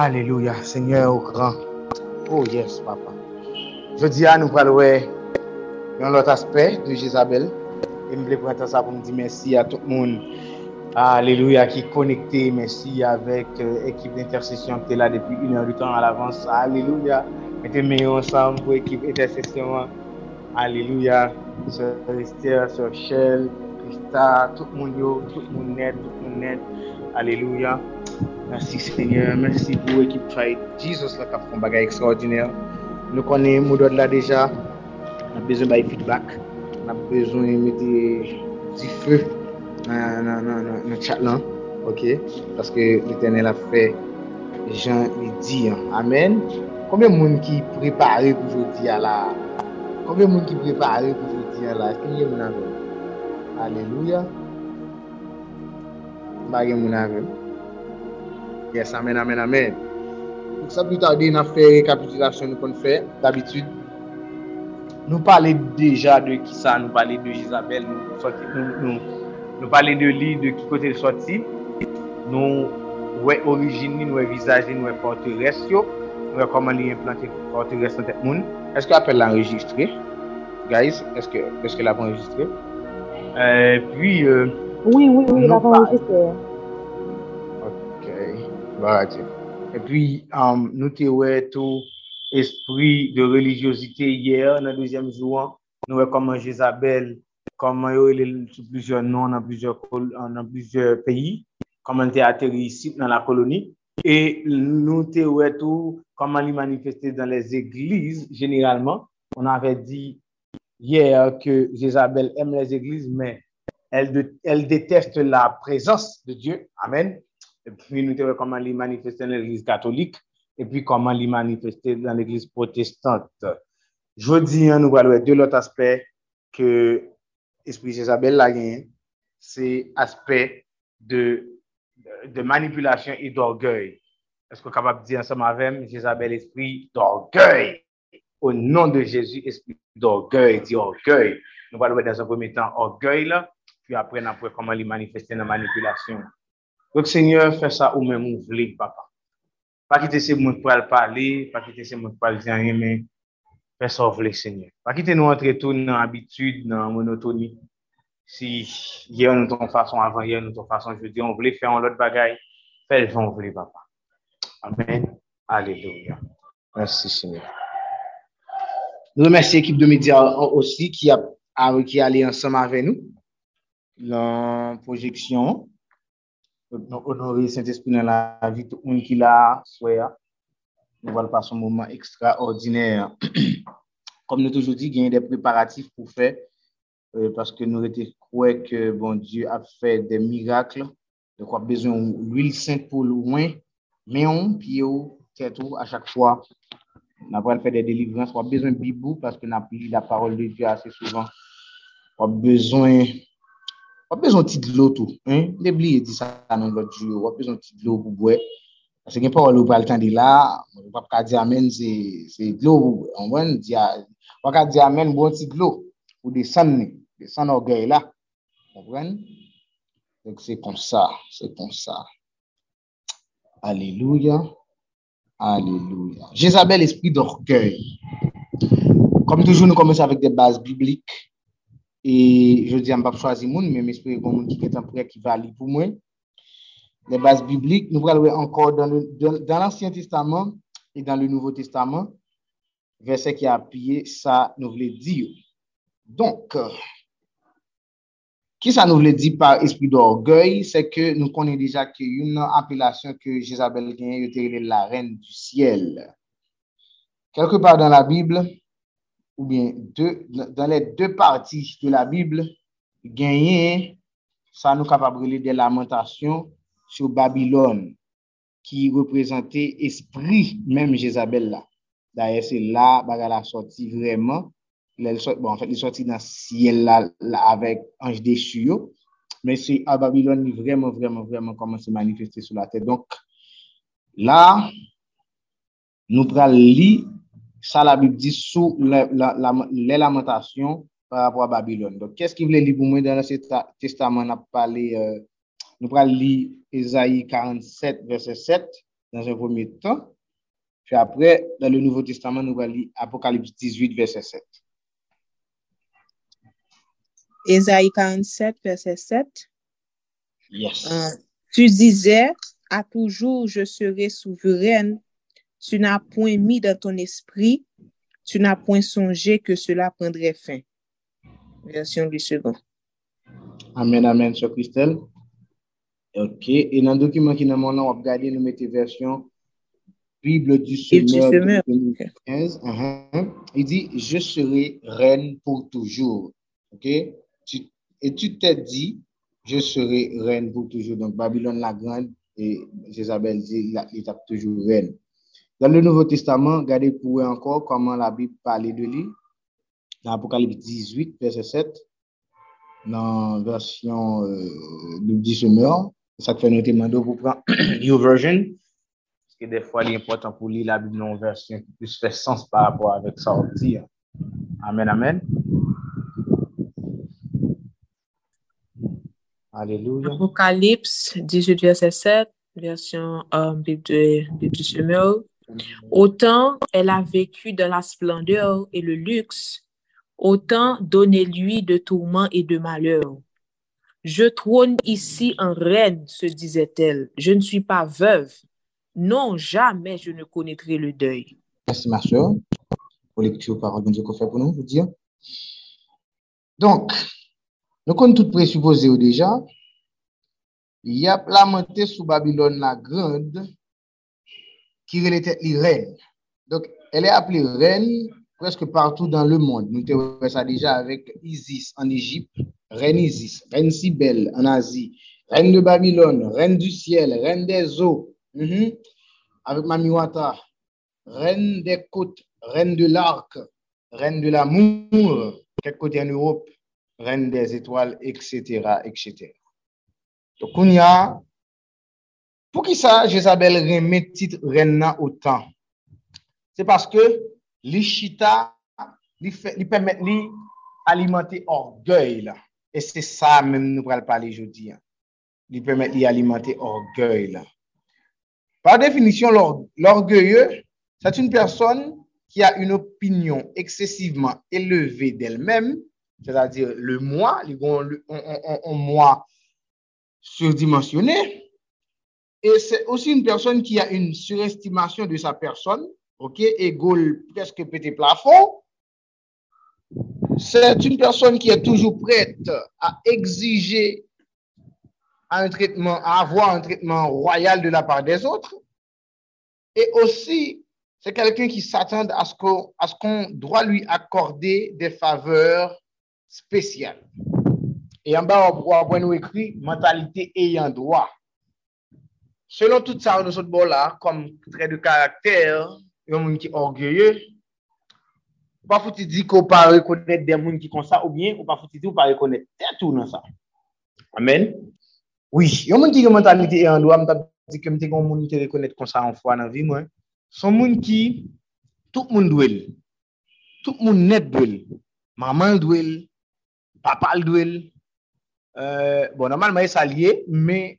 Alléluia, Seigneur au grand. Oh yes, papa. Je dis à nous parler dans l'autre aspect de Jézabel. Et je voulais prendre ça pour me dire merci à tout le monde. Alléluia, qui est connecté. Merci avec l'équipe euh, d'intercession qui est là depuis une heure du temps à l'avance. Alléluia. Mettez meilleurs ensemble pour l'équipe d'intercession. Alléluia. Sœur Esther, Sœur Shell, Christa, tout le monde, tout le monde net, tout le monde net. Alléluia. Mersi Seigneur, mersi pou ekip fay Jesus la kap kon bagay ekstraordinèr. Nou konen moudod la deja, nan bezon bay feedback, nan bezon mette di fè nan chat lan, ok? Paske l'Eternel a fè, jan li di, amen. Koube moun ki prepare pou jodi ala? Koube moun ki prepare pou jodi ala? Kinye moun avèm? Aleluya. Bagè moun avèm. Yes, amen, amen, amen. Mwen sa pli tardi nan fè rekapitulasyon nou kon fè, d'habitude. Nou pale deja de ki sa, nou pale de Isabel, nou, sorti, nou, nou, nou pale de li, de ki kote l soti. Nou wè orijini, nou wè vizaje, nou wè forteres yo. Nou wè koman li implante forteres nan tek moun. Eske apel l'enregistre? Guys, eske, eske la pou enregistre? Euh, puis... Euh, oui, oui, oui, la pou enregistre. Et puis, um, nous avons tout esprit de religiosité hier, dans le deuxième jour. Nous avons comment Jézabel, comment il est sur plusieurs noms dans plusieurs, pays, comment il a atterri ici dans la colonie. Et nous avons tout comment il manifesté dans les églises, généralement. On avait dit hier que Jézabel aime les églises, mais elle déteste la présence de Dieu. Amen. Puis, nous avons comment il manifesté dans l'église catholique et puis comment il manifesté dans l'église protestante. Je dis, nous allons deux autres aspects que l'esprit Jézabel l'a gagné. C'est aspect de, manipulation et d'orgueil. Est-ce que capable de dire ensemble avec Jézabel, esprit d'orgueil? Au nom de Jésus, esprit d'orgueil, dit orgueil. Nous allons dans un premier temps orgueil, là, puis après, on comment il manifester dans la manipulation. Donc, Seigneur, fais ça ou même vous voulez, papa. Pas quitter ces mots pour parler, pas quitter ces mots pour dire mais fais ça vous Seigneur. Pas quitter nous entrer tout dans l'habitude, dans la monotonie. Si hier nous ton façon, avant hier nous ton façon, je dire, on voulait faire un autre bagaille, fais le on voulait, papa. Amen. Alléluia. Merci, Seigneur. Nous remercions l'équipe de médias aussi qui a, qui ensemble avec nous la projection. Nous honorer Saint-Esprit dans la vie tout le monde qui l'a souhaité. Nous allons passer un moment extraordinaire. Comme nous toujours dit, il y a des préparatifs pour faire euh, parce que nous croyants que bon Dieu a fait des miracles. Donc, on a besoin d'huile sainte pour loin, mais on, puis tête à chaque fois. On a besoin de faire des délivrances. On a besoin de bibou parce que nous avons la parole de Dieu assez souvent. On a besoin on a besoin de petit de l'eau tout. Hein? L'oublier dit ça dans l'autre jour. On a besoin de petit de l'eau pour boire. Parce que pas l'eau pas le temps de là, on va pas dire amen de. On va dire on va dire amen bon petit de ça, c'est comme ça. Alléluia. Alléluia. Jézabel, esprit d'orgueil. Comme toujours, nous commençons avec des bases bibliques. Et je dis, je vais choisir monde, mais que qui est en prêt qui va lire pour moi. Les bases bibliques, nous encore dans l'Ancien Testament et dans le Nouveau Testament, verset qui a ça nous voulait dire. Donc, qui ça nous voulait dire par esprit d'orgueil, c'est que nous connaissons déjà qu'il y a une appellation que Jézabel gagne, était la reine du ciel. Quelque part dans la Bible, ou bien deux, dans les deux parties de la Bible, gagner, ça nous capable des lamentations sur Babylone, qui représentait esprit, même Jézabel là. D'ailleurs, c'est là, baga la sorti vraiment. Bon, en fait, il sorti dans le ciel là, avec ange déchu. Mais c'est à Babylone, vraiment, vraiment, vraiment commencé à manifester sur la terre. Donc, là, nous prenons ça la Bible dit sous la, la, la, les lamentations par rapport à Babylone. Donc, qu'est-ce qu'il voulait lire pour moi? Dans le testament? On a parlé, euh, nous allons lire Esaïe 47, verset 7. dans un premier temps. Puis après, dans le Nouveau Testament, nous allons lire Apocalypse 18, verset 7. Ésaïe 47, verset 7. Yes. Euh, tu disais, à toujours je serai souveraine. Tu n'as point mis dans ton esprit, tu n'as point songé que cela prendrait fin. Version du second. Amen, amen, Sœur Christelle. Ok. Et dans le document qui est dans mon nom, on va regarder, nous mettons version Bible du Semeur Semeur, de 2015. Mhm. Il dit, je serai reine pour toujours. Ok? Et tu t'es dit, je serai reine pour toujours. Donc, Babylone la grande et Jézabel dit, il est toujours reine. Dans le Nouveau Testament, regardez pour vous encore comment la Bible parlait de lui. Dans Apocalypse 18, verset 7, dans la version euh, du Semeur. C'est ça fait noter Mando pour prendre New Version. Parce que des fois, il est important pour lire la Bible une version qui puisse faire sens par rapport avec on dit. Amen, amen. Alléluia. Apocalypse 18, verset 7, version euh, Bible, de- Semeur. Autant elle a vécu dans la splendeur et le luxe, autant donnez-lui de tourments et de malheurs. Je trône ici en reine, se disait-elle. Je ne suis pas veuve. Non, jamais je ne connaîtrai le deuil. Merci, ma soeur, lecture parole de Dieu qu'on fait pour nous, vous dire. Donc, nous comptons tout présupposé déjà. Il y a lamenté sous Babylone la grande, qui était la reine. Donc, elle est appelée reine presque partout dans le monde. Nous avons ça déjà avec Isis en Égypte, reine Isis, reine Cybèle en Asie, reine de Babylone, reine du ciel, reine des eaux, Mhm. avec Mamiwata, reine des côtes, reine de l'arc, reine de l'amour, quelque côté en Europe, reine des étoiles, etc., etc. Donc, on y a, Pou ki sa Jezabel reme tit ren nan otan? Se paske li chita, li, li permette li alimante orgey la. E se sa men nou pral pale jodi. Li permette li alimante orgey la. Par definisyon, l'orgueilleux, c'est une personne qui a une opinion excessivement élevée d'elle-même, c'est-à-dire le moi, on, on, on, on moi surdimensionné, Et c'est aussi une personne qui a une surestimation de sa personne, ok, égale presque petit plafond. C'est une personne qui est toujours prête à exiger un traitement, à avoir un traitement royal de la part des autres. Et aussi, c'est quelqu'un qui s'attend à ce qu'on qu'on doit lui accorder des faveurs spéciales. Et en bas, on voit nous écrit mentalité ayant droit. Selon tout ça, nous sommes là, comme trait de caractère, il y a un monde qui est orgueilleux. Pas faut dire qu'on pas reconnaître des gens qui sont ça, ou bien, ou pas faut dire qu'on pas reconnaître tout dans ça. Amen. Oui, il y a un monde qui une mentalité ayant droit, je dis que un monde qui reconnaître comme ça en fois dans la vie, moi. Son monde qui, tout le monde doit, tout le monde net doit, maman doit, papa doit, euh, bon, normalement, c'est lié, mais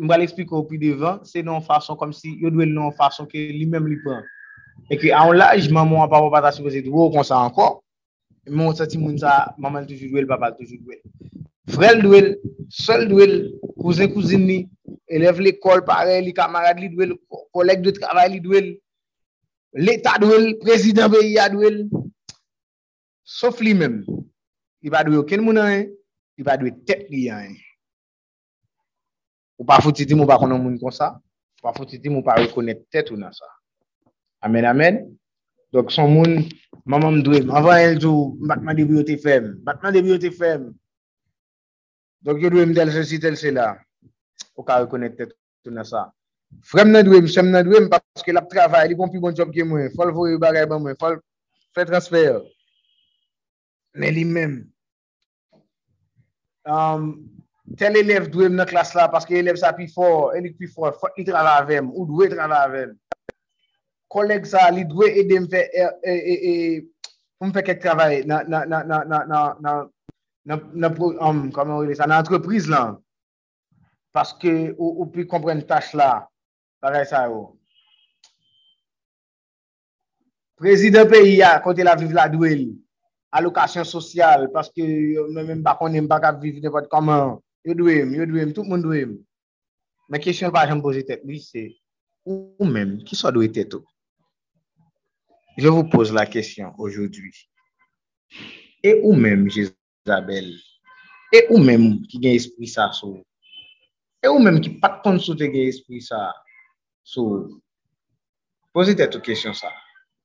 mwa l'ekspliko ou pi devan, se nan fason kom si yo dwe nan fason ke li menm li pran. E ki an laj, maman apapou pata supose dwo kon sa ankon, moun sati moun sa, maman toujou dwe, papal toujou dwe. Frel dwe, sol dwe, kouzen kouzin ni, elev l'ekol pare, li kamarad li dwe, kolek de travay li dwe, l'Etat dwe, prezident beyi ya dwe, sof li menm. I ba dwe oken moun an, i ba dwe tek li an. Ou pa fouti di mou pa konon moun kon sa. Ou pa fouti di mou pa rekonet tet ou nan sa. Amen, amen. Dok son moun, maman mdwem. Avan el zou, batman de biyote fem. Batman de biyote fem. Dok yo dwem del se si tel se la. Ou ka rekonet tet ou nan sa. Frem nan dwem, sem nan dwem, paske lap travay, li kompi bon job ke mwen. Fol vore bagay ban mwen. Fol fè transfer. Men li men. Am, um, tel elev dwe m nan klas la, paske elev sa pi for, elik pi for, fok li tran avèm, ou dwe tran avèm. Kolek sa, li dwe ede m fè, e, e, e, m fè kek travay nan, nan, nan, nan, nan, nan, nan, nan, nan, pro, um, koman wè li sa, nan antreprise lan. Paske ou, ou pi kompren tache la, paray sa yo. Prezident peyi ya, kote la vive la dwe li. Alokasyon sosyal, paske mè mè m bakon, m baka vive ne pot koman. Yo dwem, yo dwem, tout moun dwem. Men kesyon pa jan pose tet li se, ou men, ki so dwe tet ou? Je vous pose la question aujourd'hui. E ou men, Jezabel, E ou men ki gen espri sa sou, E ou men ki pat kon sou te gen espri sa sou, pose tet ou kesyon sa.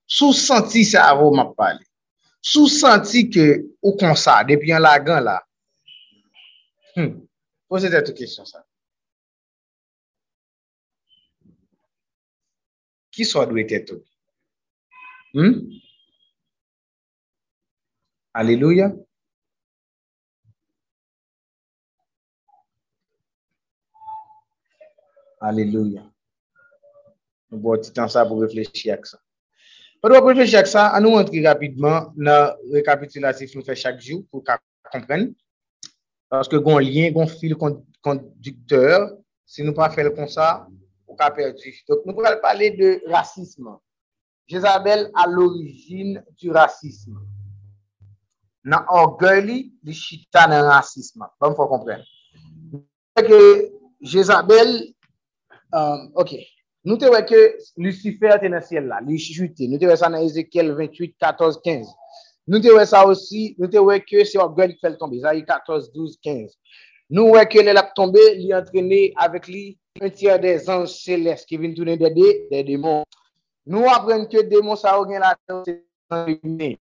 Sou senti sa avou map pale. Sou senti ke ou konsa, depi an lagan la, hmm, Posez tête question ça. Qui soit doué tête? Hmm? Alléluia. Alléluia. Nou bo titan sa pou reflechi ak sa. Pou do pou reflechi ak sa, an nou entri rapidman nan rekapitulatif nou fe chak jou pou ka kompren. Paske gon liyen, gon fil kondukteur, se si nou pa fel kon sa, ou ka perdi. Donc, nou pral pale de rasisme. Jezabel a l'origine du rasisme. Nan orgueil li, li chita nan rasisme. Bon, pou kompren. Jezabel, um, ok, nou te weke Lucifer te nan siel la, li chute. Nou te weke sa nan Ezekiel 28, 14, 15. Nou te wè sa osi, nou te wè ke se wap gwen li fel tombe. Zayi 14, 12, 15. Nou wè ke lè lap tombe, li antrene avèk li un tièr de zanj selès ki vin tounen de de, de demon. Nou apren ke demon sa ou gen la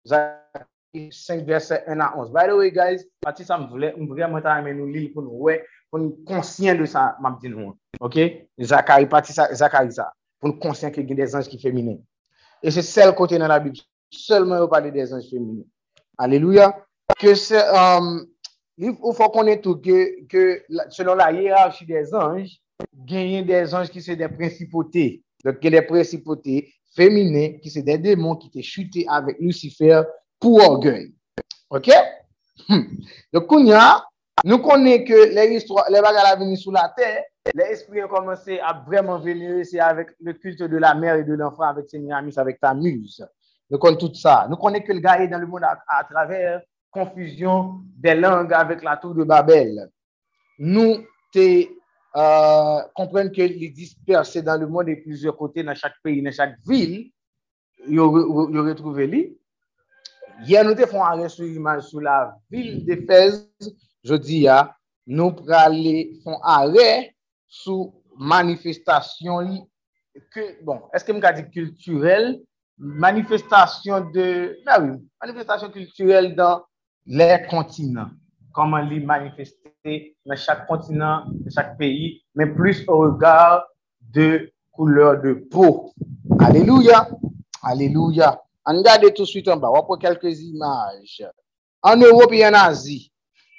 zayi 5 verset 1 a 11. By the way guys, pati sa m vle, m vle mwen ta amen nou li pou nou wè, pou nou konsyen de sa map di nou. Ok? Zakari pati sa, zakari sa. Pou nou konsyen ke gen de zanj ki femine. E se sel kote nan la Bibli. Selman yo pale de zanj femine. Aleluya. Ke se, ou fò konen tou ke selon la hierarchi de zanj, genyen de zanj ki se de principote. Donc, gen de principote femine ki se de demon ki te chute avek Lucifer pou orgueil. Ok? Donc, kounya, nou konen ke le baga la veni sou la ter, le esprit a komanse a vreman veni se avek le kulte de la mer et de l'enfant avek se Miramis, avek ta muse. Nous connaissons tout ça. Nous connaissons que le gars est dans le monde à, à travers confusion des langues avec la tour de Babel. Nous te, euh, comprenons que les dispersés dans le monde et plusieurs côtés, dans chaque pays, dans chaque ville, ils retrouvent les. Hier, nous te font arrêt sur l'image sur la ville d'Éphèse. Je dis, ah, nous font arrêt sur manifestation que, bon, est-ce que je dit culturelle manifestasyon de, la oui, manifestasyon kulturel dan lè kontinant. Koman li manifesté nan chak kontinant, nan chak peyi, men plus ou regard de kouleur de pou. Aleluya, aleluya. An gade tout suite an ba, wap wapou kelkez imaj. An Europe yon Azi,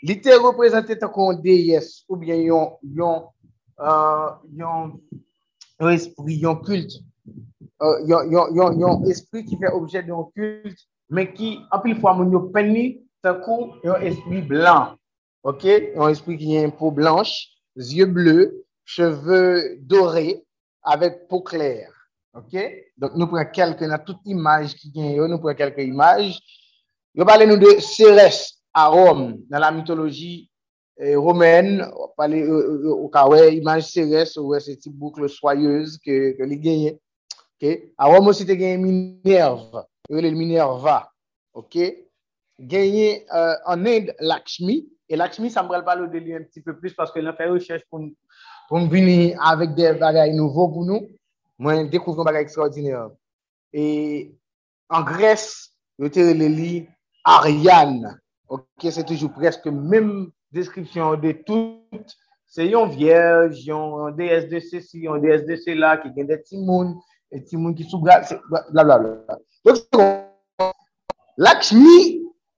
li te reprezentè ta kon deyes ou bien yon yon, uh, yon esprit, yon kult yon esprit ki fè objet kult, men ki apil fwa moun yo penni, ta kon yon esprit blan. Ok, yon esprit ki yon pou blanche, zye bleu, cheve doré, avek pou klèr. Ok, donk nou pre kelke nan tout imaj ki gen yo, nou pre kelke imaj. Yo pale nou de Ceres a Rome, nan la mitologi romen, pale ou ka we imaj Ceres, ou we se ti boukle soyeuse ke li Okay? A Rome aussi, tu gagné Minerve. Il Minerva. OK? Gagné euh, en Inde Lakshmi. Et Lakshmi, ça me parler de lui un petit peu plus parce que l'on fait recherche pour, pour venir avec des bagailles nouveaux pour nous. Moi, découvre un bagage extraordinaire. Et en Grèce, je te lis Ariane. OK, c'est toujours presque même description de toutes. C'est une vierge, une déesse de ceci, une déesse de cela qui gagne des petits eti moun ki sou bra, bla bla bla. Dok se kon, lakshmi,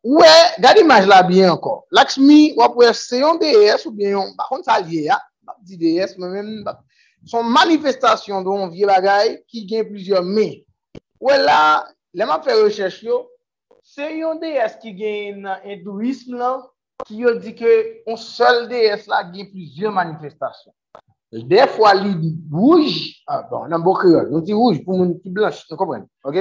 wè, gade imaj la biye ankon. Lakshmi, wap wè, se yon DS ou bien yon, bakon sa liye ya, bak di DS, mè mè mè, son manifestasyon don vie bagay ki gen plizyon me. Ouè la, lèman fè rechèch yo, se yon DS ki gen nan hindouisme lan, ki yo di ke, on sol DS la gen plizyon manifestasyon. De fwa li rouge, ah, bon, nan bo kriol, nou ti rouge pou moun ki blanche, nou kompren, ok?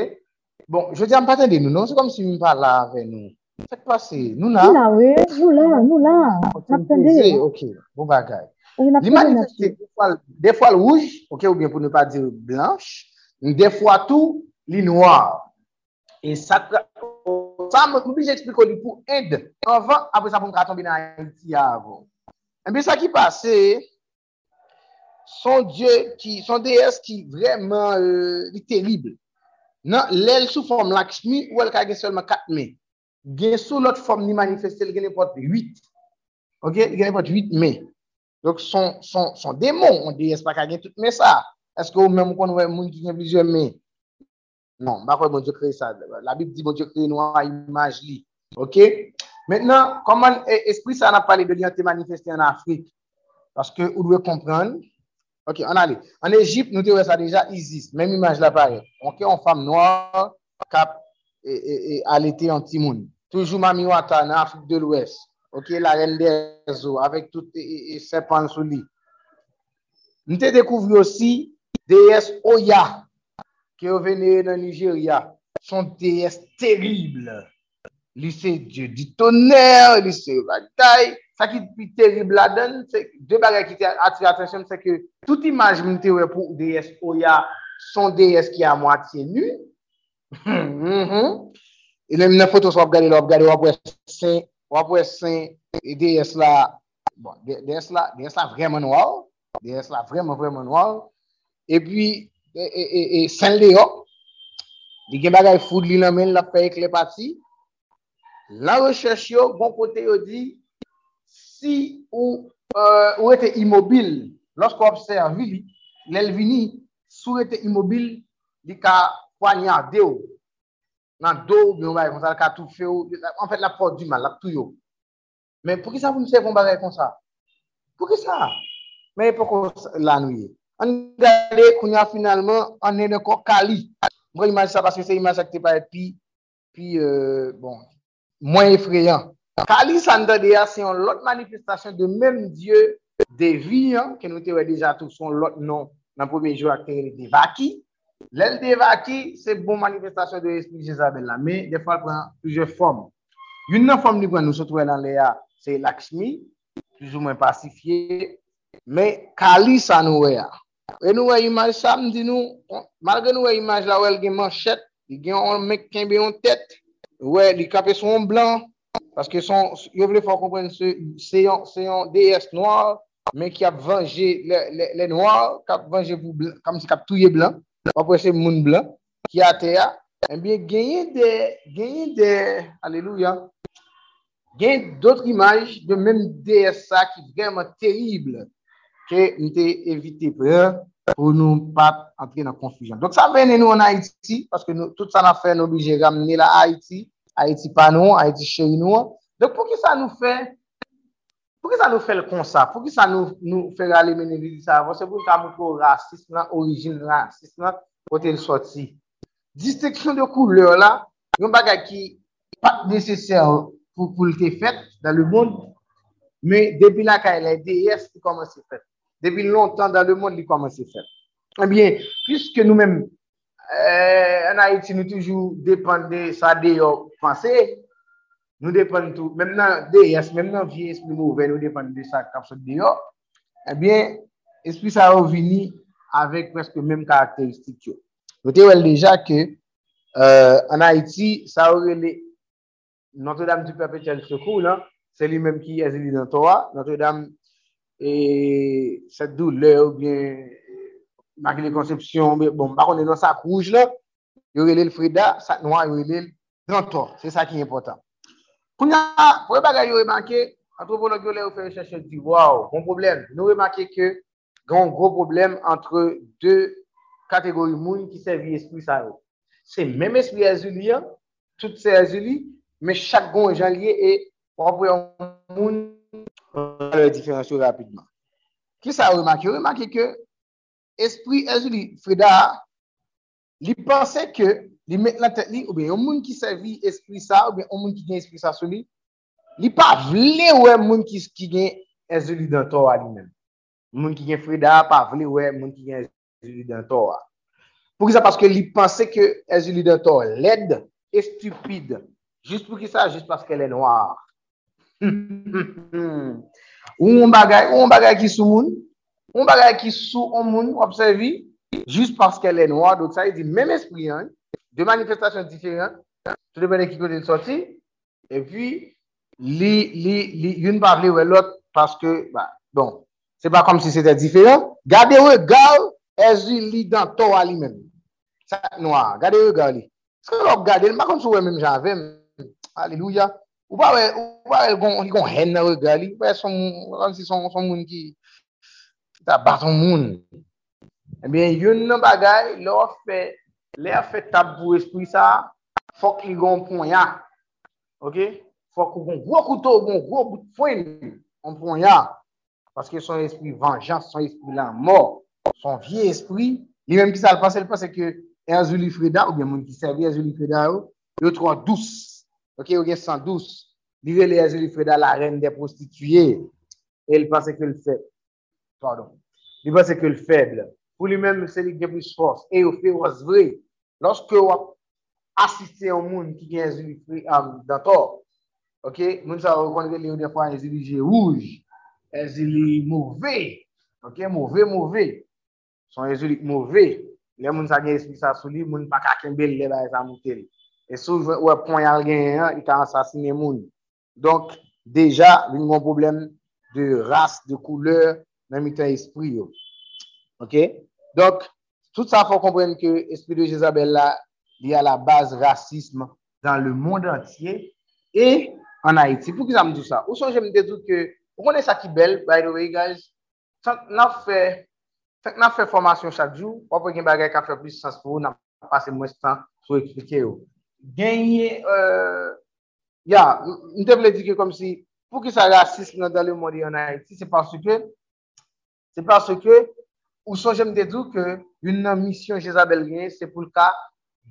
Bon, je di an patende nou, non? Se kom si mi pa la ave nou. Fek pase, nou la. Nou la, we, nou la, nou la. Napende. Ok, bon bagay. Li manifeste de fwa l rouge, ok, ou bien pou nou pa di blanche, de fwa tou li noir. E sa, sa moun bi j'expliko li pou Inde, anvan, apre sa pou mka tombi nan Haiti avon. En bi sa ki pase, son dieu ki, son DS ki vreman li terible. Nan, lèl sou form Lakshmi, ou el ka gen selman 4 me. Gen sou lot form ni manifeste, l gen epot 8. Ok, gen epot 8 me. Donk son, son, son demon, on DS pa ka gen tout me sa. Eske ou men moun kon wè moun ki gen vizyon me? Non, bakwe bon dieu kreye sa. La bib di bon dieu kreye nou a imaj li. Ok? Mètenan, koman espri sa nan pale de li an te manifeste an Afrik? Paske ou dwe kompran, Ok, an ale. An Egypt, nou te wè sa deja Isis. Mèm imaj la pare. Ok, an fam noir, kap, e, e, e alete an timoun. Toujou mami wata nan Afrik de l'Ouest. Ok, la ren de zo, avèk tout e, sepan sou li. Nou te dekouvri osi, deyes Oya, ki yo vene nan Nigeria. Son deyes terible. li se diyo di toner, li se bagay, sa ki pi terib la den, se de bagay ki te atri atensyon, se ke tout imaj mwen te wè pou DS Oya, son DS ki a mwatiye nu, e lèm mnen fotos wap gade, wap gade wap wè sen, wap wè sen, e DS la, bon, DS la, DS la vremen waw, DS la vremen vremen waw, e pi, e, e, e, e sen le yo, di gen bagay foud li nan men la peyek le pati, la rechèch yo, bon kote yo di, si ou euh, ou observi li, lel vini, sou ete imobil, li ka kwanya de ou, nan do ou, bi ou baye kon sa, la ka tou fe ou, en fèt la pot di man, la tou yo. Men pou ki sa pou mse kon baye kon sa? Pou ki sa? Men pou kon lanouye. An gade kounya finalman, an ene kon kali. Mwen imaj sa, paske se imaj sa ki te pa eti, pi, bon, moins effrayant. Kali Sandadeya, c'est une autre manifestation de même Dieu des vies, hein, que nous avons déjà tous son l'autre nom dans le premier jour, qui des Vaki. L'aile des Vaki, c'est une bonne manifestation de l'esprit Jézabel, mais des fois, elle prend plusieurs formes. Une forme qui nous retrouve dans Léa, c'est Lakshmi, plus ou moins pacifiée, mais Kali Sanouéa. E nou wè imaj sa, mdi nou, malge nou wè imaj la wè l gen manchèt, l gen yon mek kenbe yon tèt, wè, li kape son blan, paske son, yo vle fò kompren se, se yon, se yon DS noir, men ki ap venje le, le, le noir, kap venje pou blan, kam si kap touye blan, apre se moun blan, ki ate ya, enbyen genye de, genye de, aleluya, genye dotre imaj de men DS sa ki vreman terible, ke mte evite pre, pou nou pat antre nan konfujan. Donk sa vene nou an Haiti, paske nou, tout sa nan fe nou oblige ramene la Haiti, Haiti pa nou, Haiti che nou. Donk pou ki sa nou fe, pou ki sa nou fe l kon sa, pou ki sa nou, nou fe rale mene li sa avon, se pou ki mou moun pou rasism lan, orijin rasism nan, pote l soti. Disteksyon de kouleur la, yon bagay ki pat neseser pou pou l te fet dan le moun, me debi la ka elè, e deyes koman se fet. Fèt. Debi lontan dan l moun li koman se fèt. Ebyen, eh pwiske nou men, an Haiti nou toujou depande sa deyo panse, nou depande tou, menm nan deyes, menm nan vie espri mouve, nou depande de sa kapsot deyo, ebyen, espri sa ou vini avek preske menm karakteristik yo. Nou te wel deja ke, an Haiti, sa ou rele Notre-Dame du Perpetuel Secours, se li menm ki yazili nan towa, Notre-Dame e set doule ou bien magile konsepsyon, bon, bakon enon sak rouge la, yo relel frida, sak noa yo relel drantor, se sa ki important. Koun ya, pou e bagay yo remanke, antropolog yo le ou fè rechèche, di, waw, bon problem, nou remanke ke gran gro problem antre de kategori moun ki servi espri sa yo. Se mèm espri azuli an, tout se azuli, mè chak gon jan liye e wapwe yon moun le diferansyo rapidman. Ki sa remake? Remake ke esprit Ezuli Freda li pense ke li met la tet li ou ben yon moun ki servi esprit sa ou ben yon moun ki gen esprit sa sou li li pa vle ou yon moun ki, ki gen Ezuli Dantora li men. Moun ki gen Freda pa vle wè moun ki gen Ezuli Dantora. Pou ki sa paske li pense ke Ezuli Dantora led e stupide. Just pou ki sa, just paske lè noir. Ou moun bagay, ou moun bagay ki sou moun, ou bagay ki sou moun, observi, just paske lè noir, dok sa yi di mèm espri, de manifestasyon diferent, tout de bène ki kote l sorti, e pi, li, li, li, yon pa vle wè lot, paske, ba, bon, se pa kom si se te diferent, gade wè gal, Ezuli Dantor li mèm. Sa noir, gade wè gal li. Se lop gade, l makon sou wè mèm javèm, aleluya, Ou pa wè, ou pa wè, li kon hen nan wè gali, wè son moun, son moun ki, ta baton moun. Eh Ebyen, yon nan bagay, lè wè fè, lè wè fè tabou espri sa, fòk li gon pon ya. Ok? Fòk ou gon gwo koutou, gon gwo bout fwen, on pon ya. Paske son espri venjans, son espri lan mor, son vie espri, li menm ki sa l'pase, l'pase ke, e azou freda, ou bien moun ki servi azou li freda yo, yo tro an douce. Ok, ou gen 112. Li le Angeli Freda la ren de prostituye. El pense ke l feb. Pardon. Li pense ke l feble. Pou li men se li gen plus fos. E ou fe waz vre. Lorske wap asiste yon moun ki gen Angeli Freda um, dan. Ok, moun sa rekonre li yon defwa Angeli je ouj. Angeli mouve. Ok, mouve, mouve. Son Angeli mouve. Le moun sa gen espisa sou li, moun pa kakembel le ba e sa moutel. E sou wè pon yal gen yon, yon ta ansasine moun. Donk, deja, yon moun problem de ras, de kouleur, nan mitan espri yo. Ok? Donk, tout sa fò kompren ke espri de Jezabel la, li a la base rasisme dan le moun dantye e an Haiti. Pou ki sa mdou sa? Ou son jem de dout ke, pou konen sa ki bel, by the way guys, sank nan fè, sank nan fè formasyon chak jou, wapè gen bagay ka fè plus sas pou nan pase mwen stan sou eksplike yo. Genye, euh, ya, m te vle dike kom si, pou ki sa rasisme dan le modi an Haiti, se parce ke, se parce ke, ou son jem de dou ke, yon nan misyon Jezabel genye, se pou lka,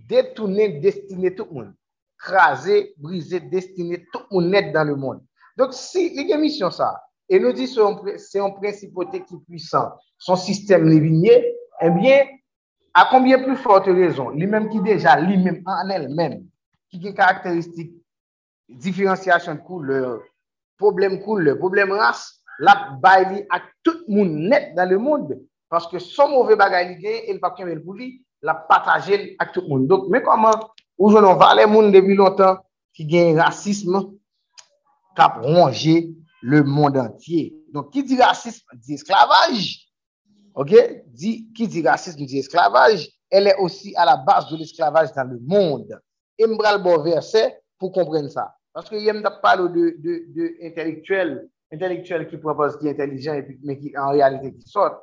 detounen destine tout moun, kraser, briser, destine tout moun net dan le moun. Donk si, li gen misyon sa, e nou di se yon principote ki pwisan, son sistem li vinye, e bien, A konbyen plou fote rezon, li menm ki deja, li menm an el menm, ki gen karakteristik, diferensyasyon kouleur, problem kouleur, problem ras, la bay li ak tout moun net dan le moun, paske son mouve bagay li gen, el pa men pou li, la patajel ak tout moun. Dok, men koman, ou jounon valen moun debi lontan, ki gen rasisme, kap ronge le moun dantye. Donk, ki di rasisme, di esklavaj, Ok, ki di rasisme, di esklavaj, el e osi a la base de l'esklavaj dan le monde. E mbral bo verse pou komprenne sa. Paske yem da palo de intelektuel, intelektuel ki propose ki intelijen, men ki en realite ki sot.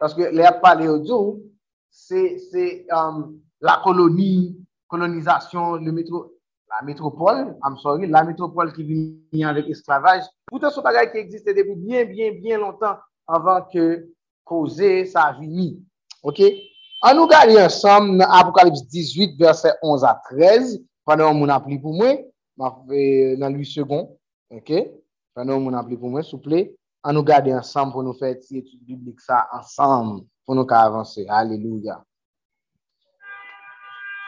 Paske le ap pale yo dzo, se la koloni, kolonizasyon, la metropole, am sorry, la metropole ki vini anvek esklavaj, poutan sou bagay ki eksiste debi bien, bien, bien lontan avan ke koze sa vini. Ok? An nou gade ansam nan Apokalips 18 verset 11 a 13 panon moun ap li pou mwen nan 8 second. Ok? Panon moun ap li pou mwen souple. An nou gade ansam pou nou fè ti etu biblik sa ansam pou nou ka avanse. Aleluya.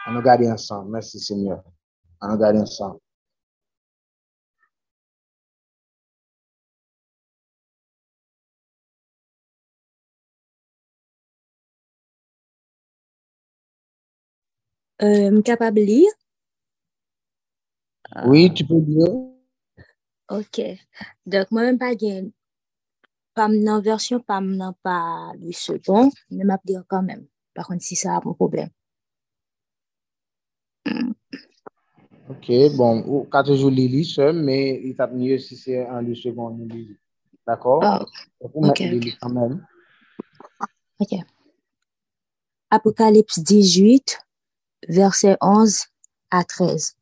An nou gade ansam. Mersi Seigneur. An nou gade ansam. M kapab li? Oui, tu pou li. Ok. Dok, mwen mwen pa gen pam nan versyon, pam nan pa li soton, men map diyo kanmen. Par kon si sa ap mwen problem. Ok, bon. Ou katejou li li se, men it ap nye si se an li soton. D'akor? Ok. Ok. Apokalips 18 verset 11 à 13.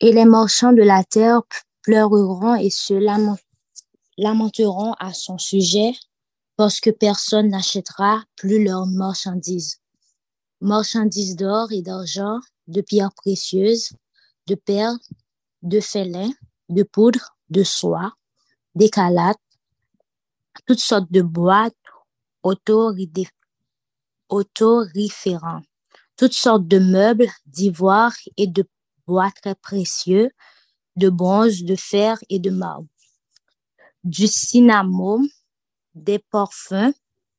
Et les marchands de la terre pleureront et se lamenteront à son sujet parce que personne n'achètera plus leurs marchandises. Marchandises d'or et d'argent, de pierres précieuses, de perles, de félins, de poudre, de soie, d'écalates, toutes sortes de boîtes autoriférants, toutes sortes de meubles d'ivoire et de bois très précieux, de bronze, de fer et de marbre, du cinnamon, des parfums,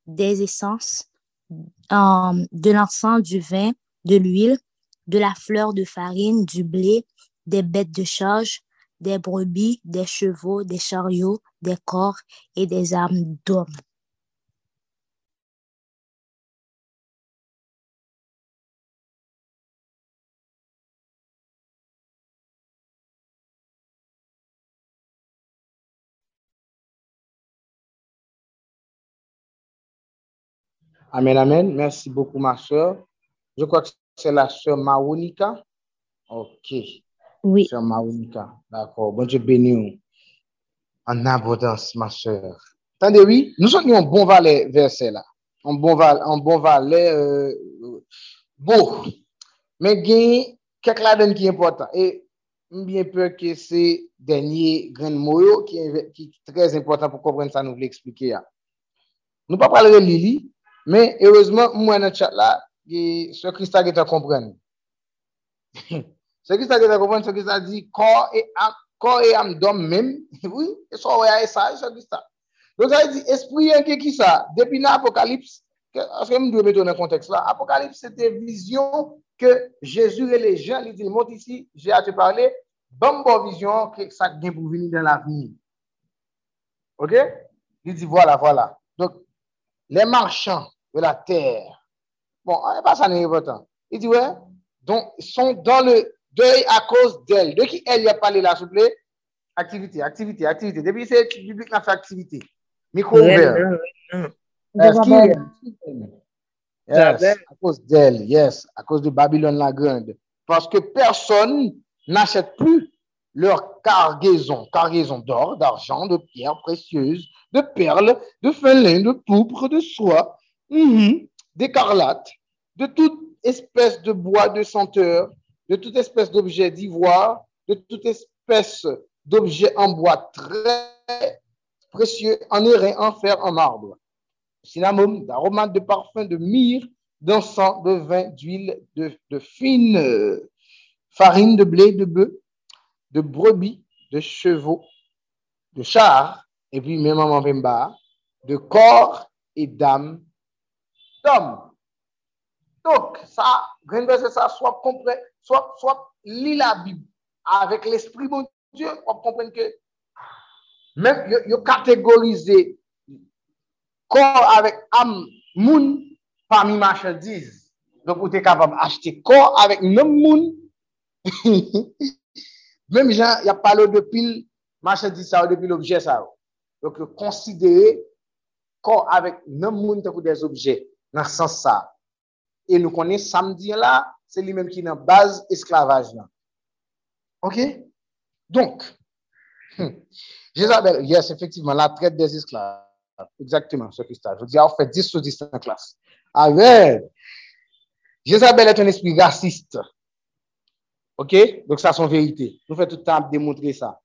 des essences, euh, de l'encens, du vin, de l'huile, de la fleur de farine, du blé, des bêtes de charge, des brebis, des chevaux, des chariots, des corps et des armes d'hommes. Amen, amen. Merci beaucoup, ma soeur. Je crois que c'est la soeur Maronika. Ok. Oui. Soeur Maronika. D'accord. Bon Dieu béni en abondance, ma soeur. Attendez, oui, nous sommes un bon valet verset là. Un bon valet, un bon valet euh, beau. Mais il y a quelques là qui est important. Et bien peur que c'est dernier grand mot qui est, qui est très important pour comprendre ça, nous voulons expliquer. Nous ne pas parler de Lily, mais heureusement, moi, dans le chat là, ce Christa qui te comprenne. ce Christa qui te comprenne, ce Christa dit corps et âme, corps et âme d'homme même. Oui, et ça, ouais, ça, ce Christa. Donc, ça dit, esprit, qui qui ça? Depuis l'Apocalypse, parce que je dois mettre dans le contexte là, Apocalypse, c'était vision que Jésus et les gens, ils disent, monte ici, j'ai à te parler, bonne vision que ça vient pour venir dans l'avenir. OK? Il dit, voilà, voilà. Donc, les marchands de la terre. Bon, pas ça n'est important. Il dit, ouais, donc, sont dans le deuil à cause d'elle. De qui elle y a parlé là, s'il vous plaît? Activité, activité, activité. Depuis c'est public qui a fait activité. Micro ouvert. Est-ce qu'il Yes, à cause d'elle, yes, à cause de Babylone la Grande. Parce que personne n'achète plus leur cargaison, cargaison d'or, d'argent, de pierres précieuses, de perles, de fin lin, de pourpre, de soie, mm d'écarlate, de toute espèce de bois de senteur, de toute espèce d'objet d'ivoire, de toute espèce d'objet en bois très précieux, en airain, en fer, en marbre, cinnamon, d'aromates, de parfum, de myrrhe, d'encens, de vin, d'huile, de, fine farine, de blé, de bœuf, de brebis, de chevaux, de chars, et puis même en bas, de corps et d'âme d'homme. Donc, ça, ça, soit comprendre, soit, soit lit la Bible avec l'esprit de Dieu, on comprend que même, il catégorisé corps avec âme, moun, parmi marchandises. Donc, vous êtes capable d'acheter corps avec même moun. Mèm jan, y ap pale depil machadi sa ou, depil obje sa ou. Donk yo konsidere kon avèk nan moun takou des obje nan sens sa. E nou konen samdi la, se li mèm ki nan baz esklavaj nan. Ok? Donk, hmm. Jezabel, yes, efektivman, la tret des esklav. Exactement, se kristal. Je di a ou fè 10 ou 10 nan klas. Avel, Jezabel et un esprit raciste. OK? Donc, ça, c'est vérité. Nous faisons tout le temps démontrer ça.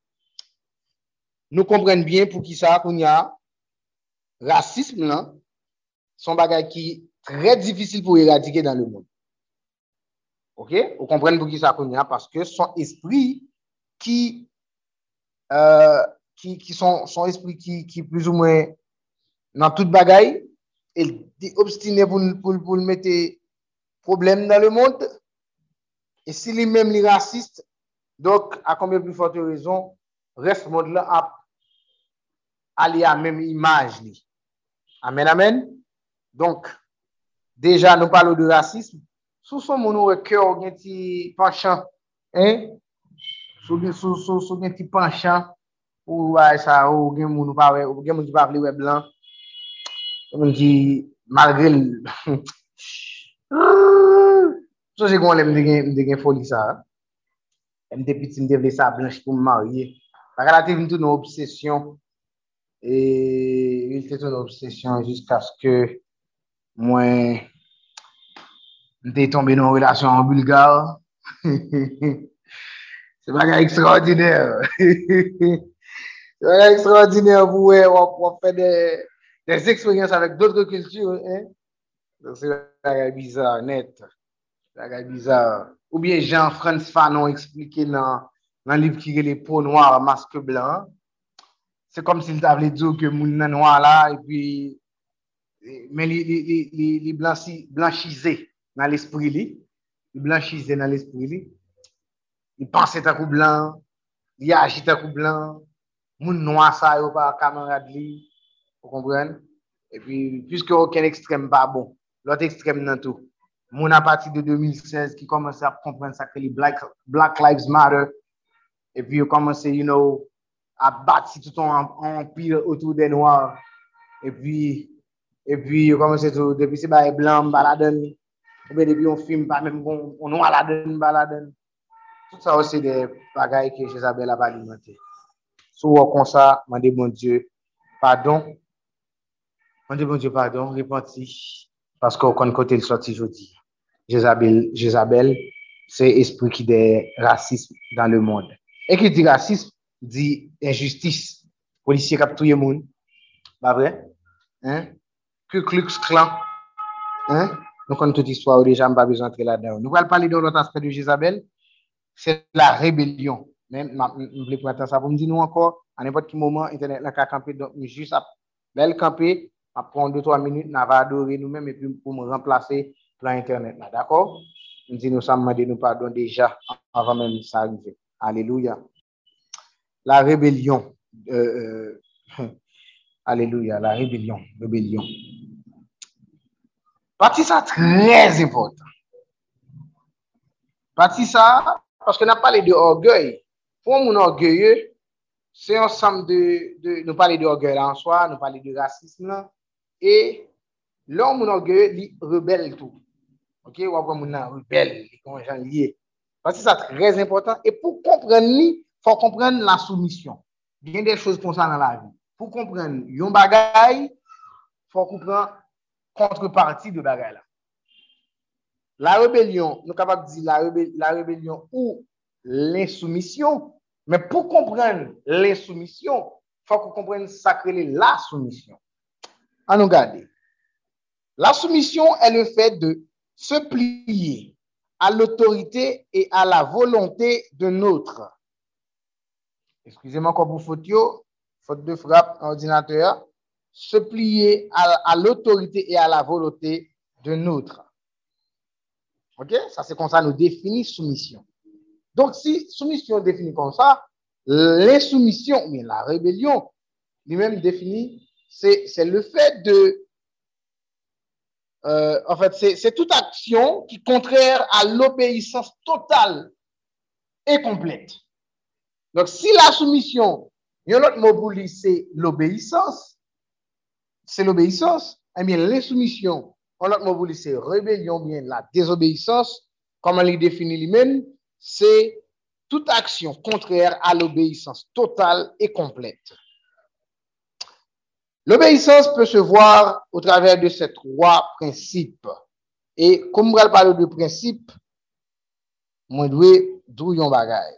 Nous comprenons bien pour qui ça, qu'on y a racisme, là, son bagage qui est très difficile pour éradiquer dans le monde. OK? Vous comprenez pour qui ça qu'on y a? Parce que son esprit qui, euh, qui, qui son, esprit qui, qui plus ou moins dans toute bagaille, il est obstiné pour, pour, pour mettre problème dans le monde. E si li menm li rasist, dok a konbe pli fote rezon, ref mod la ap ali a menm imaj li. Amen, amen. Donk, deja nou palo de rasism, sou son moun ou e kyor gen ti panchan, eh? sou, sou, sou, sou gen ti panchan, ou waj sa ou gen moun ou pa we, ou gen moun ki pa vle we blan, gen moun ki malgre l... So se kon lè mde gen, gen foli sa, mde piti mde vle sa blanche pou m marye. Paralativ mtou nou obsesyon, e il te tou nou obsesyon jiska skè mwen mte tombe nou relasyon an Bulgar. se baga ekstraordinèr. se baga ekstraordinèr pou wè wap fè de... des eksperyans avèk doutre kultur, eh? Donc, c'est la bizarre, net. Bagay bizar. Ou bien Jean-François Fanon explike nan, nan liv ki rele pou noir maske blan. Se kom si l table dzo ke moun nan noir la, e pi, men li, li, li, li blanchi, blanchize nan l'esprit li. Li blanchize nan l'esprit li. Li panse takou blan, li aji takou blan, moun noir sa yo pa kamerad li, pou kompren. E pi, pwiske oken ekstrem pa bon, lot ekstrem nan tou. moun apati de 2016 ki komanse ap kompren sakre li Black, Black Lives Matter, epi yo komanse, you know, ap bati touton anpil otou de noir, epi, epi yo komanse tou, depi se baye blan baladen, epi depi yon film pa menm kon, on waladen baladen, tout sa wese de bagay ki Jezabel ap alimante. Sou wakon sa, mande bon Diyo, pardon, mande bon Diyo pardon, repenti, Paske ou kon kote l soti jodi. Jézabel, Jézabel c'est esprit qui raciste dans le monde. Et qui dit racisme, dit injustice. Policier qui a tué monde. Pas vrai? Hein? Que Klux Klan. Hein? Nous connaissons toute l'histoire déjà, pas besoin d'entrer là-dedans. Nous allons parler de l'autre aspect de Jézabel. C'est la rébellion. Même, je voulais prendre ça pour me dire nous encore, à n'importe quel moment, Internet n'a qu'à camper. Donc, juste à belle camper, à prendre deux, trois minutes, on va adorer nous-mêmes et puis pour me remplacer plan Internet. D'accord? Nous disons, nous sommes nous pardon déjà avant même ça arriver. Alléluia. La rébellion. Euh, euh, alléluia, la rébellion. Rébellion. Partie ça très important. Partie ça, parce qu'on a parlé de orgueil. Pour mon orgueilleux, c'est ensemble de, de, nous parler d'orgueil en soi, nous parler de racisme, et l'homme orgueilleux, il rebelle tout. Ok, ou après mon rebelle, les gens liés. Parce que c'est très important. Et pour comprendre, il faut comprendre la soumission. Il y a des choses comme ça dans la vie. Pour comprendre yon bagay, faut comprendre contrepartie de bagay là. La rébellion, nous sommes capables de dire la, rébellion, la ou l'insoumission. Mais pour comprendre l'insoumission, il faut qu'on comprenne la soumission. À nous garder. La soumission est le fait de se plier à l'autorité et à la volonté de notre. Excusez-moi quand vous faute, faute de frappe ordinateur, se plier à, l'autorité et à la volonté de notre. OK? Ça, c'est comme ça nous définit soumission. Donc, si soumission définit comme ça, l'insoumission, mais la rébellion, lui-même définit, c'est le fait de euh, en fait, c'est toute action qui est contraire à l'obéissance totale et complète. Donc, si la soumission, il y a un autre mot pour c'est l'obéissance, c'est l'obéissance, eh bien, l'insoumission, un autre mot pour c'est rébellion, bien la désobéissance, comme elle définit lui-même, c'est toute action contraire à l'obéissance totale et complète. L'obéissance peut se voir au travers de ces trois principes. Et comme on va parler de principes, moi, d'où yon bagay.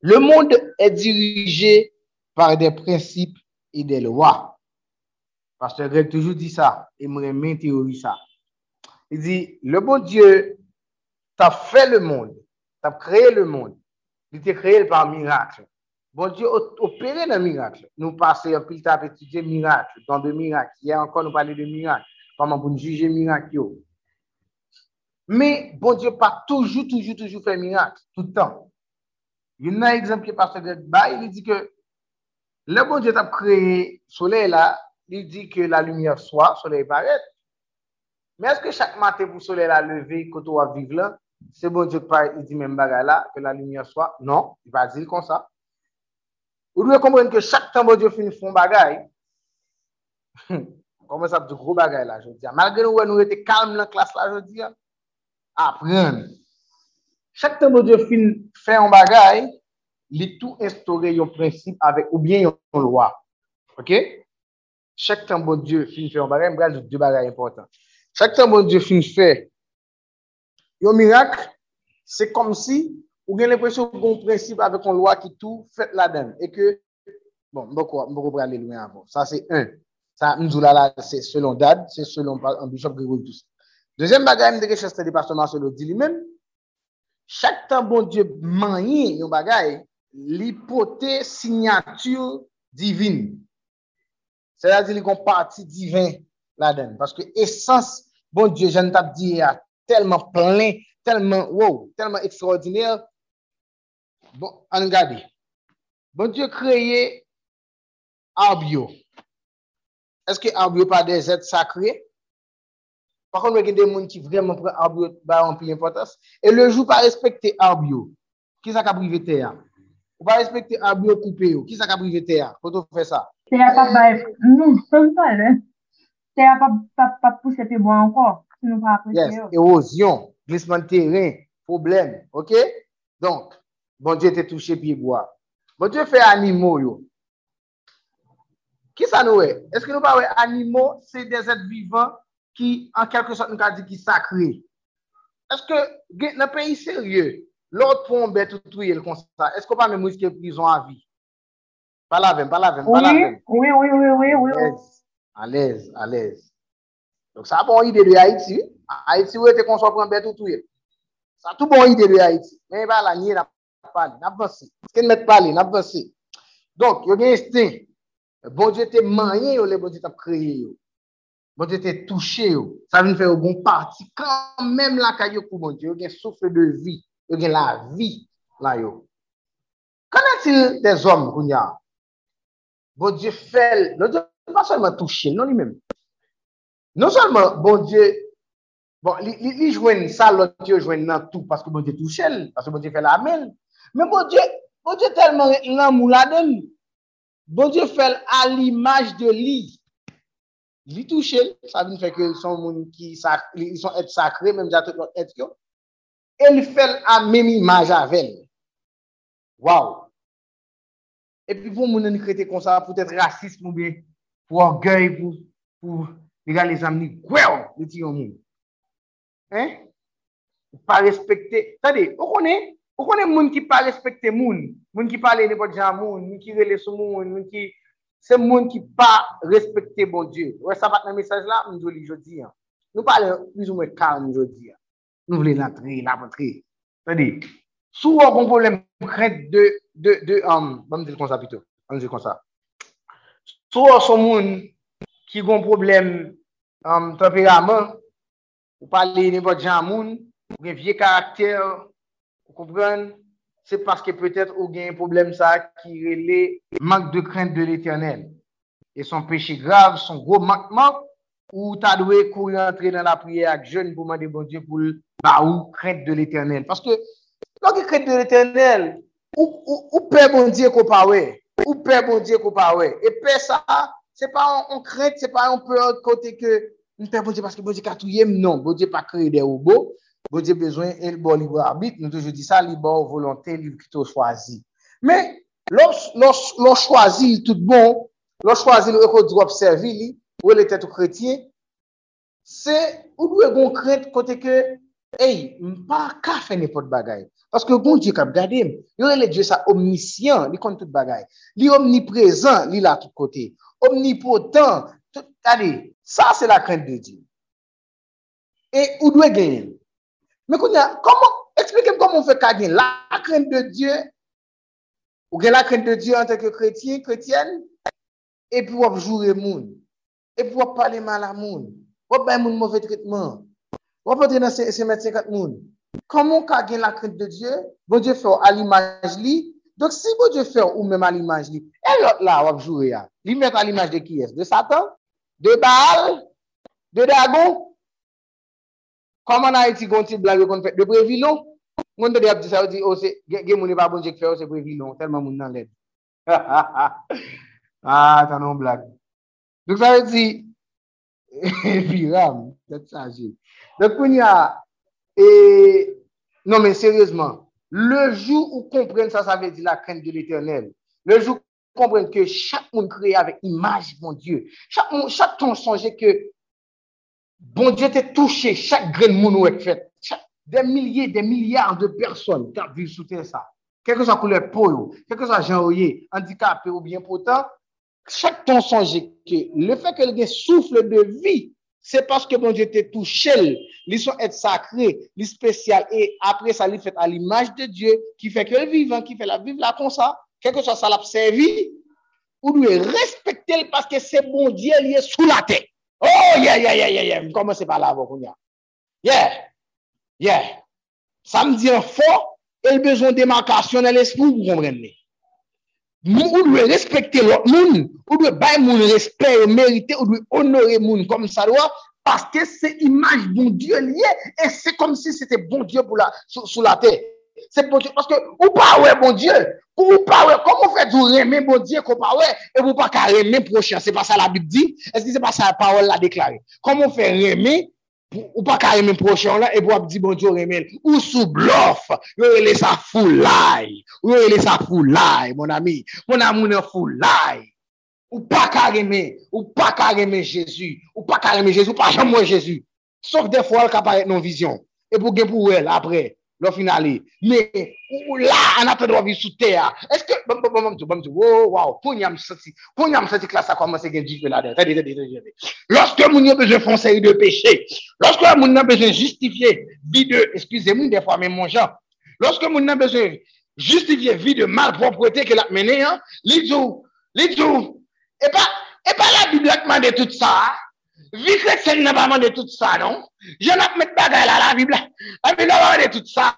Le monde est dirigé par des principes et des lois. Pasteur Greg toujours dit ça, et même théorie ça. Il dit, le bon Dieu t'a fait le monde, t'a créé le monde. Il t'a créé par miracle. Bon Dieu opéré dans miracle. Nous passons un peu à étudier miracle, dans de miracles. Hier encore, nous parlons de miracles. Comment pour juger miracle. Mais bon Dieu pas toujours, toujours, toujours fait miracle, tout le temps. Il y a un exemple qui est passé de il dit que le bon Dieu a créé le soleil là, il dit que la lumière soit, le soleil paraît. Mais est-ce que chaque matin pour le soleil la lever, quand on va vivre là, c'est bon Dieu qui dit même bagarre là, que la lumière soit? Non, il va dire comme ça. Vous devez comprendre que chaque temps que Dieu finit font bagaille, comment ça de gros bagaille là, je dis. Malgré nous, nous étions calmes dans la classe là, je dis, apprendre. Chaque temps que Dieu finit faire un bagaille, il tout instauré un principe avec, ou bien une loi. OK? Chaque temps que Dieu finit faire un bagaille, il y a deux bagailles importants. Chaque temps que Dieu finit faire un miracle, c'est comme si ou gen l'impression qu'on principe avec une loi qui tout fait la donne et que bon beaucoup beaucoup aller loin avant ça c'est un. Ça nous là c'est selon date c'est selon un bishop Grégory tous deuxième bagage de recherche de pasteur Marcelo dit lui-même. Chaque temps bon Dieu manye yon bagage l'hypothèse signature divine. C'est-à-dire qu'il y a une partie divine la donne parce que essence bon Dieu je ne t'ai dit tellement plein tellement wow tellement extraordinaire Bon, an gade. Bon die kreye Arbyo. Eske Arbyo pa de zet sakre? Pakon wè gen de moun ki vreman pre Arbyo ba an pi l'importans. E le jou pa respekte Arbyo. Ki sa ka privete ya? Ou pa respekte Arbyo koupe yo? Ki sa ka privete ya? Koto fè sa? Te ya pa ba... Nou, son sa le. Te ya pa pousse te bo anko. Si nou pa apreche yo. Yes, erosyon, glisman teren, problem. Ok? Donk, bon die te touche pi bo a. Bon die fè animo yo. Ki sa nou e? Eske nou pa we animo se de zet vivan ki an kelke sot nou ka di ki sakri? Eske gen nan peyi serye, lout pou an bet ou touye l kon sa, eske ou pa men mwiske prison avi? Palavem, palavem, palavem. Oui, oui, oui, oui, oui. Alez, alez. Donk sa bon ide de Haiti, Haiti ou ete kon so pou an bet ou touye. Sa tou bon ide de Haiti. Men ba la nye nap pali, nap vansi. Sken met pali, nap vansi. Donk, yo gen este, Bon diyo te manye yo le bon te kreye yo. Bon diyo te yo. Sa vin fè yo bon parti. Kan mèm la ka yo kou bon diyo. Yo gen soufle de vi. Yo gen la vi la yo. Kanè til de zom koun ya? Bon diyo fèl. Non diyo pa solman touche. Non li mèm. Non solman bon diyo. Bon li jwen sa lò diyo jwen nan tou. Paske bon diyo touche el. Paske bon diyo fè la men. Men bon Diyo, bon Diyo telman nan mou la den. Bon Diyo fel al imaj de li. Li touche, sa vin feke son moun ki sakre, son et sakre, menm jatot lor et yo. El fel a menm imaj avel. Waw. E pi pou moun an krete konsa, pou tèt rasist moun bien, pou orgueil, pou, pou, diga les amni, kwew, li ti yon moun. Hein? Pa respekte, tade, ou konen, Ou konen moun ki pa respekte moun, moun ki pale ne pot bon jan moun, moun ki rele sou moun, moun ki... Se moun ki pa respekte bon Diyo. Ouè sa pat nan mesaj la, moun joli jodi an. Nou pale, mizou mwen kan moun jodi an. Nou vle nan tri, Tadi, sou wè kon problem kred de, de, de, um, ban mdil kon sa pito, ban mdil kon sa. Sou wè son moun ki kon problem um, temperaman, ou pale ne pot bon jan moun, ou gen vie karakter, Vous comprenez? C'est parce que peut-être vous avez un problème ça qui relève manque de crainte de l'éternel. Et son péché grave, son gros manquement, ou t'as doué courir entrer dans la prière avec jeune pour demander bon Dieu pour bah, ou crainte de l'éternel. Parce que, lorsque crainte de l'éternel, ou, ou, ou père bon Dieu qu'on parle, ou père bon Dieu qu'on parle. Et père ça, c'est pas on, on crainte, c'est pas on peur côté que, père bon Dieu parce que bon Dieu qu'a non, bon Dieu pas créé des robots. Bon Godje bezwen el bo libo arbit, nou toujou di sa, libo volonté, libo ki tou chwazi. Men, lò chwazi tout bon, lò chwazi lò ekot drop servi li, ou el etet ou kretien, se ou dwe gon kret kote ke, hey, mpa ka fe nepot bagay. Paske bon diyo kap gade, yo el diyo sa omnisyan, li kon tout bagay. Li omniprezent, li la tout kote. Omnipotent, tout, gade, sa se la krent de diyo. E ou dwe genyen. Mè koun ya, komon, eksplikem komon fè kage la kren de Diyo, ou gen la kren de Diyo an teke kretien, kretien, epi wap jure moun, epi wap pale mal a moun, wap bay moun mouvè tritman, wap atre nan se, se met 50 moun. Komon kage la kren de Diyo, bon Diyo fè ou al imaj li, dok si bon Diyo fè ou mèm al imaj li, el lot la wap jure ya, li mèt al imaj de ki es, de Satan, de Baal, de Dagon, Koman a iti gonti yo kon fèt de previlon? Moun de de ap di sa yo di, o se, gen mouni e pa bonjek fè ou se previlon, telman moun nan led. Ha ha ha, ha tanon blage. Dok sa yo di, e, pi ram, tet sa je. Dok moun ya, e, non men seryèzman, le jou ou kompren sa sa ve di la kren de l'Eternel, le jou kompren ke chak moun kreye avè imaj, moun Diyo, chak moun, chak ton sonje ke Bon te touche chak gren moun ou ek fet. Chak, den milye, den milyar de person kap vi soute sa. quelque soit couleur peau, quelque soit genre handicapé ou bien pourtant, chaque ton songe que le fait que le souffle de vie, c'est parce que bon Dieu t'a touché, ils sont être sacré, les spécial, et après ça, il fait à l'image de Dieu, qui fait que le vivant, qui fait la vivre là comme ça, quelque soit ça l'a servi, ou doit respecter parce que c'est bon Dieu, il est sous la tête. Oh, yeah, yeah, yeah, yeah, yeah. Commencez par là avant. Yeah, yeah. Ça me dit un fort, et le besoin de démarcation dans l'esprit, vous comprenez. Ou doit respecter l'autre monde, ou doit bailler mon respect, mériter, ou doit honorer monde comme ça doit, parce que c'est image bon Dieu lié, et c'est comme si c'était bon Dieu pour la, sous, la terre. C'est bon Dieu, parce que, ou pas ouais, bon Dieu, ou pas ouais, comment fait vous aimer bon Dieu, qu'on pas ouais, et vous pas qu'à aimer prochain, c'est pas ça la Bible dit, est-ce que c'est pas ça la parole l'a déclaré? Comment fait aimer ou pas qu'à prochain là, et pour dire bon Dieu aimer, ou sous bluff, vous avez ça foulaille, vous avez ça foulaille, mon ami, mon amour foulaille. Ou pas carrément, ou pas carrément Jésus, ou pas carrément Jésus, ou pas jamais Jésus. Sauf des fois, elle apparaît non vision. Et pour gagner pour elle, après, le finale. Mais, là, on a droit vivre sous terre. Est-ce que, bon, bon, bon, bon, bon, wow, wow, pour y avoir senti, pour y avoir senti que là, ça commence à gagner là-dedans. Lorsque mon a besoin de faire de péché, lorsque mon a besoin de justifier vie de, excusez-moi, des fois, même mon genre, lorsque mon a besoin de justifier vie de malpropreté qu'elle a mené, hein, l'idou, l'idou, et pas, et pas la Bible qui demande tout ça. Vie chrétienne n'a pas demandé tout ça, non? Je pas mis bagaille là, la Bible. La Bible n'a pas demandé tout ça.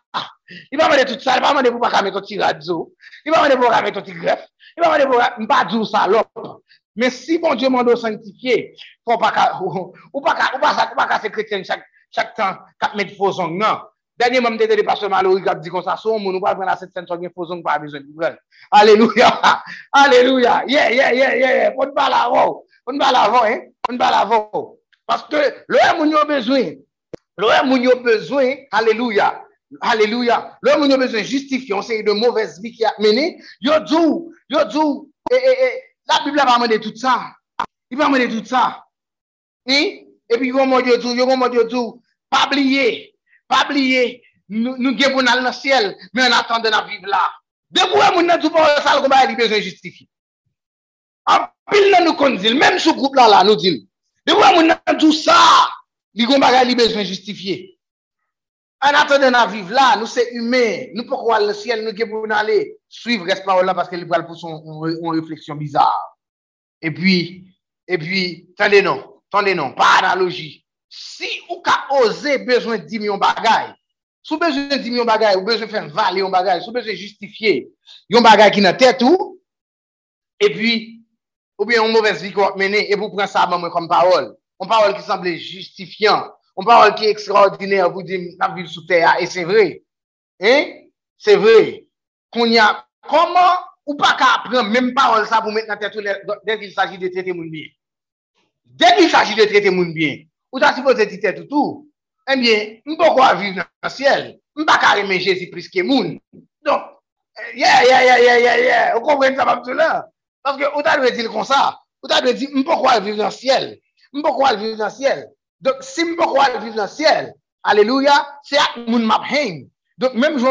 Il va demander tout ça. Il va demander pour pas mettre un petit radio. Il va demander pour pas mettre un petit greffe. Il va demander pour pas dire ça, l'autre. Mais si bon Dieu m'a sanctifier, faut pas ou pas ou pas ou pas chrétien chaque chaque temps qu'à mettre faux ongles non? Dernier moment, de pasteur Mallory qui a dit comme ça, son moun, nous pas prendre la cette scène, il faut pas besoin de prendre. Alléluia. Alléluia. Yeah, yeah, yeah, yeah. On ne pas l'avant. On ne pas l'avant, hein. On pas l'avant. Parce que le moun a besoin. Le moun a besoin. Alléluia. Alléluia. Le moun a besoin justifier. On sait de mauvaise vie qui a mené. Yo dou, yo dou. Et, et, et, la Bible va demander tout ça. Il va demander tout ça. Et, et puis, yo va demander tout, yo va demander tout. Pas oublier. Pas oublier, nous nous pour dans le ciel, mais en attendant de vivre là. Depuis que nous tout pas ça, nous avons besoin de. En pile, nous connaissons, même ce groupe-là, là, nous disons. Depuis que nous avons tout ça, nous avons besoin de justifier. En attendant de vivre là, nous sommes humains. Nous pouvons voir le ciel, nous pour aller suivre cette parole-là parce qu'elle parle pour son une réflexion bizarre. Et puis, et puis, attendez non, attendez non, pas analogie. Si ou ka osé besoin de 10 millions de bagailles, si besoin de 10 millions de bagailles, ou besoin de faire un bagage, si besoin de justifier un bagage qui n'a tête ou, et puis, ou bien une mauvaise vie qu'on mener, et vous prenez ça comme parole. Une parole qui semble justifiant, une parole qui est extraordinaire, vous dites, la sous terre, et c'est vrai. Hein? C'est vrai. Qu'on y a, comment, ou pas qu'à prendre même parole ça pour mettre dans tête dès qu'il s'agit de traiter mon bien. Dès qu'il s'agit de traiter mon bien, ou ta supposé dire tout tout, eh bien, on peut vivre dans le ciel? On pas carrément Jésus plus que moun. Donc, yeah, yeah, yeah, yeah, yeah, yeah. Vous comprenez ça, là? Parce que, on t'a dire comme ça. On t'a dit, on peut pas vivre dans le ciel. Pas vivre dans le ciel. Donc, si pas vivre dans le ciel, alléluia, c'est à moun map Donc, même je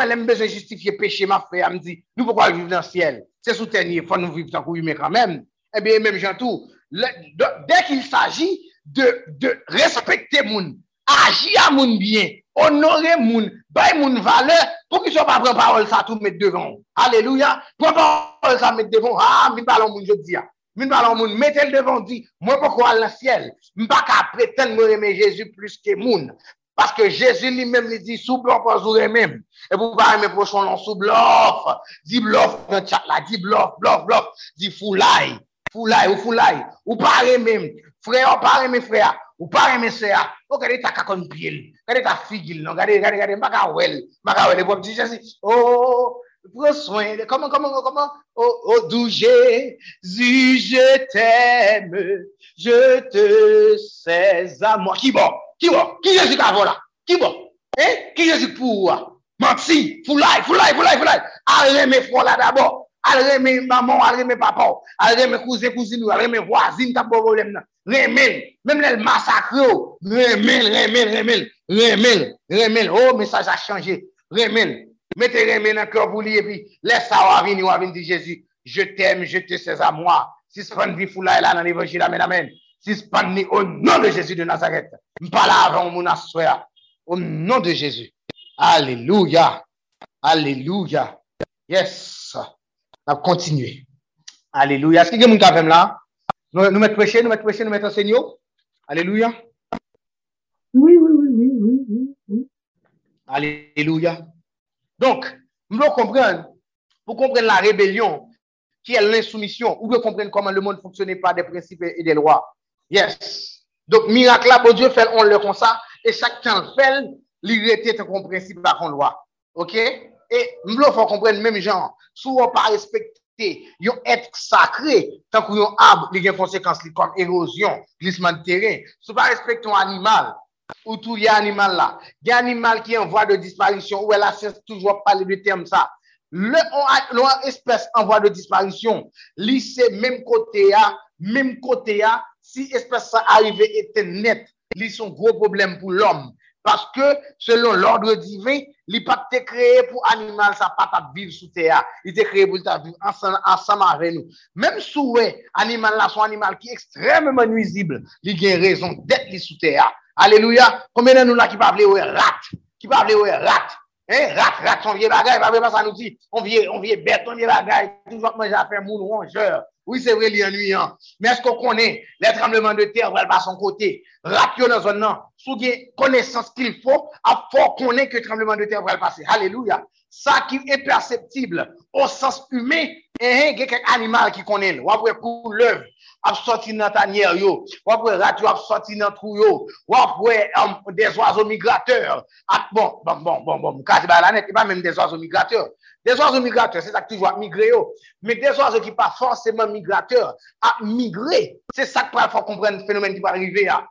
elle aime besoin justifier péché, ma frère, elle me dit, nous pouvons vivre dans le ciel? C'est soutenu, il faut nous vivre dans le mais quand même. Eh bien, même Jean tout, dès qu'il s'agit de, de respecter moun, agir à moun bien, honorer moun, bay moun valeur, pour qu'ils soient pas prendre parole ça tout mettre devant. Alléluia. Prends parole ça mettre devant. Ah, min parlons moun, je dis. Min parlons moun, mettez le devant, dit, moi pourquoi le ciel? M'pas qu'à prétendre me aimer Jésus plus que moun. Parce que Jésus lui-même il dit, sous bluff, sous même. Et vous pas aimer prochain nom sous bluff. Dit bluff dans chat là, dit bluff, bluff, bluff, dit foulaille. Foulaille ou foulaille. Ou pas même. Frère, ou mes frères, ou pas sœurs, ou regardez ta cacon pied, regardez ta figure, non, regardez, regardez, regardez, magawel, magawel, et oh, prends soin, comment, comment, comment, oh, oh, d'où Jésus, je t'aime, je te sais à moi. Qui bon? Qui bon? Qui Jésus a là? Qui bon? Hein? Qui Jésus pour? Menti, foulaille, foulaille, foulaille, foulaille. Allez, mes frères là d'abord. Allez, mes maman, allez, mes papa, allez, mes cousins, cousines, allez, mes voisines, t'as pas problème là. Remel, même les massacres, remel, remel, remel, remel, remel. Oh, mais ça a changé. Remel. Mettez les dans le cœur pour lui et puis laisse ça venir, va venir dire Jésus, je t'aime, je te sais à moi. Si ce pas une vie là dans l'évangile, amen, amen. Si ce pas au nom de Jésus de Nazareth. Parle avant mon assoir. Au nom de Jésus. Alléluia. Alléluia. Yes. On va continuer. Alléluia. Est-ce a quelqu'un qui là? Nous mettons prêcher, nous mettons prêcher, nous mettons enseigner. Alléluia. Oui, oui, oui, oui, oui, oui, oui. Alléluia. Donc, nous devons comprendre, pour comprendre la rébellion, qui est l'insoumission, ou devons comprendre comment le monde fonctionne par des principes et des lois. Yes. Donc, miracle là, bon Dieu fait, on le comme ça, et chacun fait, l'irrité est un principe par une loi. OK? Et nous devons comprendre même genre, souvent pas respecter, yon être sacré, tant que yon arbre, il y a des conséquences comme érosion, glissement de terrain. Si pas respecter un animal, ou tout y a animal là, y a animal qui est en voie de disparition, ou elle a toujours parlé de terme ça. Le, on espèce en voie de disparition, lycée même côté à, même côté si espèce ça arrive était net, li son gros problème pour l'homme. Parce que selon l'ordre divin, li pas été créé pour animal ça pas vivre sous terre. Il était créé pour vivre ensemble, ensemble avec nous. Même si ouais, animal là son animal qui est extrêmement nuisible, il a raison d'être sous terre. Alléluia. Combien de nous là qui parlent ouais rat, qui parlent ouais rat. Hein, rat, rat, son vieux bagage, pas ça nous dit, on vient, on vient bête, on vient bagage, toujours manger à faire moun rongeur. Oui, c'est vrai, il est ennuyant. Mais est-ce qu'on connaît les tremblements de terre, va à son côté? Ratio dans zone non. Sous des connaissances qu'il faut, à fort connaître que le tremblement de terre va passer. Alléluia. Ça qui est perceptible au sens humain, et il y a quelques animaux qui connaissent. Ou après, pour l'œuvre, sorti dans tanière yo, ou après radio a sorti dans trou yo, ou après um, des oiseaux migrateurs. Ah, bon, bon, bon, bon, bon, quasi la net, pas même des oiseaux migrateurs. Des oiseaux migrateurs, c'est ça qui toujours migrer Mais des oiseaux qui pas forcément migrateurs, à migrer, c'est ça qu'il faut comprendre le phénomène qui va arriver là.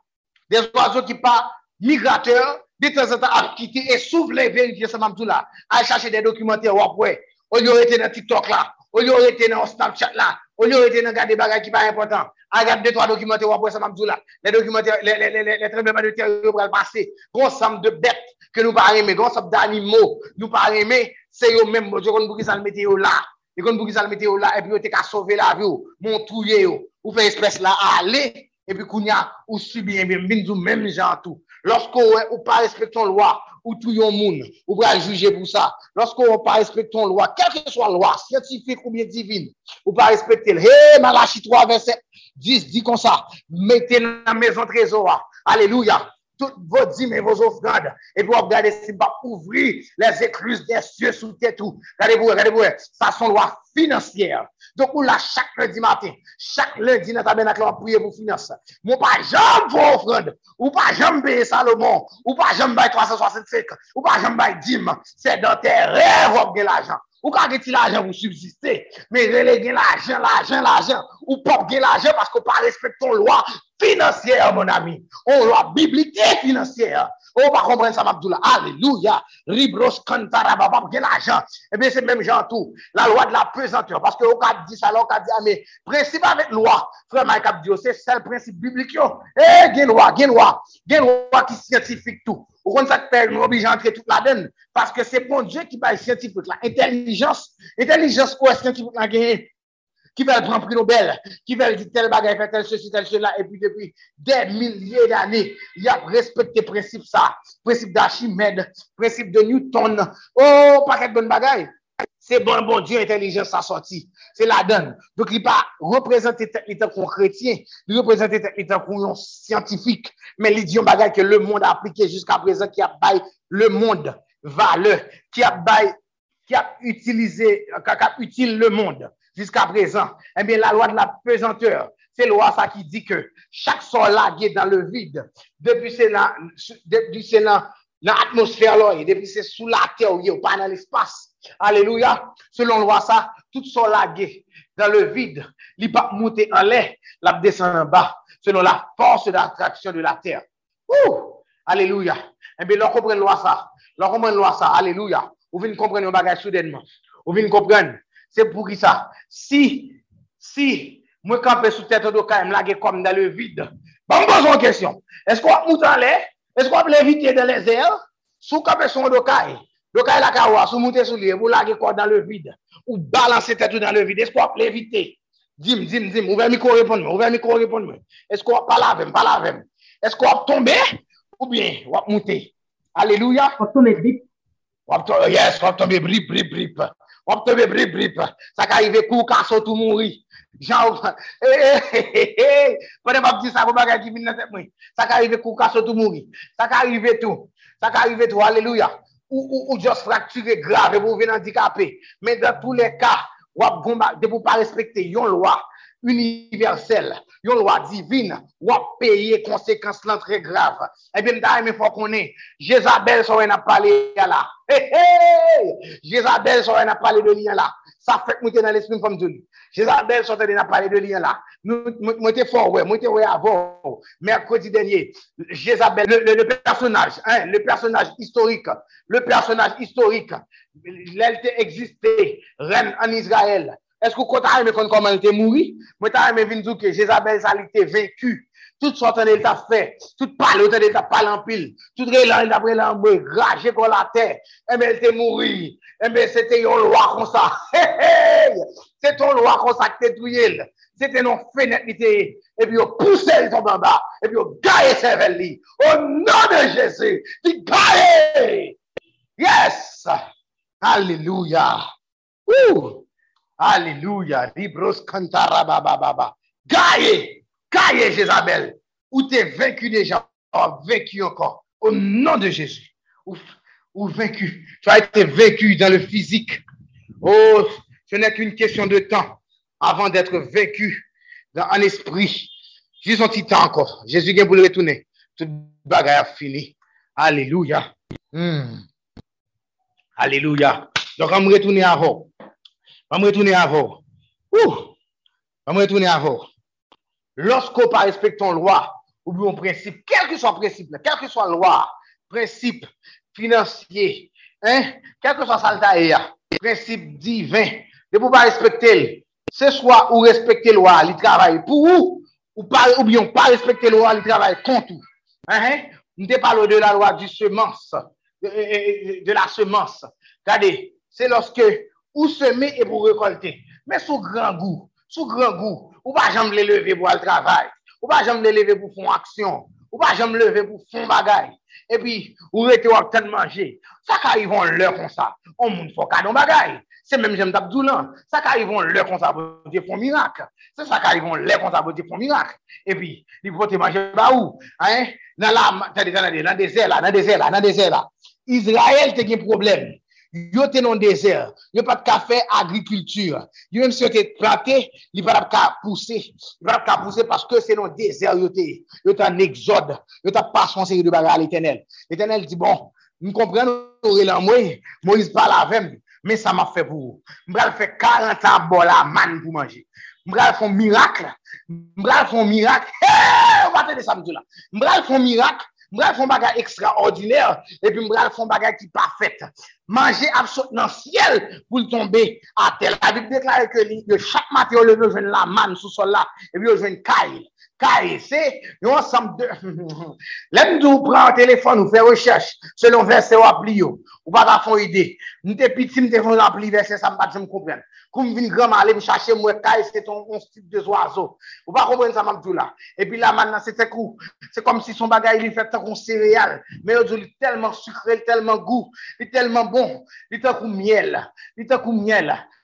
Des oiseaux qui pas migrateurs, de temps en temps à quitter et s'ouvre les vérifier ça même tout là, à chercher des documentaires ou après, au lieu d'être dans TikTok là, au lieu d'être dans Snapchat là, au lieu d'être dans des bagages qui pas important, à regarder deux trois documentaires ou après ça même tout là, les documentaires, les, les, les, les tremblements de terre vont passer, ensemble de bêtes que nous pas aimer, ensemble d'animaux, nous pas aimer, c'est eux même, je connais pour ça le météo là. Et quand vous ça le météo là, et puis vous qu'à sauver la vie, mon touye, ou fait espèce là, aller, et puis kounya, ou subir, bien, même genre tout. Lorsque vous pas respectons loi, ou tout yon moun, ou pas juger pour ça. Lorsque vous pas respectons loi, quelle que soit loi, scientifique ou bien divine, ou pas respecter, hé, Malachi 3, verset 10, dit comme ça, mettez dans la maison trésor, alléluia toutes vos dîmes et vos offrandes. Et puis, regardez si va ouvrir les écluses des cieux sous tête tout. Regardez-vous, regardez-vous. Ça, sont loi financière. Donc, on l'a chaque lundi matin, chaque lundi dans ta tabernacle, on va prier pour finance. Mon pas jamais vos offrandes, ou pas jamais payer Salomon, ou pas jamais payer 365, ou pas jamais payer dîmes. C'est dans tes rêves, vous l'argent. Ou ka geti l'ajan pou subsiste, me rele gen l'ajan, l'ajan, l'ajan, ou pop gen l'ajan pasko pa respekton lwa financier, mon ami. Ou lwa biblike financier. Ou pa kompren sa mabdou la. Aleluya. Ribros kantara babab gen l'ajan. Ebe se menm jantou. La lwa de la pesanteur. Paske ou ka di sa la, ou ka di ame. Prinsip avet lwa. Freman kap diyo, se sel prinsip biblik yo. E gen lwa, gen lwa. Gen lwa ki sientifik tou. Ou kon sa te pèl nou oblige antre tout la den. Paske se bon Dje ki baye scientifique la. Intelligence. Intelligence est scientifique la genye. Ki vel Grand Prix Nobel. Ki vel di tel bagay, fè tel se si, tel se la. E pi depi den milyè d'anè. Y ap respecte prinsip sa. Prinsip d'Archimède. Prinsip de Newton. Oh, pa ket bon bagay. Se bon bon Dieu intelligence sa sorti. Se la donne. Donc, il pas représenter l'état qu'on chrétien, il représente l'état qu'on scientifique, mais l'idiome bagage que le monde a appliqué jusqu'à présent, qui a bail le monde valeur, qui a bail, qui a utilisé, qui a utile le monde jusqu'à présent. Eh bien, la loi de la pesanteur, c'est loi ça qui dit que chaque sol lagué dans le vide, depuis c'est dans l'atmosphère là, depuis c'est sous la terre, ou pas dans l'espace. Alléluia. Selon loi ça, tout lagué dans le vide. Il pas monter en l'air, la descend en bas, selon la force d'attraction de la terre. Ouh! Alléluia. Eh bien, l'on comprend loi ça. L'on comprend loi ça. Alléluia. Vous venez comprendre un bagage soudainement. Vous venez comprendre. C'est pour qui ça? Si, si, moi, camper sous tête de me lagué comme dans le vide. Bon, pose une question. Est-ce qu'on va monter en l'air? Est-ce qu'on va l'éviter dans les airs? Sous camper sur de ka la ka wa, sou moute sou liye, ou lage kwa dan le vide, ou balanse tetou dan le vide, esko ap levite? Dim, dim, dim, ouve mikro repon mwen, ouve mikro repon mwen. Esko ap palavem, palavem. Esko ap tombe, ou bien, wap moute. Aleluya. Wap tombe brip. Wap tombe, yes, wap tombe brip, brip, brip. Wap tombe brip, brip. Sa ka rive kou kaso tou mouri. Jan ou, e, e, e, e, pou. Ou just frakture grave, ou ven handikapè. Men dan pou le ka, wap gomba, de pou pa respekte yon lwa universel, yon lwa divine, wap peye konsekans lan tre grave. Ebyen da yon men fwa konen, Jezabel so wè na pale yon la. Hey hey! So wè na pale de liyan la. Sa fèk mwen te nan l'esprit fòm djouni. Jezabel so te de na pale de la. Mwen te fò wè, mwen te wè avò. Merkodi denye, Jezabel, le personaj, le personaj historik, le personaj historik, lèl te egziste, ren an Israel. Eskou kota yon me kon koman te mouri? Mwen ta yon me vin djouke, Jezabel sa li te vèku. Tout sotan el ta fè, tout pale, otan el ta tout re lan el ta pre lan mwe, graje kon la tè, eme el te mouri, eme se te yon lwa kon sa, hey hey, se ton lwa kon sa ki te touye el, se te non fè net li te, epi yo pousse el ton bamba, epi yo gaye li, o de Jesse, ti gaye, yes, aleluya, ou, aleluya, libros kantara ba ba ba ba, gaye, Kaye Jezabel, ou te venku deja, ou venku ankon, ou nan de Jezu, ou venku, tu a ete venku dan le ou, oh, se ne k'une kesyon de tan, avan d'etre venku, an espri, jizon ti tan ankon, Jezu gen pou le retounen, tout bagay a fini, aleluya, hmm. aleluya, donk an mou retounen avon, an mou retounen avon, ou, an mou retounen avon, Lorsqu'on pa respecte ton loi, ou bi yon prinsip, kel ki son prinsip, kel ki son loi, prinsip financier, kel ki son salta e ya, prinsip divin, de pou pa respecte el, se swa ou respecte loi, li travaye pou ou, ou bi yon pa respecte loi, li travaye kontou. Nou te palo de la loi du semanse, de la semanse. Kade, se loske ou seme e pou rekolte, men sou gran gou, sou gran gou, Ou pa jom le leve pou al travay. Ou pa jom le leve pou fon aksyon. Ou pa jom le leve pou fon bagay. E pi, ou rete wak ten manje. Sa ka yivon lè kon sa. On moun foka don bagay. Se menm jem tap doulan. Sa ka yivon lè kon sa pou di fon mirak. Se sa ka yivon lè kon sa pou di fon mirak. E pi, li pou te manje ba ou. Nan la, nan de zè la, nan de zè la, nan de zè la. Israel te gen probleme. Yo te non dezer, yo pat ka fe agrikultur. Yo men se yo te plante, li pat ap ka pousse. Li pat ap ka pousse paske se non dezer yo te. Yo te an exode, yo te pas fonse yon baga l'Etenel. L'Etenel di bon, m kompren ou re lan mwen, Moïse pala avem, men sa ma fe pou. M bral fe 40 an bola man pou manje. M bral fon mirak, m bral fon mirak, heee, wate de samdou la. M bral fon Mbral fon bagay ekstraordiner, epi mbral fon bagay ki pa fet. Manje apsot nan siel pou l tombe a tel. A vip deklare ke li, yo chak mati yo leve yo jwen la man sou sol la, epi yo jwen kail. Se, yo ansam de... Lem di ou pran telefon ou fe rechesh, selon verse wap li yo, ou pa ta fon ide. Nte piti mte fon wap li verse, sa mbat jem kompren. Koum vin gram ale m chache mwe kaye, se ton stip de zoazo. Ou pa kompren sa mam djou la. E pi la man nan se te kou. Se kom si son bagay li fet tan kon sereal. Me yo djou li telman sukre, li telman gou, li telman bon. Li tan kou miel. Li tan kou miel. An ba yi se pa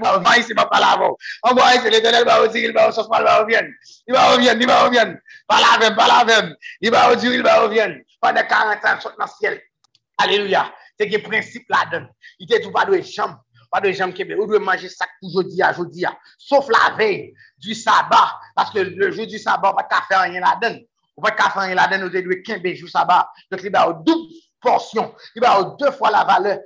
pala avon. An ba yi se le tenel ba ou ziril ba ou sosman ba ou vyen. Li ba ou vyen, li ba ou vyen. Pala avem, pala avem. Li ba ou ziril ba ou vyen. Pan de 40 an sot nan siel. Aleluya. Se ge prinsip la den. I te tou pa dwe chanm. Pa de jam kebe, ou dwe manje sak pou jodi a, jodi a. Sof la vey, du sabat. Paske le jou du sabat, ou pa ka fe anye la den. Ou pa ka fe anye la den, ou dwe kebe jou sabat. Dok li ba ou dou porsyon. Li ba ou fwa la vale.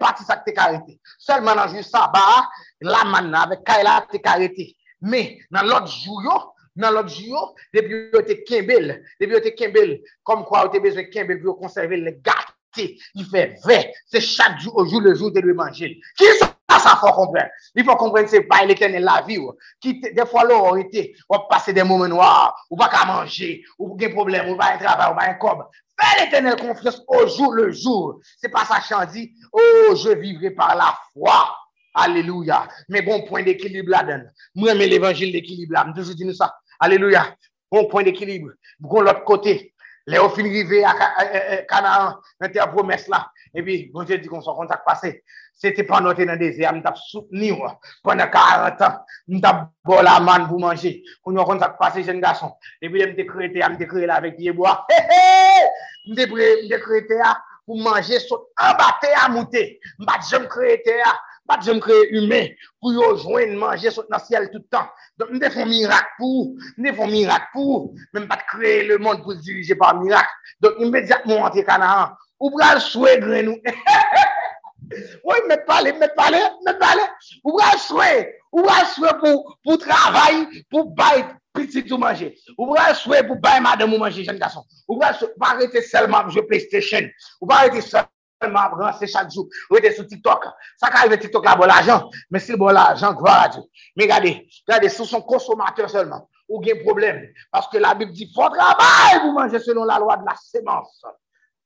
Pati karete. Sel sabat, la manan, vek kaya la te karete. Me, nan lot jou yo, nan lot jou yo, debi yo te le gat. il fait vrai. C'est chaque jour au jour le jour de lui manger. Qui ça faut comprendre? Il faut comprendre c'est pas l'éternel la vie. Qui des fois là on passer des moments noirs, ou pas qu'à manger, ou des problèmes, ou pas un travail, ou pas un cob. Fais l'éternel confiance au jour le jour. C'est pas ça chant dit, oh, je vivrai par la foi. Alléluia. Mais bon point d'équilibre là-dedans. Moi, mais l'évangile d'équilibre là, toujours dit ça. Alléluia. Bon point d'équilibre. Bon l'autre côté. Les au fin arrivé à Canaan, dans promesse là. Et puis, bon Dieu dit qu'on s'en contact passé. C'était pendant que dans le désert, soutenu pendant 40 ans. Nous avons bon la manne pour manger. Qu'on a contact passé, jeune garçon. Et puis, je me décrété, je me créé là avec pied bois. Je me décrété pour manger, en bâté à monter. Je me créé pas de créer humain pour yo joindre manger sur le ciel tout le temps. Donc, nous devons miracle pour, nous devons miracle pour, même pas de créer le monde pour se diriger par miracle. Donc, immédiatement, entrer Canaan, ou bral souhait nous. oui, mais parlez, mais parlez, mais parlez. Ou bral souhait, ou bral souhait pour, pour travailler, pour bailler petit tout manger. Ou bral souhait pour bailler madame ou manger, jeune garçon. Ou pas arrêter seulement pour jouer PlayStation. Ou pas arrêter seulement m'a branché chaque jour. Vous êtes sur TikTok. Ça arrive TikTok là, bon l'argent. Mais c'est bon l'argent, gloire à Dieu. Mais regardez, regardez, ce sont consommateurs seulement. Ou bien problème. Parce que la Bible dit, faut travailler pour manger selon la loi de la sémence.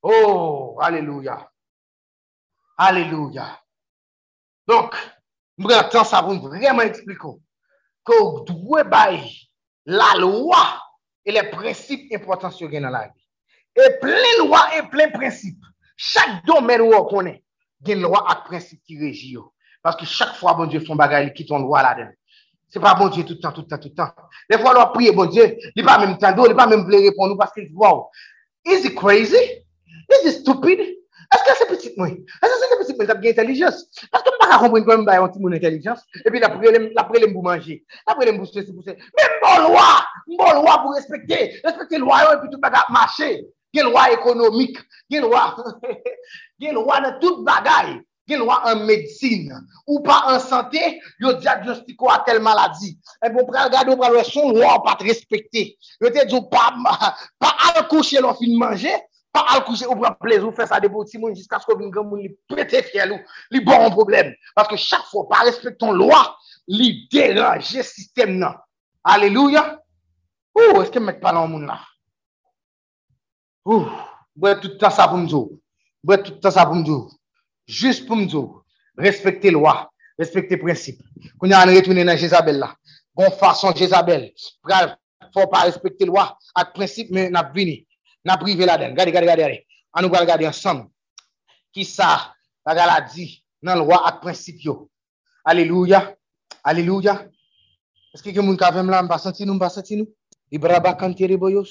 Oh, alléluia. Alléluia. Donc, nous temps ça vous vraiment expliquer que vous devez bailler la loi et les principes importants sur dans la vie. Et plein de lois et plein de principes. Chaque domaine où on connaît, il y a une loi et principe qui régit. Parce que chaque fois, bon Dieu, son bagage, il quitte une loi là-dedans. C'est pas bon Dieu tout le temps, tout le temps, tout le temps. Des fois, on prie, bon Dieu, il n'est pas même temps, il n'est pas même voulu répondre parce qu'il dit, wow, is it crazy? Is it stupid? Est-ce que c'est petit? Est-ce que c'est petit? Moi? Ça intelligence. Parce que je ne peux pas comprendre comment il y a un petit intelligence. Et puis, après, il pour manger. Après, il pour ceci, pour ceci. Mais bon loi, bon loi pour respecter. Respecter la loi et puis tout monde marcher gen loi économique, gen loi, gen loi dans toute bagaille, gen en médecine, ou pas en santé, yo diagnostique à telle maladie. Et bon, pour regarder, on va son loi pas respecter. Yo te dit pas, pas à coucher l'on fin manger, pas à coucher, ou prend plaisir, faire ça de petits monde jusqu'à ce que vous grand li pété fiel ou, li bon problème. Parce que chaque fois, pas respectant loi, li dérange le système non. Alléluia. Oh, est-ce que mettre pas dans le monde là? Ouh, ouais, tout ça pour me dire. Tout ça pour me. Juste pour me dire, respecter loi, respecter principe. Quand on a retourné dans Jézabel là, bon façon Jézabel, faut pas respecter loi, avec principe, mais n'a vini, n'a privé là-dedans. Regardez, regardez, regardez. On nous va regarder ensemble. Qui ça, la dit dans loi avec principe yo. Alléluia. Alléluia. Est-ce que quelqu'un a vu là, on va sentir nous, on va sentir nous? Ibrahim kantere boyos.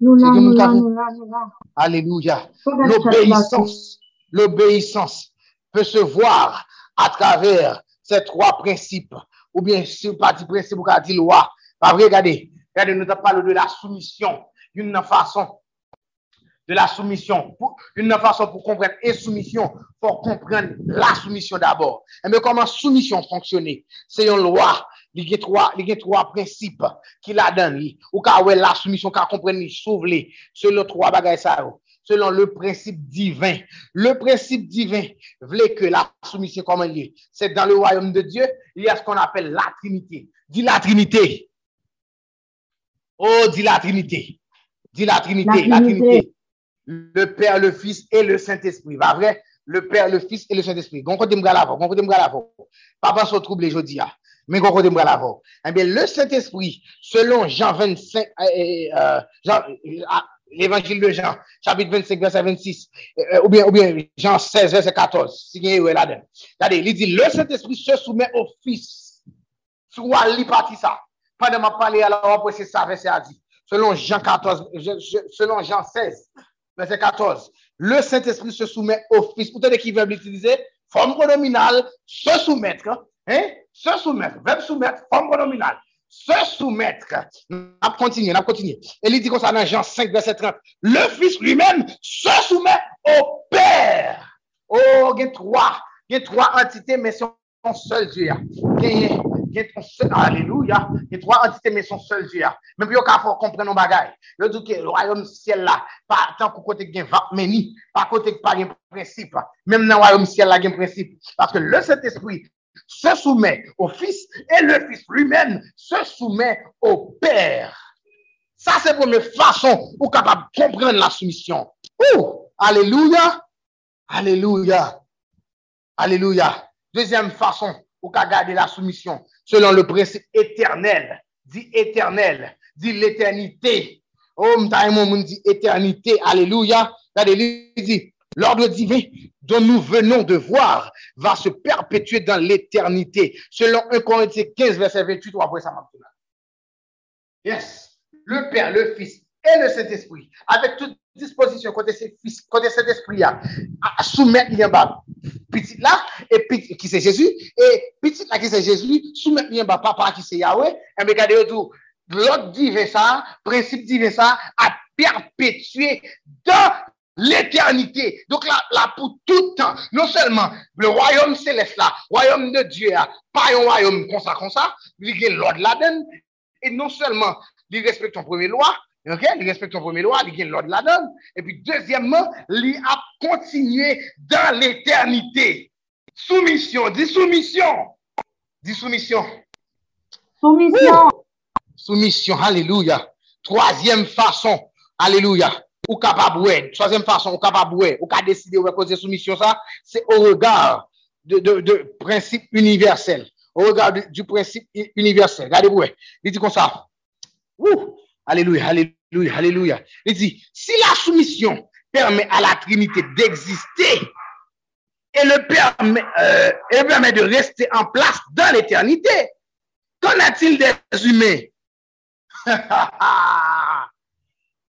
Nous là, nous là, nous là, nous là. Alléluia. L'obéissance, l'obéissance peut se voir à travers ces trois principes. Ou bien, vous parlez principe, vous dit loi. Regardez, regardez, nous parlons de la soumission d'une façon de la soumission. Une façon pour comprendre et soumission, pour comprendre la soumission d'abord. Mais comment soumission fonctionne? C'est une loi il y a trois, il y a trois principes qui la donne. Ou ouais la soumission, ka comprendre, sauve selon trois bagages ça. Selon le principe divin. Le principe divin voulait que la soumission comme lié. C'est dans le royaume de Dieu, il y a ce qu'on appelle la Trinité. Dis la Trinité. Oh, dis la Trinité. Dis la Trinité. La Trinité. Le Père, le Fils et le Saint-Esprit. Va vrai? Le Père, le Fils et le Saint-Esprit. Gon kote mga gon kote mga. Papa so trouble jodi ya. Mais qu'on côté moi l'avant. Eh bien, le Saint-Esprit, selon Jean 25, euh, euh, Jean, euh, l'évangile de Jean, chapitre 25, verset 26, euh, ou, bien, Jean 16, verset 14, si vous est là-dedans. Regardez, il dit, le Saint-Esprit se soumet au Fils. Soit li parti ça? Pendant ma parler, alors c'est ça, verset a dit. Selon Jean 14, selon Jean 16, verset 14, le Saint-Esprit se soumet au Fils. Vous savez qui veut l'utiliser? Forme pronominale, se soumettre. Hein? Se soumettre, verbe soumettre, forme pronominale. Se soumettre. On continue, on continue. Et il dit comme ça dans Jean 5, verset 30. Le Fils lui-même se soumet au Père. Oh, il y a trois. Il y a trois entités, mais son seul Dieu. Il y a trois entités, mais son seul Dieu. Mais puis, il faut comprendre nos bagailles. Le dit que le royaume ciel là, pas tant que côté qui va meni, pas côté qui pas de principe. Même dans le royaume ciel là, il y a un principe. Parce que le Saint-Esprit se soumet au Fils et le Fils lui-même se soumet au Père. Ça, c'est la première façon de comprendre la soumission. Ouh, alléluia, alléluia, alléluia. Deuxième façon ou qu'à garder la soumission selon le principe éternel, dit éternel, dit l'éternité. Oh, m'taïmon, dit éternité, alléluia. Regardez, il dit, L'ordre divin dont nous venons de voir va se perpétuer dans l'éternité. Selon 1 Corinthiens 15, verset 28, après ça. Yes. Le Père, le Fils et le Saint-Esprit, avec toute disposition côté fils, côté Saint-Esprit, à soumettre en bas. Petit là, et petit qui c'est Jésus, et petit là qui c'est Jésus, soumettre en bas. Papa qui c'est Yahweh, et regardez tout, l'ordre divin ça, principe divin ça, à perpétuer dans l'éternité. Donc là, là, pour tout temps, non seulement le royaume céleste là, royaume de Dieu, pas un royaume comme ça, comme ça, il y a l'ordre là-dedans, et non seulement il respecte ton premier loi, ok, il respecte ton premier loi, il a l'ordre là-dedans, et puis deuxièmement, il a continué dans l'éternité. Soumission, dis soumission, dis soumission. Soumission. Soumission, alléluia. Troisième façon, alléluia. Ou capable troisième façon ou capable ou capable décider ou cause soumission ça c'est au regard de, de, de principe universel. Au regard du, principe universel. Regardez-vous il dit comme ça. Ouh, alléluia alléluia alléluia il dit si la soumission permet à la Trinité d'exister et le permet euh, et permet de rester en place dans l'éternité qu'en a-t-il des humains?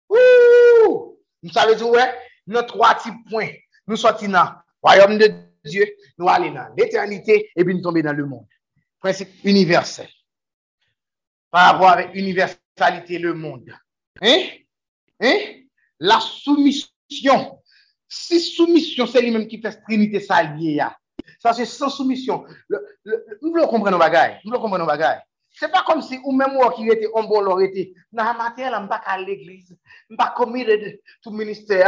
Ouh! Nous savons ouais, nos trois petits points. Nous sortons dans le royaume de Dieu, nous allons dans l'éternité et puis nous tombons dans le monde. Principe universel. Par rapport avec universalité, le monde. Hein? Hein? La soumission. Si soumission, c'est lui-même qui fait trinité ça lié. Ça, c'est sans soumission. nous voulons comprendre nos bagailles. Nous voulons comprendre nos bagailles. Se pa kom si ou men mou ki rete, on bon lor rete, nan amater la mba ka l'eglise, mba committed to minister,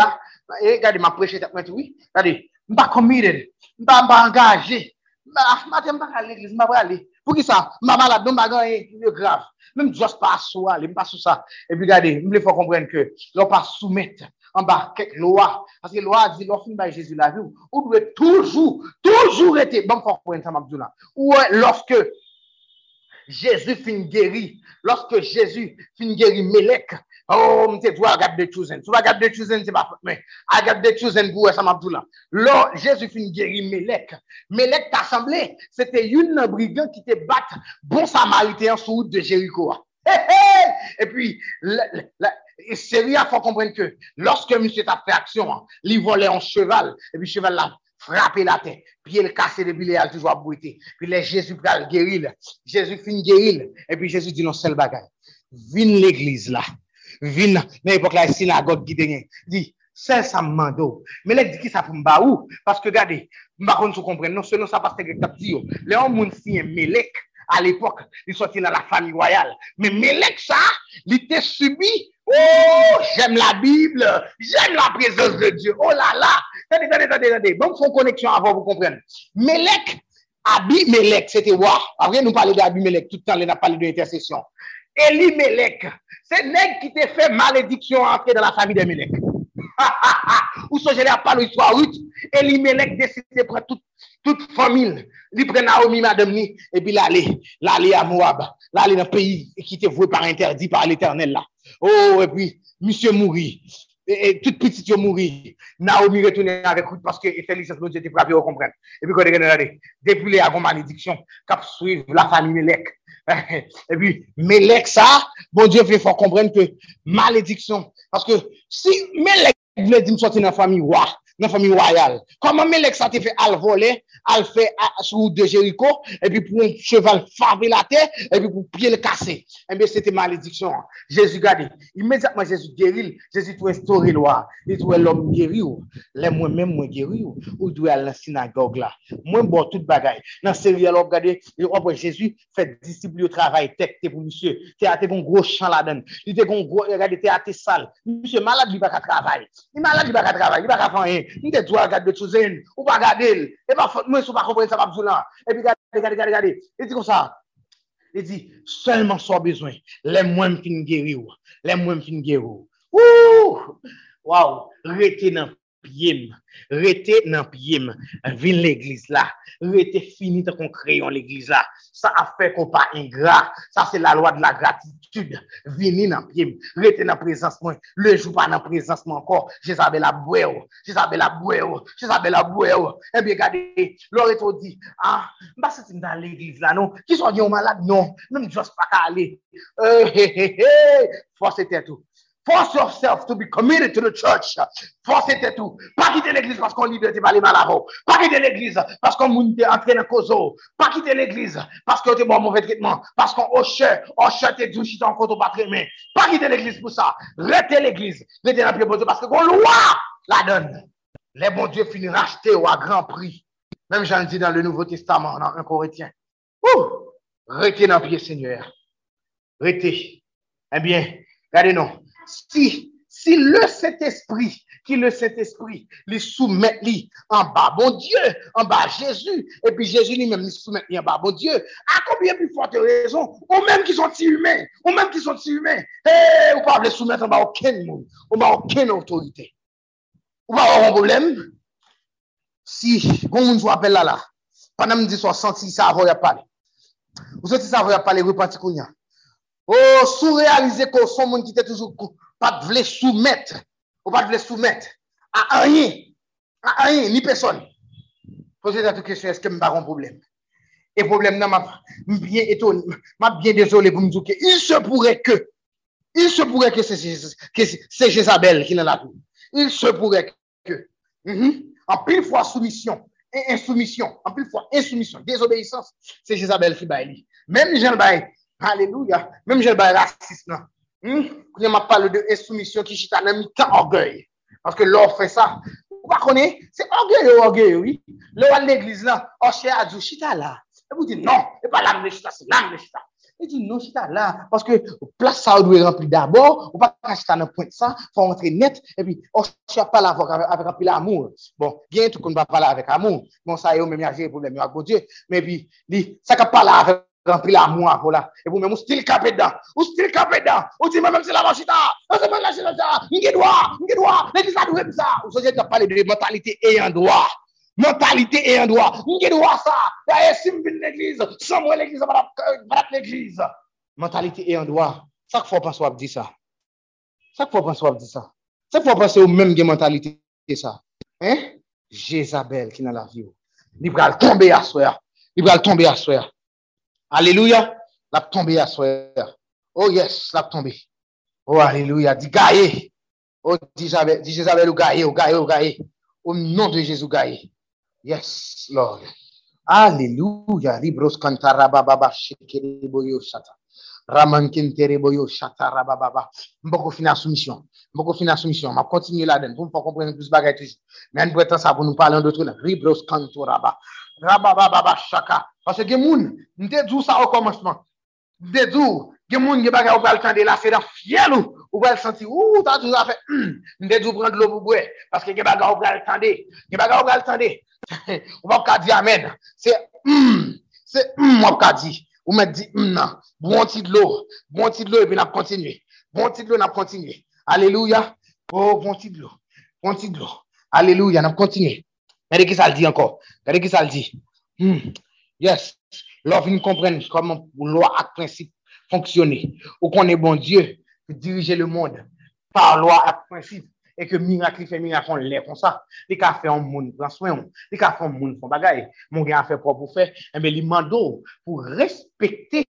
e gade ma preche tap mwen tou, gade, mba committed, mba mba angaje, mba mba ka l'eglise, mba brale, pou ki sa, mba malade, mba ganye, mbe grav, mbe mjos pa sou ale, mba sou sa, e pi gade, mble fò komprenn ke, lò pa soumet, mba kek loa, aske loa di lò fin bay Jezu la vi, ou dwe toujou, toujou rete, mba fò komprenn sa mabdou la, ou lòske, Jésus fin guéri. Lorsque Jésus fin guéri Melek, oh, m'te toi, regarde de Chouzen. Tu vas regarder de Chouzen, c'est pas mais regarde de Chouzen pour ça m'a là. Là, Jésus fin guéri Melek. Melek t'a semblé, c'était une brigand qui te batte bon samaritain sur route de Jéricho. Et puis, c'est rien, faut comprendre que lorsque monsieur t'a fait action, hein, il volait en cheval, et puis cheval là, frappé la tête, puis il cassé depuis les a toujours bruité. Puis les Jésus pral guérir, Jésus fin guérir, et puis Jésus dit non seul bagage. Vin l'église là. Vin, dans l'époque là, synagogue qui dernier. Dit, c'est ça mando. Mais là, dit qui ça pour m'ba ou? Parce que regardez, m'ba kon sou non seulement ça parce que tap dit yo. Les hommes moun si Melek, à l'époque, il sorti dans la famille royale. Mais Melek ça, il était subi Oh, j'aime la Bible, j'aime la présence de Dieu. Oh là là, attendez, attendez, attendez, attendez. Bon, faut connexion avant vous comprendre. Melek, Abimelech, c'était roi. Après, nous parlons d'Abimelech, tout le temps, on a parlé de l'intercession. Elimelech, c'est nègre qui t'a fait malédiction entrer dans la famille de Melech. Ou ce je pas l'histoire Ruth, Elimelech décide de prendre toute, toute famille. Il prend Naomi, madame, et puis l'aller, l'aller à Moab, l'aller dans le pays qui était voué par interdit par l'éternel là. Oh, et puis, monsieur mourit. Et, toute petite mourit. Naomi retourne avec Ruth parce que Félix, nous était frappé, vous comprenez. Et puis, quand regardez, depuis les malédiction, cap suivre la famille Melech. Et puis, Melech, ça, bon Dieu fait fort comprendre que malédiction. Parce que si Melech voulait dire sortir dans la famille roi, dans la famille royale. Comment Melek ça te fait al voler, al fait sous de Jéricho, et puis pour un cheval faver la terre, et puis pour pied le casser. Eh bien, c'était malédiction. Jésus gardé. Immédiatement, Jésus guérit, Jésus tout instauré loi. Il doit l'homme guéri ou, les moi-même moi guéri ou, doit aller dans la synagogue là. Moi, bon, toute bagaille. Dans série, alors, regardez, Jésus fait disciple au travail, tête pour monsieur. Théâtre, un gros champ là-dedans. Il était un gros, regardez, théâtre sale. Monsieur malade, il va pas travailler. Il malade, il va pas travailler, il va pas faire rien. mwen te dwa gade de chouzen, ou pa gade el, e pa fote mwen sou pa kompren sa pa bzou lan, e pi gade, gade, gade, gade, e di kon sa, e di, selman so bezwen, le mwen fin geri ou, le mwen fin geri ou, wou, waw, rete nan piyem, rete nan piyem, vin l'eglise la, rete finite kon kreyon l'eglise la, sa afe kon pa ingra, sa se la lwa de la gratitude, vini nan piyem, rete nan prezans mwen, le jou pa nan prezans mwen kon, jesabe la bwe ou, Jezabel la bwe ou, Jezabel la bwe ou, enbe eh gade, lor eto di, ah, mba se tim dan l'eglise la non, ki son diyon malade? Non, mwen jos pa ka ale, eh, eh, e, he, he, he, fos ete tou, Force yourself to be committed to the church. Force ete tou. Pa kite l'eglise paskon libe te bali malavo. Pa kite l'eglise paskon moun te entre nan kozo. Pa kite l'eglise paskon te bo mouve tritman. Paskon oshe, oshe te djou chitan koto patre men. Pa kite l'eglise pou sa. Rete l'eglise. Rete nan piye bozo paskon kon lwa la don. Le bon dieu fini rachete ou a gran pri. Mem jan di dan le nouvo testament nan un koretien. Rete nan piye seigneur. Rete. Ebyen, eh gade non. si, si le set espri, ki le set espri, li soumet li an ba bon Dieu, an ba Jezu, epi Jezu li men li soumet li an ba bon Dieu, a koubyen pi fote rezon, ou men ki son ti humen, ou men ki son ti humen, e, ou pa vle soumet an ba oken moun, ou ba oken otorite. Ou pa oron problem, si, goun moun jou apel la la, panam di so santi sa avoy apale, ou santi sa avoy apale, e pati kounyan, ou sou realize ko son moun ki te toujou kou, pa te vle soumet, ou pa te vle soumet, a anye, a anye, ni peson. Pose ta tou kesyon, eske m baron problem. E problem nan, m bien m ap bien dezole pou m djouke, il se poure ke, il se poure ke se Jezabel ki nan la tou. Il se an pil fwa soumisyon, en soumisyon, an pil fwa en soumisyon, desobeysans, se Jezabel ki bay li. Mem jen bay, aleluya, mem jen bay rasis nan, Kounye ma pale de esoumisyon ki chita nan mi tan orgey. Paske lor fe sa. Ou pa kone, se orgey ou orgey ou. Le wale l'eglise la, oshe adjou chita la. E pou di nan, e pa lan me chita, se lan me chita. E di nan chita la. Paske plas sa ou dwe rempli d'abor. Ou pa chita nan point sa, fwa rentre net. E pi oshe pala avek rempli l'amou. Bon, gen tout kon pa pala avek amou. Bon sa yo men mi aje problem yo ak bo die. Men pi, di, sa ka pala avek. Rempli la mou avou la, e pou mè mou stil kapè dan, ou stil kapè dan, ou ti mè mèm se la manchita, ou se mè la chita, nge dwa, nge dwa, nge sa dwe msa, ou se jè te pale de mentalite e yon dwa, mentalite e yon dwa, nge dwa sa, ya e simbil l'eglize, samwe l'eglize, vrat l'eglize, mentalite e yon dwa, sak fò panso ap di sa, sak fò panso ap di sa, sak fò panso ou mèm gen mentalite e sa, hein, Jezabel ki nan la vi ou, li pral tombe aswaya, li pral tombe aswaya, Alléluia, l'a tombé à soir. Oh yes, l'a tombé. Oh alléluia, dis gaillé. Oh dis Jézabel, dis Jézabel, gaillé, oh gaillé, oh gaillé. Au nom de Jésus gaillé. Yes, Lord. Alléluia, libros cantarababa shekeriboyo shata. Raman kentereboyo shata rababa. Mboko fina soumission. Mboko fina soumission. Ma continue là-dedans. Vous ne comprenez plus bagaille toujours. Mais on peut ça pour nous parler d'autres là. Libros cantarababa. Libros kanto rababa. Rabababa shaka. Pase gen moun, nte djou sa o komanseman. Nte djou, gen moun gen baga ou pral tande la ou, ou pral santi, ou ta djou la fe, nte djou pran globou bwe, paske gen baga ou pral tande, gen baga ou pral tande, ou wap ka di amen, se, se, wap ka di, ou met di, nan, bon ti dlo, bon ti dlo, epi nap kontinye, bon ti dlo nap kontinye, aleluya, oh, bon ti dlo, bon ti dlo, aleluya, nap kontinye, gade ki sa l di anko, gade ki sa l di, hmm, Yes, kompren koman pou lò ak prinsip fonksyonè. Ou konen bon Diyo ki dirije le moun par lò ak prinsip e ke mirakli fe mirakon lè kon sa. Li ka fe an moun pranswen, li ka fe an moun fon bagay. Moun gen a fe prop pou fe, ebe li mando pou respekte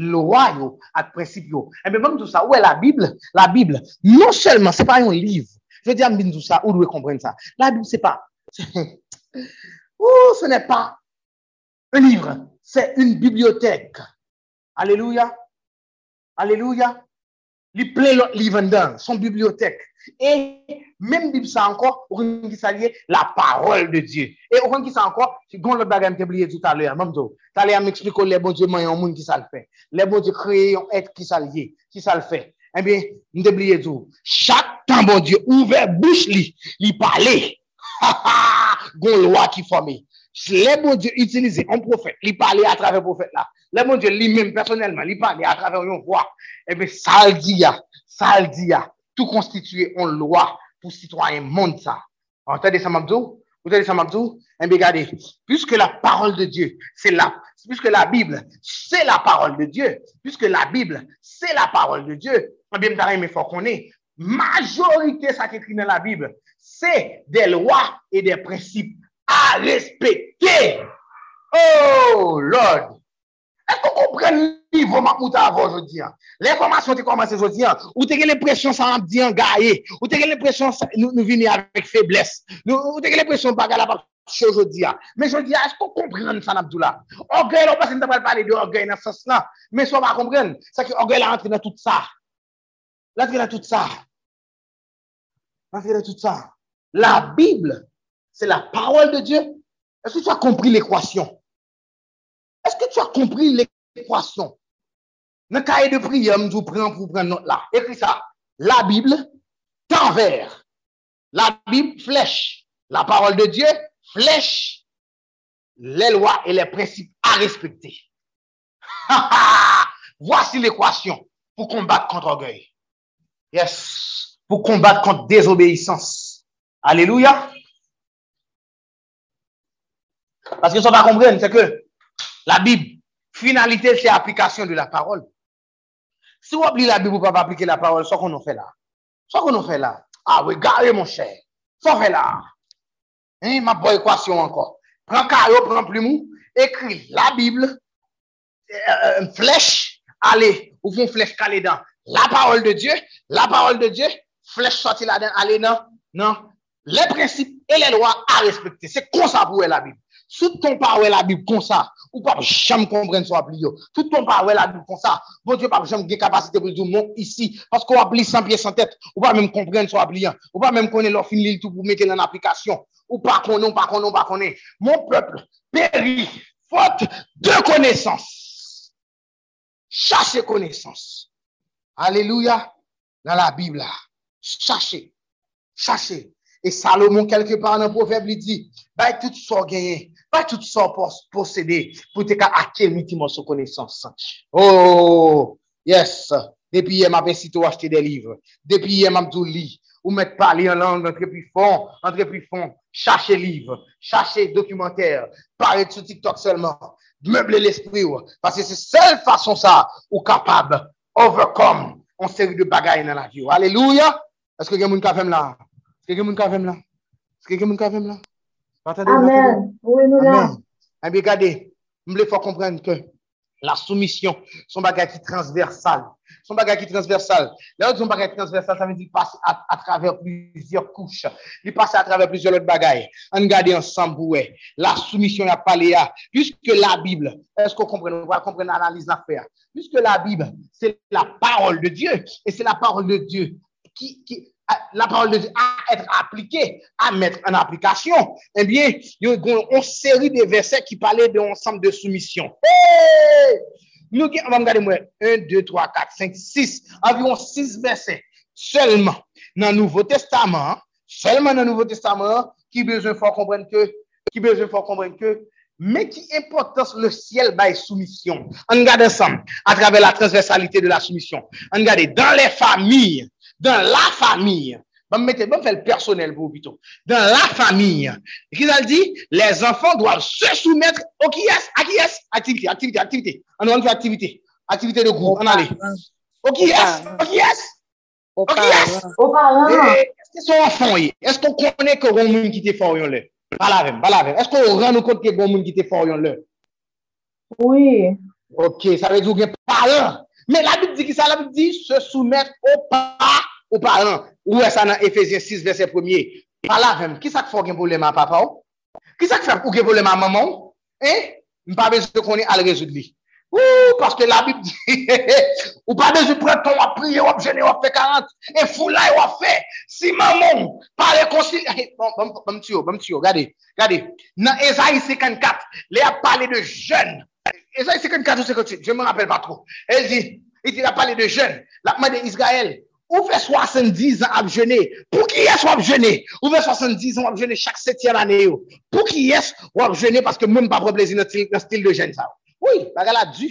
lò yo ak prinsip yo. Ebe moun tout sa, ouè la Bible? La Bible, non selman, se pa yon liv. Je di an bin tout sa, ou dwe kompren sa. La Bible se pa. Ou se ne pa Un livre, c'est une bibliothèque. Alléluia. Alléluia. Li ple livre dans son bibliothèque. Et même Bible ça encore, on qui s'allie la parole de Dieu. Et on qui ça encore, si gon le bagage m'oublié tout à l'heure, même tout. Tout à l'heure m'explique les bon Dieu moyen monde qui ça fait. Les bon Dieu créé un être qui s'allie, qui ça le fait. Eh bien, m'oublié tout. Chaque temps bon Dieu ouvert bouche li parler. gon loi qui formé. Les bon Dieu utilisé un prophète, il parlait à travers prophète là. Les bon Dieu lui-même personnellement, il parlait à travers une voix. Et bien, ça le dit, ça le dit, tout constitué en loi pour citoyen monde ça. Entendez ça, Mabdou? Vous entendez ça, Mabdou? Eh bien, regardez, puisque la parole de Dieu, c'est la, puisque la Bible, c'est la parole de Dieu, puisque la Bible, c'est la parole de Dieu, eh bien, il faut qu'on ait majorité ça qui écrit dans la Bible, c'est des lois et des principes à respecter. Oh, Lord! Est-ce qu'on comprend le niveau que avant aujourd'hui? L'information qui commence aujourd'hui, ou t'as l'impression ça en dit en gaillé, ou t'as l'impression nous, nous venons avec faiblesse, ou t'as l'impression que la aujourd'hui. Mais je dis, est-ce qu'on comprend ça, Abdullah? Orgueil, on passe, on pas parler d'orgueil dans ce sens-là, mais si on va comprendre, c'est que orgueil a rentré dans tout ça. Rentré dans tout ça. Dans tout ça. La Bible, c'est la parole de Dieu. Est-ce que tu as compris l'équation? Est-ce que tu as compris l'équation? Dans le cahier de prière, je vous prends pour prendre note là. Écris ça. La Bible, temps vert. La Bible, flèche. La parole de Dieu, flèche. Les lois et les principes à respecter. Voici l'équation pour combattre contre orgueil. Yes. Pour combattre contre désobéissance. Alléluia. Parce que ça va comprendre, c'est que la Bible, finalité, c'est application de la parole. Si vous oubliez la Bible, vous ne pas appliquer la parole, ce qu'on a fait là. Ce qu'on a fait là. Ah oui, regardez mon cher. Qu'on fait là. Hein, ma bonne équation encore. Prends carreau, prends plume, écris la Bible, euh, une flèche, allez, ou une flèche calée dans la parole de Dieu, la parole de Dieu, flèche sortie là-dedans, allez dans, non, les principes et les lois à respecter. C'est comme ça pour la Bible. Sou ton pa wè la bib kon sa, ou pa jam kompren sou ap li yo. Sou ton pa wè la bib kon sa, bon diyo pa jam gen kapasite pou di moun isi, pasko ap li san piye san tet, ou pa mèm kompren sou ap li yan, ou pa mèm konen lò fin tout pou mette nan aplikasyon, ou pa konon, pa konon, pa konen. Mon pepl, peri, fote de konesans. Chache konesans. Aleluya, nan la bib la. Chache, chache. Et Salomon, quelque part dans le proverbe, il dit, bah, tout ça gagné, bah, tout ça posséder pour te acquérir son connaissance. Oh, yes. Depuis hier, m'a tout acheter des livres. Depuis hier, m'a tout lit. Ou mettre parler en langue, entre plus fond, entre plus fond, chercher livres, chercher documentaires, parler sur TikTok seulement, meubler l'esprit, parce que c'est seule façon ça, ou capable, overcome, on série de bagailles dans la vie. Alléluia. Est-ce que quelqu'un a fait là? Est-ce que quelqu'un là? Est-ce que quelqu'un là? Amen. Oui, nous là. Eh bien, regardez, il faut comprendre que la soumission, son bagage qui transversal. Son bagage qui transversal. Là, son bagage transversal, ça veut dire passer à, à, travers plusieurs couches. Il passe à travers plusieurs autres bagages. On regarde ensemble, ouais. La soumission, a parlé à. Puisque la Bible, est-ce qu'on comprend? On va comprendre l'analyse d'affaires. Puisque la Bible, c'est la parole de Dieu. Et c'est la parole de Dieu qui, qui, la parole de Dieu à être appliquée, à mettre en application, eh bien, il y a une série de versets qui parlaient d'un ensemble de soumission. Nous, on va regarder moi, 1, 2, 3, 4, 5, 6, environ 6 versets seulement dans le Nouveau Testament, seulement dans le Nouveau Testament, qui besoin faut comprendre que, qui besoin faut comprendre que, mais qui importance le ciel by soumission. On regarde ensemble, à travers la transversalité de la soumission. On regarde dans les familles, dans la famille, je vais mettre, faire le personnel pour plutôt. Dans la famille, qu'il a dit, les enfants doivent se soumettre au qui est, à qui est, activité, activité, activité. On va faire activité, activité de groupe, on allait. Au qui est, au qui est, au qui est. Est-ce que son enfant, est-ce qu'on connaît que le monde qui était fort, là? Pas la même, pas la même. Est-ce qu'on rend compte que le monde qui était fort, là? Oui. Ok, ça veut dire qu'il y a parents. Mais la Bible dit que ça, la Bible dit se soumettre au pas ou parents. Où est ça dans Ephésiens 6, verset 1er? Par là même, qui ça fait un problème à papa? Qui ça fait un problème à maman? Hein? Pas besoin de connaître à le résoudre. Ouh, parce que la Bible dit, ou pas besoin de prendre ton à prier, ou gêner, ou fait 40, et fou là, ou fait. Si maman, par réconcilier, bon, bon, bon, bon, regardez, regardez. Dans Esaïe 54, il a parlé de jeunes. Esaïe 54 ou 58, je ne me rappelle pas trop. Elle dit, il a parlé de jeunes, la main d'Israël, Ou fè 70 an ap jene, pou ki yes wap jene? Ou fè 70 an wap jene chak 7e ane yo? Pou ki yes wap jene paske moun pa preplezi nan stil de jen sa? Oui, baga la du.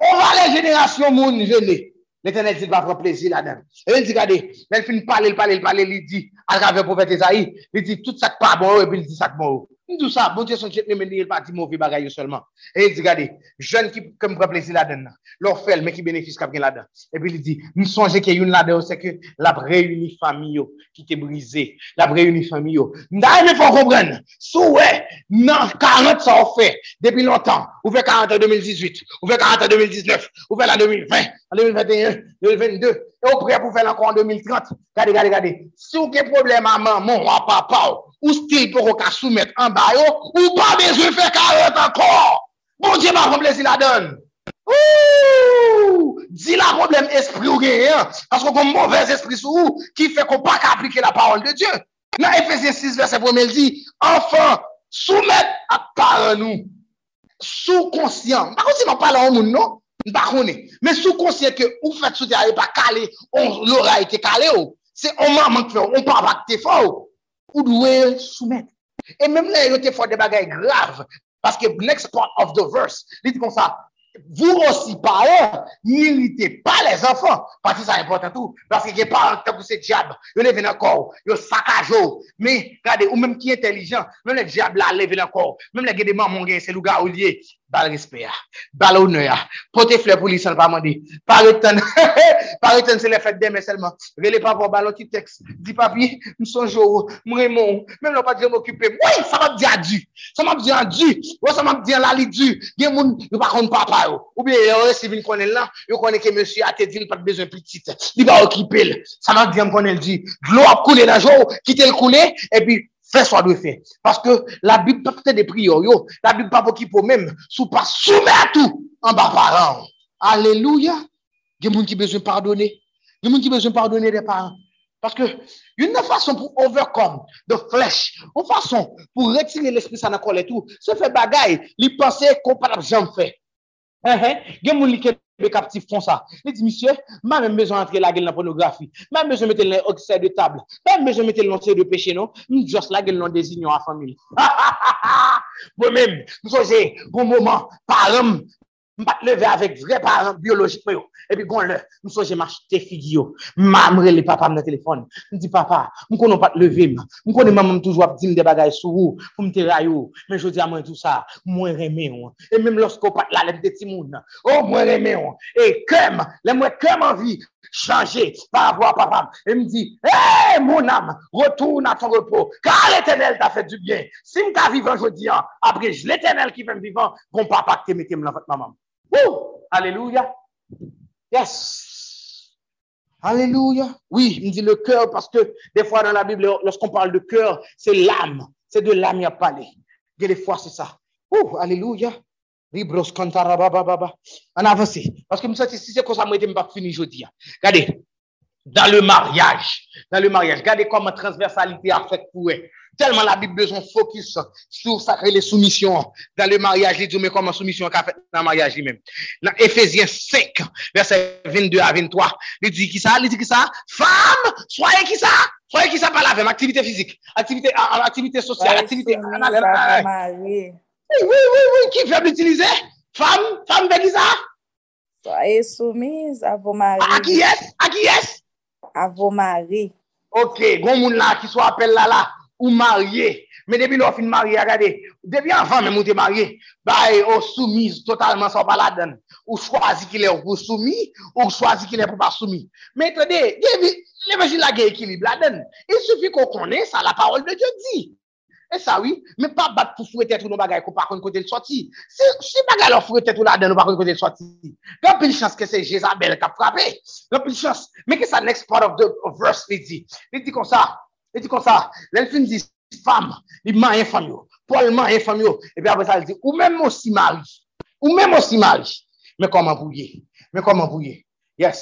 On va le jenerasyon moun jene. L'Eternel dit va preplezi la den. E ven di gade, ven fin pale, pale, pale, li di, al rave profet Ezaï, li di tout sak pa bon ou, e bil di sak bon ou. Ndou sa, bon diye son jet ne meni, el pa di mouvi bagay yo solman. E li di gade, jen ki kem preplezi la den nan, lor fel, men ki benefis kap gen la den. E pi li di, mi sonje ke yon la den, se ke la preuni fami yo, ki te brize, la preuni fami yo. Nda yon me fon kompren, sou we, nan 40 sa ou fe, depi lontan, ou fe 40 an 2018, ou fe 40 an 2019, ou fe la 2020, an 2021, 2022, e ou pre pou fe lankon an 2030. Gade, gade, gade, sou ke problem a man, moun wapapa ou, ou stil pou ka soumet an bayo, ou pa bezwe fe karet ankor. Bon diye ma komple si la don. Ouh! Di la problem espri ou genyen, asko kon mouvez espri sou ou, ki fe kon pa ka aplike la parol de Diyo. Nan Efesien 6 verset 1 el di, anfan, soumet ak paran nou. Sou konsyant. Bakon si man pala an moun nou, bakone. Men sou konsyant ke ou fet sou te e pa kale, on lora ite kale ou. Se on man mank fe ou, on pa bak te fò ou. Ou dwe soumet. E menm la yo te fwa de bagay grav, paske next part of the verse, li di kon sa, vou osi pa ou, n'irite pa les enfants, pati sa importan tou, paske ge pa an tabou se diab, yo ne ven akor, yo sakajou, me, gade, ou menm ki entelijan, menm le diab la le ven akor, menm le gede man moun gen se luga ou liye, bal rispe ya, bal ou nou ya, pote fle pou li san pa mandi, pari ten, pari ten se le fèt demè selman, rele pa pou bal ou ti teks, di papi, msonjou, mremon, mèm lò pa di m'okupè, woy, sa map di a di, sa map di an di, woy, oh, sa map di an lali di, gen moun, yo pa kon papa yo, ou bie yo resi vin konen lan, yo konen ke mèsy a te dil pat bezon pitit, li ba okipè l, sa map di an konen di, glò ap koule nan jò, kite l koule, epi, e pi, fè so a dwe fè. Paske la bib pa pte de priyo yo, la bib pa pou ki pou mèm, sou pa soume a tou, an ba paran. Aleluya, gen moun ki bezon pardonne, gen moun ki bezon pardonne de paran. Paske, yon nan fason pou overcome de flèch, yon fason pou retire l'esprit sa nan kol etou, se fè bagay, li pense kon pa la jan fè. Gen moun li ke be kaptif fon sa. Li di, misye, ma men bezon antre la gel nan pornografi, ma men bezon metel nan oksay de table. ma men bezon metel nan sey de peche non, mi jos la gel nan dezinyon a famil. Ha ha ha ha! Bo men, msoje, bon, bon mouman, param, mbat leve avèk vre parem biologik mè yo. E pi bon lè, mou so jè mach te figi yo. Ma mre le papa m nan telefon. M di papa, m konon pat leve m. M konon maman m toujwa ap dim de bagay sou ou, pou m te rayou. Men jodi a mwen tout sa, mwen reme yo. E menm losko pat la lep de timoun. Oh, mwen reme yo. E kem, lè mwen kem anvi chanje pa avwa papa. E m di, hey, moun am, retoun a ton repos. Ka l'Eternel ta fè du bien. Si m ta vivan jodi an, apre j l'Eternel ki fèm vivan, kon papa ke metem la fèt maman. Ou, aleluya. Yes. Alléluia. Oui, il dit le cœur parce que des fois dans la Bible, lorsqu'on parle de cœur, c'est l'âme. C'est de l'âme qui a parlé. Des fois, c'est ça. Oh, Alléluia. Libros cantara baba En avance. Parce que si c'est comme ça, je ne pas fini aujourd'hui. Regardez. Dans le mariage. Dans le mariage. Regardez comment transversalité a fait pour eux. Tellement la Bible besoin focus sur ça les soumissions dans le mariage. Il dit, mais comment soumission qu'a fait dans le mariage lui-même? Dans Ephésiens 5, verset 22 à 23, il dit qui ça? Il dit qui ça? Femme, soyez qui ça? Soyez qui ça par la même activité physique, activité, activité sociale, activité. Oui, oui, oui, oui, qui fait l'utiliser? Femme, femme, fait qui ça? Soyez soumise à vos maris. À qui est? À qui est? Avou mari. Ok, goun moun la ki so apel la la, ou marye. Men debi lò fin marye, agade, debi anvan men moun te marye, baye ou soumise totalman sa pa la. Ou chwazi ki lè ou soumi, ou chwazi ki lè pou pa soumi. Men tade, debi, lè vejil la ge ekilib la den. E Il soufi kon konen sa la parol de Diyo di. E sa oui, men pa bat pou fure tetou nou bagay ko pa kon kote l soti. Si bagay lor fure tetou laden nou pa kon kote l soti, gen pil chans ke se Jezabel kap frape, gen pil chans, men ke sa next part of the verse li di, li di kon sa, E di kon sa, lèl fin di fam, li man yon fam yo, pol man yon fam yo, e pi apre sa li di, ou mèm osi mari, ou mèm osi mari, mè koman pouye, mè koman pouye, yes,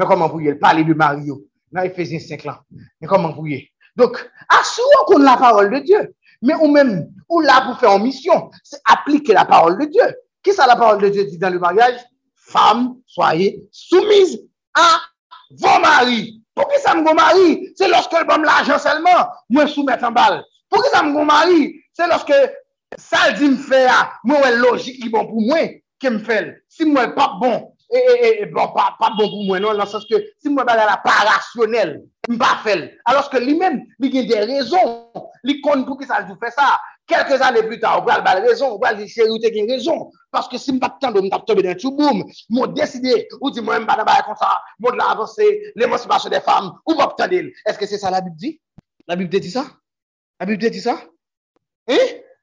mè koman pouye, pali de mari yo, nan e fezin 5 lan, mè koman pouye. Dok, asou an kon la parol de Diyo, mè ou mèm, ou la pou fè an misyon, se aplike la parol de Diyo. Ki sa la parol de Diyo di dan le mariage? Fam, soye, soumise a Vos mari. Pour qui ça me mari? C'est lorsque le bon l'argent seulement, moi soumettre en balle. Pour qui ça me mari? C'est lorsque ça dit me faire, moi ouais logique qui bon pour moi, qui me fait. Si moi pas bon, et, et, bon, pas, pas bon pour moi, non, dans le que si moi pas la pas rationnel, me pas fait. Alors que lui-même, il a des raisons, il connaît pour qui ça vous fait ça. Quelques années plus tard, on va le raison, on va dire chérie, tu as raison. Parce que si je ne pas de me tomber dans tout boum, moi décidé, ou dis moi, je ne pas comme ça, moi de l'avancer, l'émancipation des femmes, ou. Est-ce que c'est ça la Bible dit? La Bible dit ça? La Bible dit ça? Hein?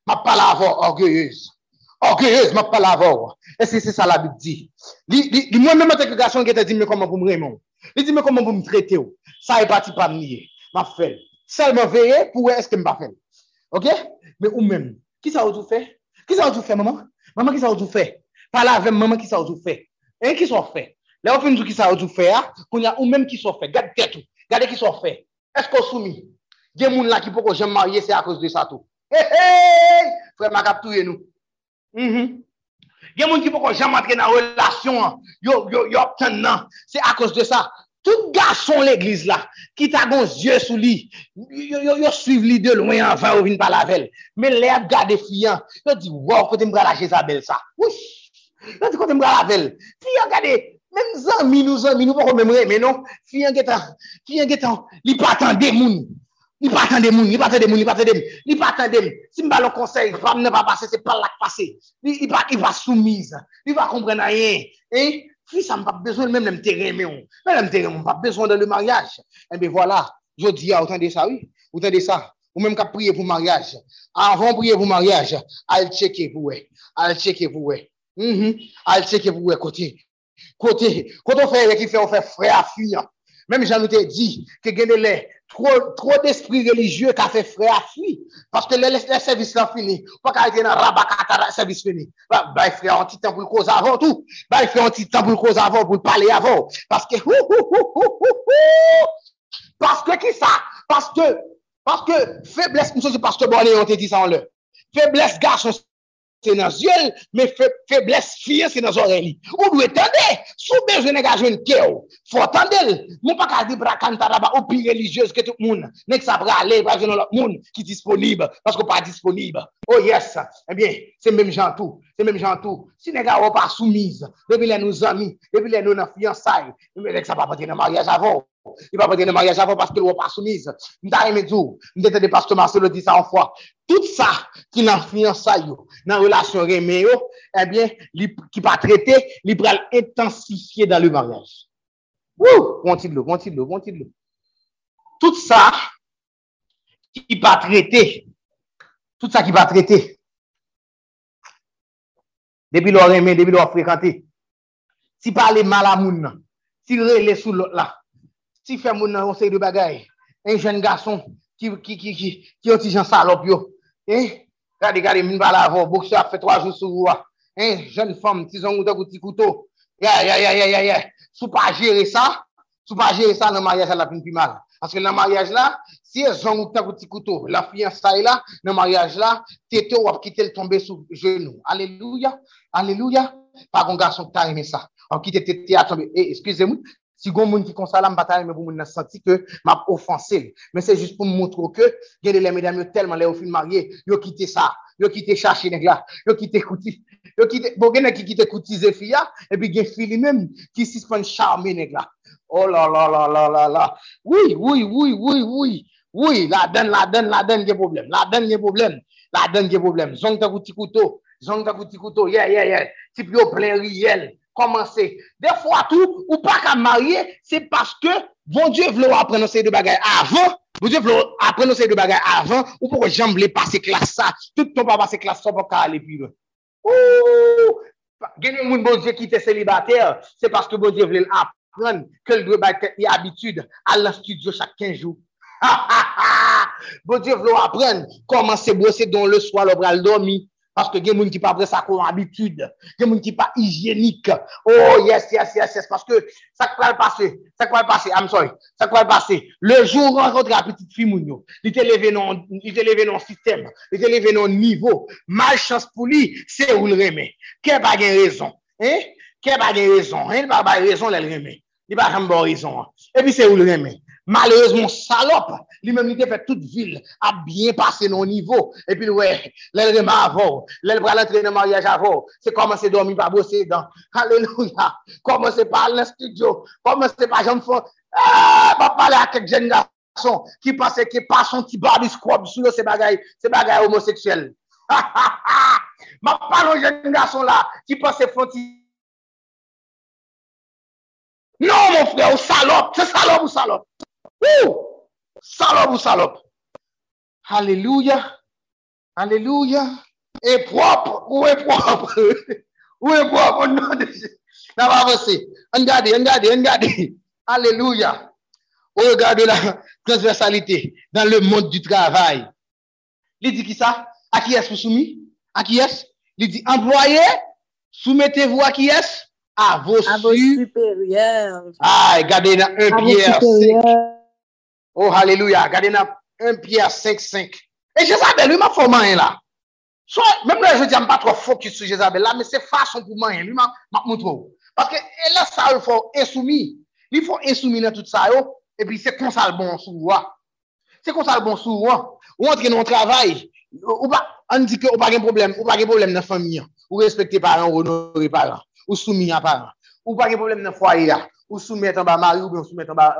Ma pas la voix orgueilleuse. Orgueilleuse, ma la voix. Est-ce que c'est ça la Bible dit? Moi-même, en tant que garçon, qui te dit, mais comment vous me répondre? Il dit, mais comment vous me traitez? Ça est parti pas me nier. Ma fait. Salman veye pou wè eske mba fèl. Ok? Men ou men, ki sa ou tou fè? Ki sa ou tou fè, maman? Maman, ki sa ou tou fè? Pala avèm, maman, ki sa ou tou fè? E, ki sa ou fè? Le ou fin tou ki sa ou tou fè, a? Koun ya ou men ki sa ou fè? Gade tè tou. Gade ki sa ou fè. Esko soumi? Gen moun la ki poko jem marye, se a kouz de sa tou. He he! Fè mwa kap touye nou. Mm -hmm. Gen moun ki poko jem matre nan relasyon, yo, yo, yo, yo obten nan, se a kouz de sa. Tout garçon l'église là, qui t'a gon yeux sous lui, yo, suivent lui de loin avant ou vin pas la velle. Mais les garde fiant, yo dit, wow, côté m'bra la Jézabel ça. Oui. Yo dit, côté m'bra la velle. Fiant regardez, même zami nous zami nous pas même mais non? Fiant getan, fiant getan, li pas attendre moun. Li pas attendre moun, li pas attendre moun, li pas attendre, li pas attendre. Si m'ba le conseil, pas ne pas passer, c'est pas là passer. Il pas il va soumise. Il va comprendre rien. Hein? Fils, ça n'a pas besoin même de me mais on n'a pas besoin de le mariage. Eh bien voilà, je dis, autant de ça, oui, autant de ça? Ou même qu'à prier pour mariage. Avant de prier pour mariage, allez checker pour vous. Allez checker pour vous. Allez checker pour vous, côté. Côté, quand on fait, qui fait, on fait frère à Même j'en ai dit que les trop, trop d'esprit religieux qui a fait frère fille. Parce que le, service là fini. Pas qu'à être dans rabat service fini. Bah, bah, frère, un petit temps pour le cause avant tout. Bah, frère, un petit temps pour le cause avant, pour parler avant. Parce que, parce que qui ça? Parce que, parce que faiblesse, monsieur, parce que bon, on te dit ça en le. Faiblesse, garçon, c'est dans les yeux, mais faiblesse fière, c'est dans les oreilles. Ou doit attendre, sous besoin d'engager une pierre, faut attendre. Mon pas qu'à dire bracanta là-bas, ou plus religieuse que tout le monde. N'est que ça va aller, pas que l'autre monde qui est disponible, parce qu'on pas disponible. Oh yes, eh bien, c'est même gens tout. se menm jantou, si nega ou pa soumise, depi lè nou zami, depi lè nou nan fiyansay, mwen lèk sa pa pati nan maryaj avon, i pa pati nan maryaj avon paske lè ou pa soumise, mta remè djou, mdè te de paske Marcelo di sa an fwa, tout sa ki nan fiyansay yo, nan relasyon remè yo, ebyen, eh ki pa trete, li pral intensifiye dan lè maryaj. Wou, konti dlo, konti dlo, konti dlo. Tout sa ki pa trete, tout sa ki pa trete, Depuis l'on aimé, depuis l'on fréquenté. Si parler mal à moun, si relé sous l'autre là, si fait moun nan conseil de bagaille, un jeune garçon qui qui qui un petit Jean salope yo, hein? Regardez, regardez, moun parle avant, boxeur fait trois jours sous roi. Hein, jeune femme, petit zon ou petit couteau. Ya ya ya ya ya ya. Sou pas gérer ça, sou gérer ça dans mariage la fin plus mal. Parce que dans le mariage là, si elles ont un petit couteau, la fiançaille là, dans le mariage là, tété ou quitter le tomber sous genou. Alléluia. Alléluia. Pas un garçon qui aimé ça. On quitte tété à tomber. Eh, excusez-moi. Si vous monde qui comme ça bataille, mais vous senti que m'a offensé. Mais c'est juste pour me montrer que, les mesdames, tellement les filles mariées, ils ont quitté ça. Ils ont quitté chercher les gars. Ils ont quitté écouter. Ils ont quitté, bon, il y qui quitté filles, et puis il y a filles même qui s'y sont charmés les. Oh là là là là là là. Oui, oui, oui, oui, oui. Oui, la donne, la donne, la donne, il y a problème. La donne, il y a problème. La donne, il y a problème. Zong ta petit couteau. Zong ta petit couteau. Yeah, yeah, yeah. Puis au plein riel. Commencer. Des fois, tout, ou pas qu'à marier, c'est parce que bon Dieu veut apprendre ces deux bagages avant. Bon Dieu veut apprendre ces deux bagages avant. Ou pourquoi j'aime passer classe ça? Tout temps pas passer classe ça pour aller plus loin. Ouh! Bon Dieu qui était célibataire, c'est parce que bon Dieu veut apprendre que le y habitude à la studio chaque 15 jours. bon Dieu veut apprendre comment se brosser dans le soir, le bras dormir. Parce que il a des gens qui pas ça comme habitude. A des gens qui pas hygiénique. Oh, yes, yes, yes, yes. Parce que ça va le passer. Ça va le passer. I'm sorry. Ça va le passer. Le jour où on rencontre la petite fille, Mounio, il te levé dans, dans système. Il te levé dans niveau. Malchance pour lui, c'est où le remet. Quelle pas raison. Hein? Quelle pas raison. Hein? Pas raison, le remet. li pa jam bon rezon. E pi se ou le reme. Malheureusement, salop, li men li te fè tout vil a bien passe non nivou. E pi wè, lè lè reme avò, lè lè pral entre nan mariage avò, se koman se dormi pa bosse dan. Halleluja. Koman se pal nan studio, koman se pa jam fò, pa pale a kek jen gason ki pase ki pa son ti body scrub sou yo se bagay, se bagay homoseksuel. Ma o jen gason la ki pase fò ti Non, mon frè, ou salop, se salop ou salop. Ou, salop ou salop. Halleluja, halleluja. E prop, ou e prop. Ou e prop, ou nan de se. Nan va vese, an gade, an gade, an gade. Halleluja. Ou regade la transversalite dan le monde du travay. Li di ki sa? A ki es pou soumi? A ki es? Li di, employe, soumettez-vous a ki es? A vos supérieurs. Ay, gade nan 1 Pierre 5. Oh, halleluja. Gade nan 1 Pierre 5-5. E Jezabel, li ma fò man yon la. So, mèm lè je di am pa tro fokus sou Jezabel la, mè se fason pou man yon. Li ma moutrou. Paske, e la sa yon fò insoumi. Li fò insoumi nan tout sa yo, e pi se konsal bon sou wò. Se konsal bon sou wò. Ou antre nou travay. Ou pa, an di ke ou pa gen problem, ou pa gen problem nan fami. Ou respekte paran, ou honore paran. Ou soumi an paran. Ou pa gen problem nan fwaye ya. Ou soumet an ba mari ou ben soumet an ba...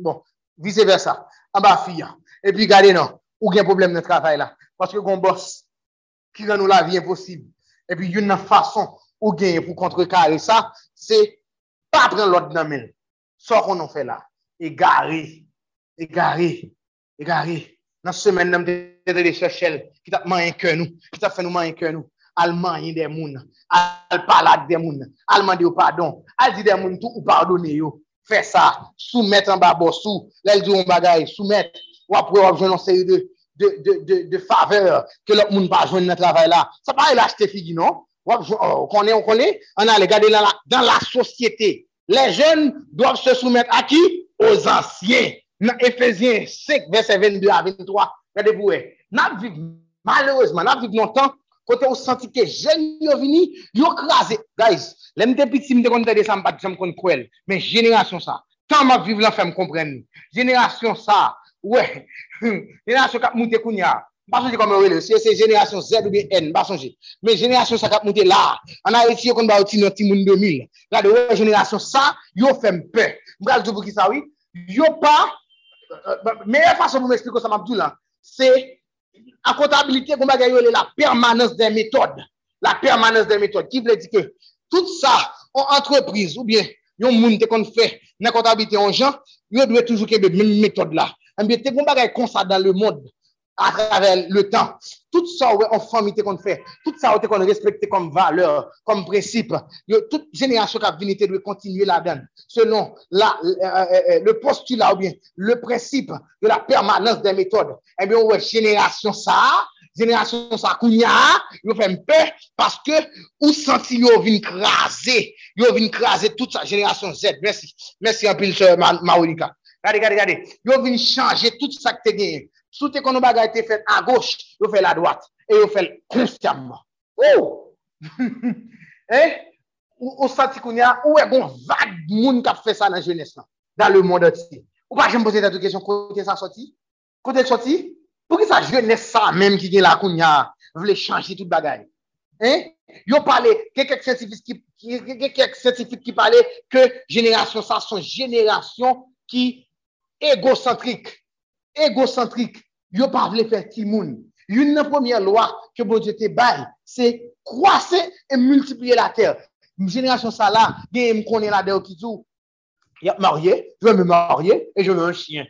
Bon, vice versa. An ba fiyan. E pi gade nan, ou gen problem nan travay la. Paske kon boss, ki nan nou la vi imposib. E pi yon nan fason ou gen pou kontre kare sa, se pa pren lot nan men. So kon nan fe la. E gare. E gare. E gare. Nan semen nan mte de se chel. Ki tap man yon kè al manyen de moun, al palak de moun, al mande yo pardon, al di de moun tou ou pardonne yo. Fè sa, soumet an ba borsou, lèl di yon bagay, soumet, wap wè wap jwen an seri de, de, de, de faveur ke lop moun pa jwen nan travay la. Sa pa yon lache te figi, non? Wap jwen, oh, konè, on konè, an ale gade lan la, dan la sosyete. Lè jen doav se soumet a ki? Os ansyen. Nan Efesien 5, verset 22 a 23, gade pou wè. Nan viv, malèrezman, nan viv lontan, kote ou santi ke jen yo vini, yo krasi. Guys, lem te piti mte konta de san pati, san kon kouel, men jenerasyon sa, tan ma vive lan fe kompren ni. Jenerasyon sa, we, jenerasyon kap moute koun ya, mba sonje kon me wele, se se jenerasyon Z ou BN, basonje, men jenerasyon sa kap moute la, an a eti yo kon ba oti nou ti moun 2000, la de we, jenerasyon sa, yo fe pe. Mbral djou pou ki sa we, yo pa, euh, euh, meye fason pou m espliko sa mabdou lan, se, A kon bagay yo le la permanens den metode. La permanens den metode. Ki vle di ke, tout sa, an entreprise ou bien, yon moun te kon fè, nan kontabilite an jan, yo dwe toujou ke be men metode la. An biye te kon bagay konsa dan le moun, a travel le tan. Tout sa ou en fami te kon fè. Tout sa ou te kon respekte kom valeur, kom presip. Yo, tout jenerasyon ka vinite dwe kontinuye la den. Selon le postula ou bien, le presip de la permanens den metode. En biye ou jenerasyon sa, jenerasyon sa kounya, yo fè mpe, paske ou santi yo vin krasé. Yo vin krasé tout sa jenerasyon Z. Mersi. Mersi anpil se Maolika. Gade, gade, gade. Yo vin chanje tout sa kte genye. Sou te konon bagay te fèl a goch, yo fèl a doat. E yo fèl konsyamman. Ou! Oh! eh? Ou, ou sati koun ya, ou e gon vag moun kap fè sa nan jènes nan. Dan le moun doti. Ou pa jen pose tatou kesyon kote sa soti? Kote soti? Pou ki sa jènes sa mèm ki gen la koun ya vle chanji tout bagay? Eh? Yo pale, kekek sentifik ki, ke, ke ki pale ke jenerasyon sa son jenerasyon ki egocentrik. Egocentrik, yo pa vle fè timoun. Yon nan pwemye lwa ke bon jete bay, se kwase e multiplye la ter. Mwen jenerasyon sa la, gen m konen la de okizou, yon marye, jwè m marye, e jwè m un chien.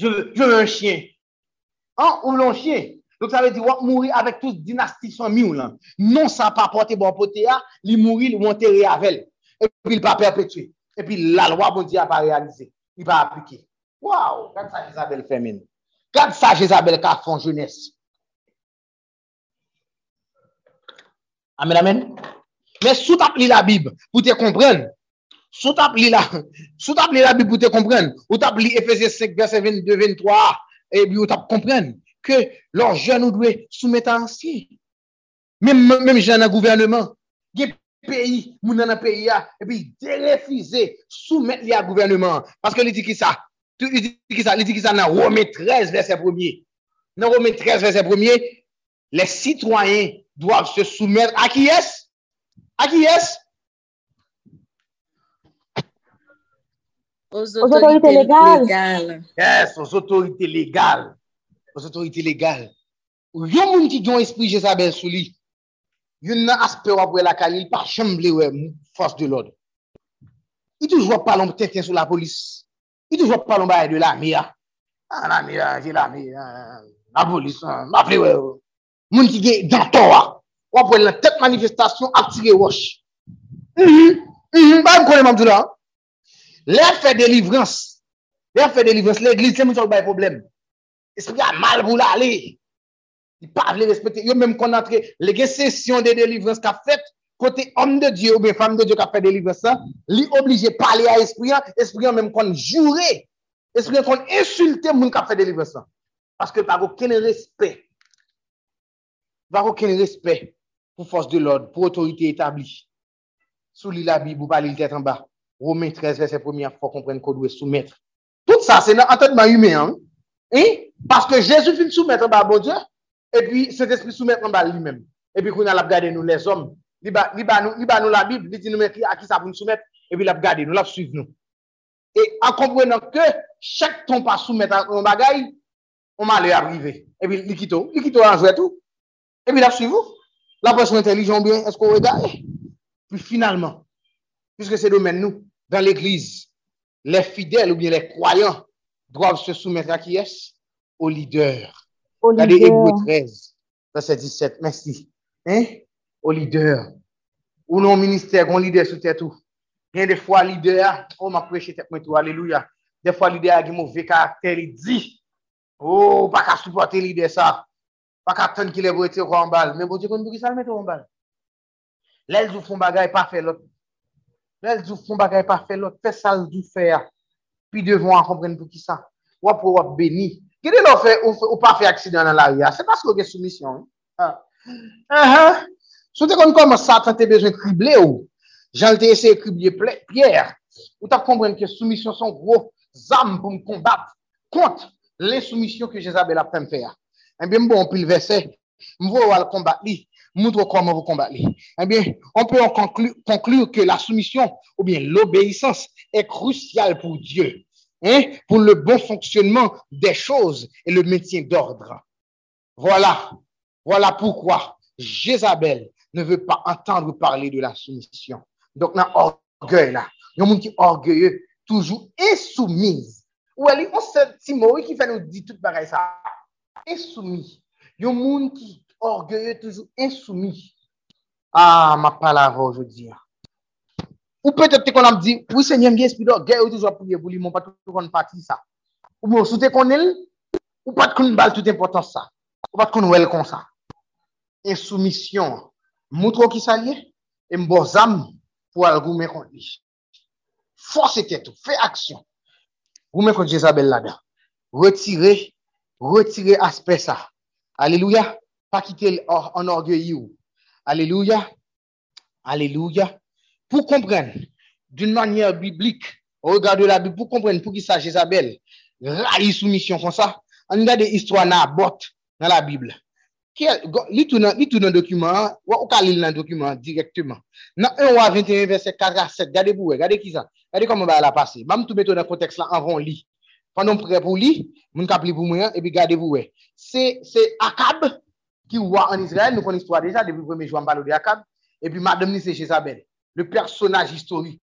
Jwè m un chien. An, ou lon chien. Lò sa ve di wak mouri avèk tous dinastik son mi ou lan. Non sa pa pote bon pote ya, li mouri, li monte reavel. E pi l pa perpetue. E pi la lwa bon di a pa realize. Li pa aplike. Waw, kak sa Jezabel femen. Kak sa Jezabel ka fon jounes. Amen, amen. Men sou tap li la bib pou te kompren. Sou tap li la bib pou te kompren. Ou li Efese 5, verset 22, 23. E bi ou tap kompren. Ke lor jen ou dwe soumeta ansi. Men jen nan gouvernement. Ge peyi, moun nan an peyi ya, epi de refize soumet li a gouvernement. Paske li di ki sa, li di ki sa, li di ki sa nan Rome 13 verset 1. Nan Rome 13 verset 1, les citoyens doivent se soumettre a ki es? A ki es? Os otorite légales. Yes, aux autorités légales. Aux autorités légales. Yon moun ki diyon espri Jezabel sou li, yon nan aspe wap wè la kalil pa chemble wè mou fos de lod. Yon toujwa palon tenten sou la polis. I toujwa palon baye de la mi ya. An ah, la mi ya, jè la mi ya. La polis, ma ple wè wè. Moun ki ge jantor wè. Ah. Wap wè lè tèt manifestasyon ap tige wòsh. Mhm, mhm, ba m konen mamdou la. Lè fè delivrans. Lè fè delivrans. Lè glis lè moun chok baye problem. Esprit a mal vou la lè. Di pa vle respete. Yo mèm kon antre. Lè gen sesyon de delivrans ka fèt. Kote om de Diyo ou ben fam de Diyo ka fet délivrance sa, li oblige pale a esprit an, esprit an menm kon jure, esprit an kon insulte moun ka fet délivrance sa. Paske pa go ken respect. Pa go ken respect pou force de l'ordre, pou autorité établi. Sou li la Bib ou pale li tèt an ba. Romain 13 verset 1 fò kompren kodwe soumettre. Tout sa, se nan entendement humain, hein? Parce que Jésus fin soumettre ba bon Dieu, et puis cet esprit soumettre en bas lui-même. Et puis qu'on a l'a gardé nous les hommes, li ba, li ba nous, li ba nous la Bible, li dit nous mettre à qui ça pour nous soumettre, et puis l'a gardé nous, l'a suivre nous. Et en comprenant que chaque ton pas soumettre à un bagaille, on m'a aller arriver. Et puis li quito, li quito en jouer tout. Et puis l'a suivre vous. La personne intelligente bien, est-ce qu'on regarde? Puis finalement, puisque c'est domaine nous, dans l'église, les fidèles ou bien les croyants doivent se soumettre à qui est? Au leader. Au Regardez leader. Hébreu 13, verset 17. Merci. Hein? Au leader. Ou non ministère, qu'on leader sous tête tout. Bien des fois, leader, oh, m'a prêché tête alléluia. Des fois, leader a un mauvais caractère, il dit, oh, pas qu'à supporter leader ça. Pas qu'à attendre qu'il ait voté en balle. Mais bon Dieu, qu'on ça le mettre en balle. Là, ils font bagaille, pas fait l'autre. Là, ils font bagaille, pas fait l'autre. Fais ça, le faire. Puis devant, comprendre pour qui ça. Ou pour ou béni. Quel est l'offre ou, pas fait accident dans la rue? C'est parce vous avez soumission. hein? Ah. Ah, Si tu commences ça, tu as besoin de cribler ou? Essayé de cribler pla- Pierre. Ou tu comprendre que soumission sont gros âmes pour me combattre contre l'insoumission que Jézabel a fait me faire. Eh bien, bon, puis le verset, je vais le combattre, lui, montre comment vous combattre. lui. Eh bien, on peut en conclure, conclure que la soumission ou bien l'obéissance est cruciale pour Dieu hein, pour le bon fonctionnement des choses et le maintien d'ordre. Voilà, voilà pourquoi Jézabel ne veut pas entendre parler de la soumission. Donc, dans orgueil là, il y a un monde qui est orgueilleux, toujours insoumise. Ou elle on sait Timothée qui fait nous dire tout pareil ça. Insoumis. Il y a un monde qui est orgueilleux, toujours insoumis. Ah, ma parole aujourd'hui. Ou peut-être qu'on a dit, oui, Seigneur, bien esprit d'orgueil, ou toujours prier pour lui, mon pas tout qu'on partie ça. Ou bien, sous te connaît, ou pas qu'on balle toute importance ça. Ou pas qu'on wel comme ça. Insoumission. Montre qui ça lié, et mbozam pour aller vous mettre contre lui. Force tête, fais action. Mettez contre Jézabel là-dedans. Retirez, retirez aspect ça. Alléluia. Pas quitter en orgueil. Alléluia. Alléluia. Pour comprendre d'une manière biblique, regardez la Bible pour comprendre pour qui ça Jézabel raille soumission comme ça. On regarde des histoires Nabot dans la Bible. Quel- go- Lis tout dans le document, ou ka lire dans le document directement. Dans 1 roi 21 verset 4 à 7, regardez pour regardez qui ça? Regardez comment va la passer. Même tout mettre dans le contexte là avant lit. Pendant prêt pour lire, ka pli pour moi et puis regardez vous. C'est Akab qui roi en Israël, nous connaissons l'histoire déjà depuis le premier jour on parle de Akab et puis madame ni c'est Jézabel, le personnage historique.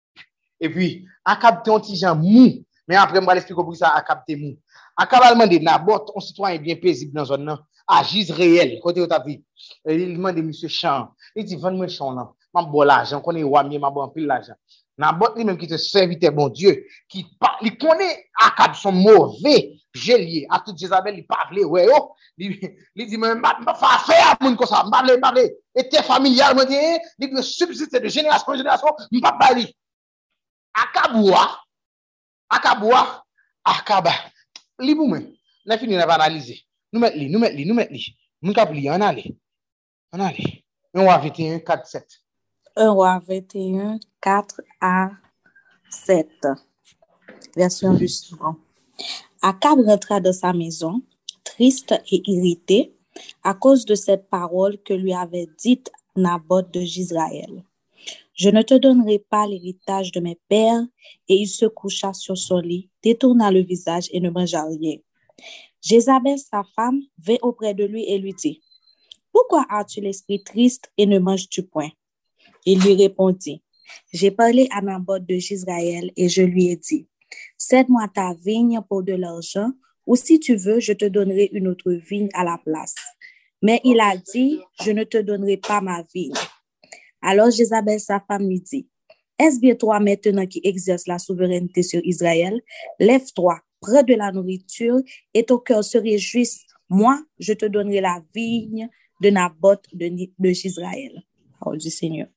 Et puis Akab était un petit mou, mais après moi l'expliquer pour ça Akab était mou. Akab a demandé Nabot, un citoyen bien paisible dans zone là, à Gisraël, côté tu vu. Et il demande monsieur champ. Il dit vends-moi champ là. M'a bon l'argent, connais mieux m'a bon pile l'argent. Nabot lui-même qui te serviteur bon Dieu, qui il connaît Akab son mauvais gélier, à toute Jézabel, il pas vle ouais oh. Il il dit m'a m'a fa faire moun comme ça, m'a vle m'a vle. Et familial me dit, il peut subsister de génération en génération, m'a bali. Akaboua, Akaboua, Akaba. Li pou mwen, nan fini nan va. Nou met li, nou met li, nou met li. Moun kap li, an ale. An ale. On va 21, 4, 7. 1 roi 21, 4 à 7. Version du suivant. Akab rentra dans sa maison, triste et irrité à cause de cette parole que lui avait dite Naboth de Gisraël. Je ne te donnerai pas l'héritage de mes pères. Et il se coucha sur son lit, détourna le visage et ne mangea rien. Jézabel, sa femme, vint auprès de lui et lui dit, Pourquoi as-tu l'esprit triste et ne manges-tu point? Il lui répondit, J'ai parlé à Naboth de Gisraël et je lui ai dit, Cède-moi ta vigne pour de l'argent, ou si tu veux, je te donnerai une autre vigne à la place. Mais il a dit, Je ne te donnerai pas ma vigne. Alors Jézabel, sa femme, lui dit, Est-ce bien toi maintenant qui exerces la souveraineté sur Israël? Lève-toi, prends de la nourriture et ton cœur se réjouisse. Moi, je te donnerai la vigne de Naboth de, de Gisraël. Parole du Seigneur.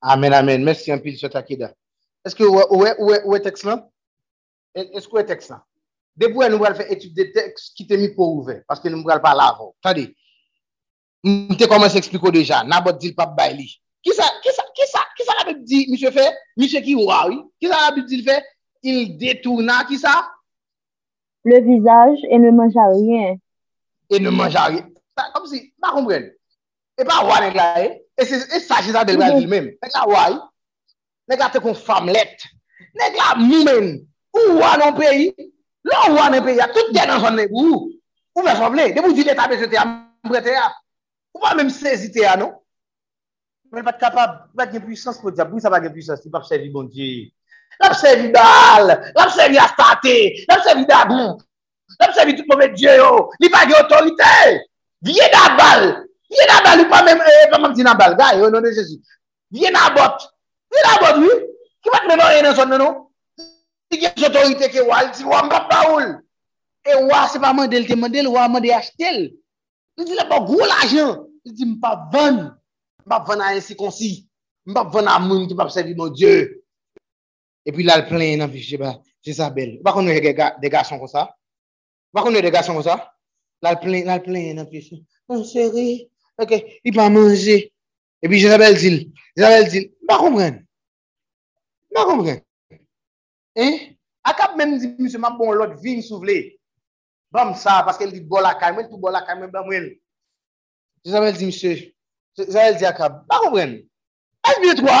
Amen, amen. Merci un peu, M. Takeda. Est-ce que où est, texte là? Est-ce que est texte là? Depuis, nous allons faire étude des textes qui t'est mis pour ouvert, parce que nous ne allons pas là avant. Attendez. Te commence à expliquer déjà. Naboth dit le pape. Qui ça, qui ça, qui ça, qui ça la Bible dit, monsieur fait? Monsieur qui? Oui? Qui ça la Bible dit fait? il détourna qui ça? Le visage et ne mangea rien. Et ne mangea rien. Comme si, ma kompren. E pa wè nèk la e. E sa jisa del wè di mèm. Nèk la wè. Nèk la te kon famlet. Nèk la moumen. Ou wè nan peyi. Lò wè nan peyi. Tout den nan son nèk ou. Ou vè famlet. Dè pou di lè tabe se te a mbre te a. Ou wè mèm sezi te a nou. Mèl pat kapab. Mèl pat gen pwisans pou diabou. Sa pa gen pwisans. Ti pap sevi bon diye. Lap sevi dal, lap sevi astate, lap sevi dabou, lap sevi tout mouve diyo yo, li pa ge otorite. Vye da bal, vye da bal, li pa mèm, e, eh, pa mèm di nan bal, ga, yo, non, non de jesi. Vye na bot, vye na bot, oui, ki mat menon e nan son menon. Ti non? gen otorite ke wal, ti wam bap pa oul. E wak se pa mandel te mandel, wak mandel ashtel. Li di la pa gwo la jen, li di mpa van, mpa van a ensi konsi, mpa van a moun ki mpa sevi moun diyo. E pi lal plen nan fichye ba, Jezabel. Bakon nou ye de gason kon sa? Bakon nou ye de gason kon sa? Lal plen, lal plen nan fichye. Nan seri, ok, li pa manje. E pi Jezabel zil, Jezabel zil, bakon mwen. Bakon mwen. Eh? Akap men di, msè ma bon lot vin sou vle. Bam sa, paske li bol akay mwen, tou bol akay mwen, bam mwen. Jezabel di msè, Jezabel di akap, bakon mwen. As biye twa,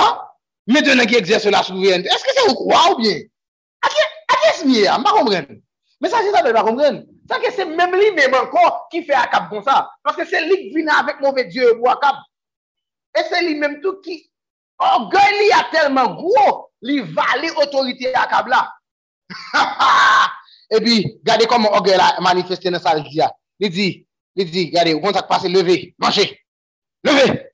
maintenant qui exerce la souveraineté. Est-ce que c'est au croire ou bien À qui est-ce lié Je ne comprends Mais ça, c'est ça, je ne comprends Ça, c'est même lui-même encore qui fait à cap comme ça. Parce que c'est lui qui vient avec mauvais Dieu pour à cap. Et c'est lui-même tout qui. Orgueil, il a tellement gros, il valait autorité à cap là. Et puis, regardez comment orgueil a manifesté dans sa vie. Il dit, il dit, regardez, on s'est passé, levez, mangez, levez.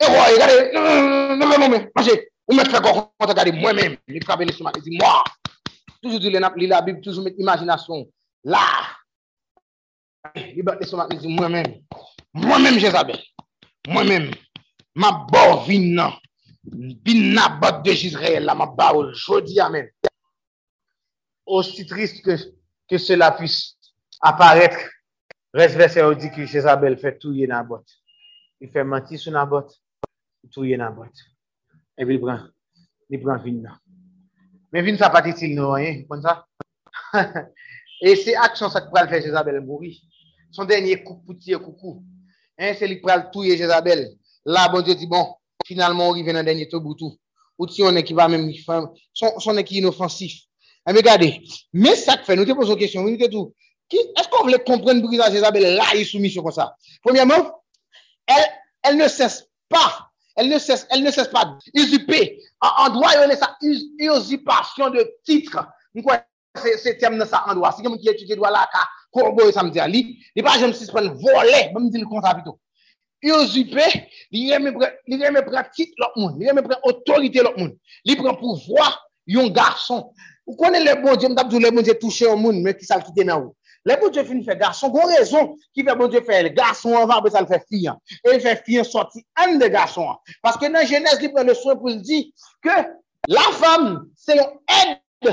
Et regardez, levez, mangez. Ou met fè kon konta gade mwen men, li frape li souman, li di mwa. Toujou di li la bib, toujou met imajinasyon. La, li bat li souman, li di mwen men. Mwen men Jezabel, mwen men, ma bor vin nan. Bin nan bat de Jizreel la ma baoul, jodi amen. Osi trist ke, ke cela puisse aparetre, res verset ou di ki Jezabel fè touye nan bot. Il fè manti sou nan bot, touye nan bot. Il prend, il prend vin là. Mais vin ça pas utile non, hein, comme ça? Et c'est action ça qui va faire Jézabel mourir. Son dernier coup pour tirer coucou. Hein, c'est lui qui va le touiller Jézabel. Là, bon Dieu dit, bon, finalement, on arrive dans le dernier tout boutou. Ou si on est qui va même, son, son est inoffensif. Eh, mais regardez, mais ça que fait, nous te posons une question, nous te tout. Est-ce qu'on voulait comprendre pourquoi Jézabel là, il est soumission comme ça? Premièrement, elle, elle ne cesse pas, elle ne cesse, elle ne cesse pas d'usurper, en, en droit, il y a ça, us- usurpation de titre. Nous c'est, terme dans ça en droit. Si quelqu'un qui étudie droit là, corroborer ça me dit, lui, il pas jamais suspendre voler, même dire le contraire plutôt. Usurper, il prend, il remet prend titre l'autre monde, il remet prend autorité l'autre monde. Il prend pouvoir, un garçon. Vous connaissez le bon Dieu, m'tap le bon Dieu touché au monde, mais qui ça qui dans. Le bon Dieu fin fè garçon, gon rezon ki fè bon Dieu fè el. Garçon an va apè sa l fè fiyan. El fè fiyan sorti an de garçon an. Paske nan jenèz li pren le soin pou l di ke la fèm se yon ed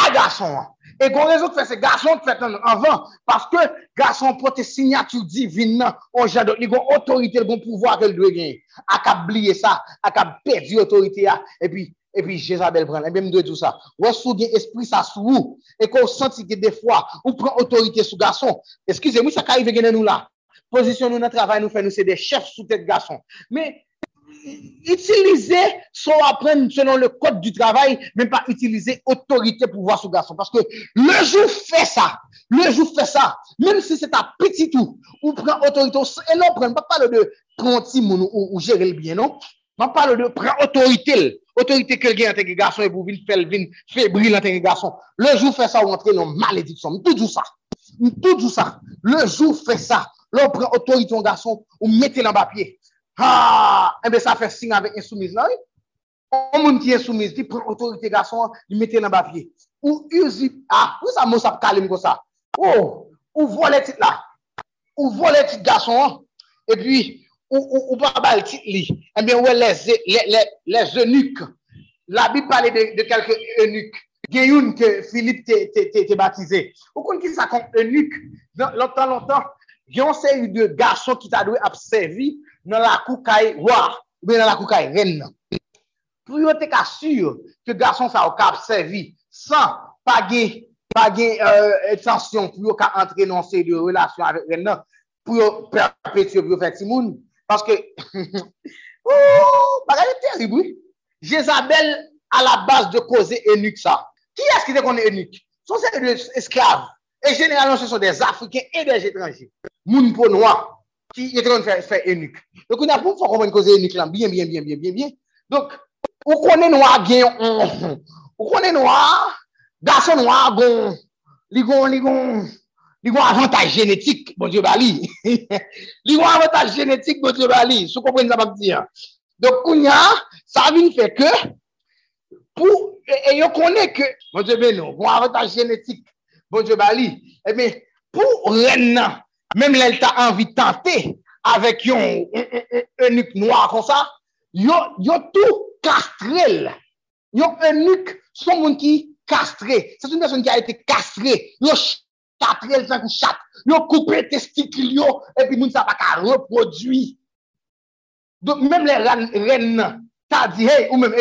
a garçon an. E gon rezon ki fè se garçon ki fè tan an van. Paske garçon pote signatou divin nan. On jadot li gon otorite, li gon pouvoar ke l dwe gen. Akab bliye sa, akab pedi otorite ya. E pi e pi Jezabel pran, e bi mdwe tout sa. Wè sou gen esprit sa sou ou, e kon senti ki defwa, ou pran otorite sou gason. Eskize mou, sa ka yive genen nou la. Posisyon nou nan travay nou fè nou se de chef sou tèt gason. Me, utilize son apren selon le kote du travay, men pa utilize otorite pou vwa sou gason. Paske le jou fè sa, le jou fè sa, men si se ta petit ou, ou pren otorite, e non pren, pa pale de pranti moun ou jere l bien, non? Man palo de pran otorite, l. otorite kel gen an teke gason e pou vin fel vin febril an teke gason. Le jou fè sa ou antre nan malediksyon, mtoujou sa, mtoujou sa. Le jou fè sa, le ou pran otorite an gason ou mette nan bapye. Ha, ebe sa fè sing avèk insoumise nan, ou moun ki insoumise di pran otorite gason, di mette nan bapye. Ou uzi, ha, ou sa mous ap kalim kon sa. Ou, ou vole tit la, ou vole tit gason, e pi... ou pa bal tit li, eh ebyen wè e les eunuques, la bi pale de kelke eunuques, gen youn ke Filip te batize, ou kon ki sa kon eunuques, lontan lontan, yon se yu de gason ki ta dwe apsevi nan la kou kay war, ou bien nan la kou kay ren nan. Pou yo te ka sur ke gason sa ou ka apsevi, san pa gen, pa gen euh, etansyon pou yo ka entre nan se de relasyon avek ren nan, pou yo perpetye, pou yo fè timoun, moun, paske, ooo, bagay te ribou, Jezabel a la base de koze enuk sa. Ki eski de konen enuk? Son se de esklav, e generalon se son de Afriken e de jetranji. Moun pou noua, ki yote kon fè enuk. Donk ou na pou fò kon mwen koze enuk lan, bien, bien, bien, bien, bien, bien. Konen nou a gen, ou konen nou a, gason nou a gon, li gon, il y a un avantage génétique, bon Dieu Bali. Il y a un avantage génétique, bon Dieu Bali. Je comprends que vous avez. Donc, ça vient de faire que, pour, et vous que, bon Dieu Bali, vous avez un avantage génétique, bon Dieu Bali. Eh bien, pour Renna, même l'Elta envie de tenter avec un nuque noir comme ça, vous avez tout castré. Vous avez un eunuque, c'est une personne qui a été castrée. 4 ans chat. Ils ont coupé les testicules et puis ils ne savent pas reproduire. Donc, même les reines, t'as dit, hey, ou même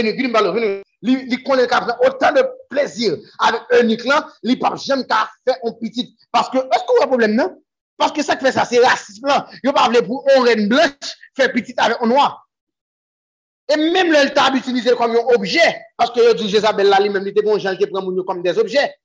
connaît autant de plaisir avec Enik là, il pas jamais qu'à faire un petit. Parce que, est-ce qu'on a un problème, non? Parce que ça qui fait ça, c'est racisme là. Ils pas voulu pour une reine blanche faire petit avec un noir. Et même le table utilisé comme un objet, parce que Jézabel là, lui-même, il était bon, gens qui prend comme des objets.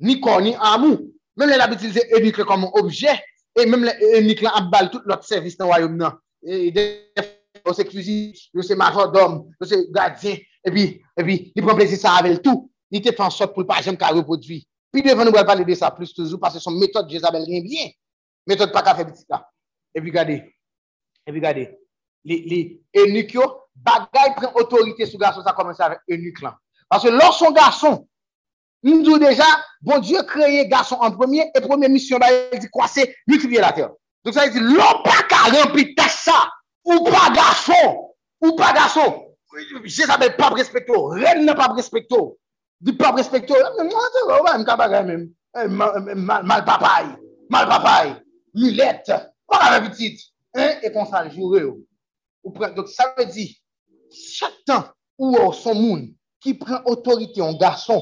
Ni corps, ni amour. Mèm lè l'ab utilize enik lè kom yon obje, e mèm lè enik lè abal tout lòt servis nan wayoum nan. E def, yo se kuzi, yo se major dom, yo se gadzien, e pi, e pi, li pran plezi sa avèl tout. Ni te fan sot pou l'pajem ka repodvi. Pi devan nou wèl pale de sa plus toujou, paske son metode Jezabel ren bien. Metode pa ka fe biti la. E vi gade. E vi gade. Li enuk yo, bagay pren otorite sou gason sa komanse avè enuk lan. Parce lor son gason, nou deja, bon Diyo kreye gason an premier, e premier mission ba yè di kwa se, multipliye la ter. Donc sa yè di, lor pa ka rempli ta sa, ou pa gason, ou pa gason, jè sa bel pa prespekto, ren nan pa prespekto, di pa prespekto, mka bagay men, mal papay, mal papay, Milette, kwa la revitit, e konsan jure ou. Ou pren, donc sa ve di, chak tan ou ou son moun ki pren otorite yon gason